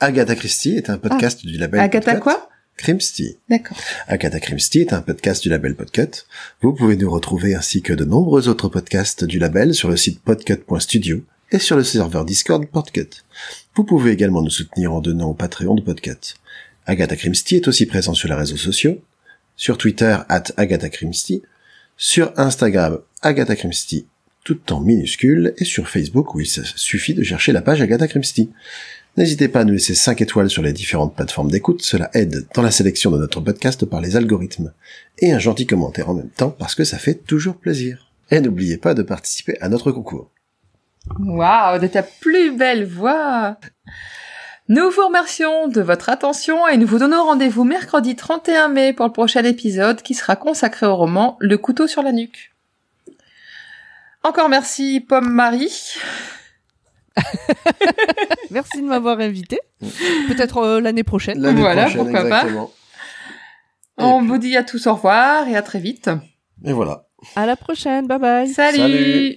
C: Agatha Christie est un podcast du label
A: Agatha
C: Podcut.
A: quoi?
C: Christie.
A: D'accord.
C: Agatha Christie est un podcast du label Podcut. Vous pouvez nous retrouver ainsi que de nombreux autres podcasts du label sur le site podcut.studio et sur le serveur Discord Podcut. Vous pouvez également nous soutenir en donnant au Patreon de Podcut. Agatha Christie est aussi présent sur les réseaux sociaux, sur Twitter at Agatha Christie, sur Instagram Agatha Christie tout en minuscule et sur Facebook où il suffit de chercher la page Agatha Christie. N'hésitez pas à nous laisser 5 étoiles sur les différentes plateformes d'écoute, cela aide dans la sélection de notre podcast par les algorithmes. Et un gentil commentaire en même temps parce que ça fait toujours plaisir. Et n'oubliez pas de participer à notre concours.
A: Waouh, de ta plus belle voix. Nous vous remercions de votre attention et nous vous donnons rendez-vous mercredi 31 mai pour le prochain épisode qui sera consacré au roman Le couteau sur la nuque. Encore merci Pomme Marie.
B: Merci de m'avoir invité. Peut-être euh, l'année prochaine.
C: L'année
A: Voilà,
C: prochaine,
A: pourquoi pas.
C: Et
A: On
C: puis-
A: vous dit à tous au revoir et à très vite.
C: Et voilà.
B: À la prochaine, bye bye.
A: Salut.
C: Salut.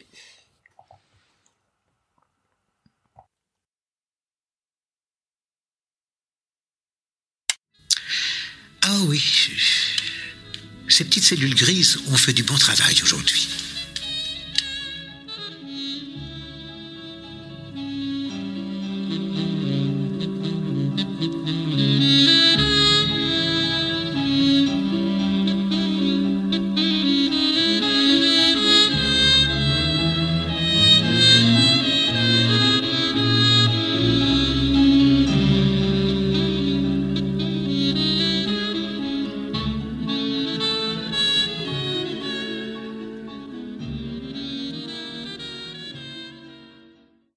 D: Ah oui, ces petites cellules grises ont fait du bon travail aujourd'hui.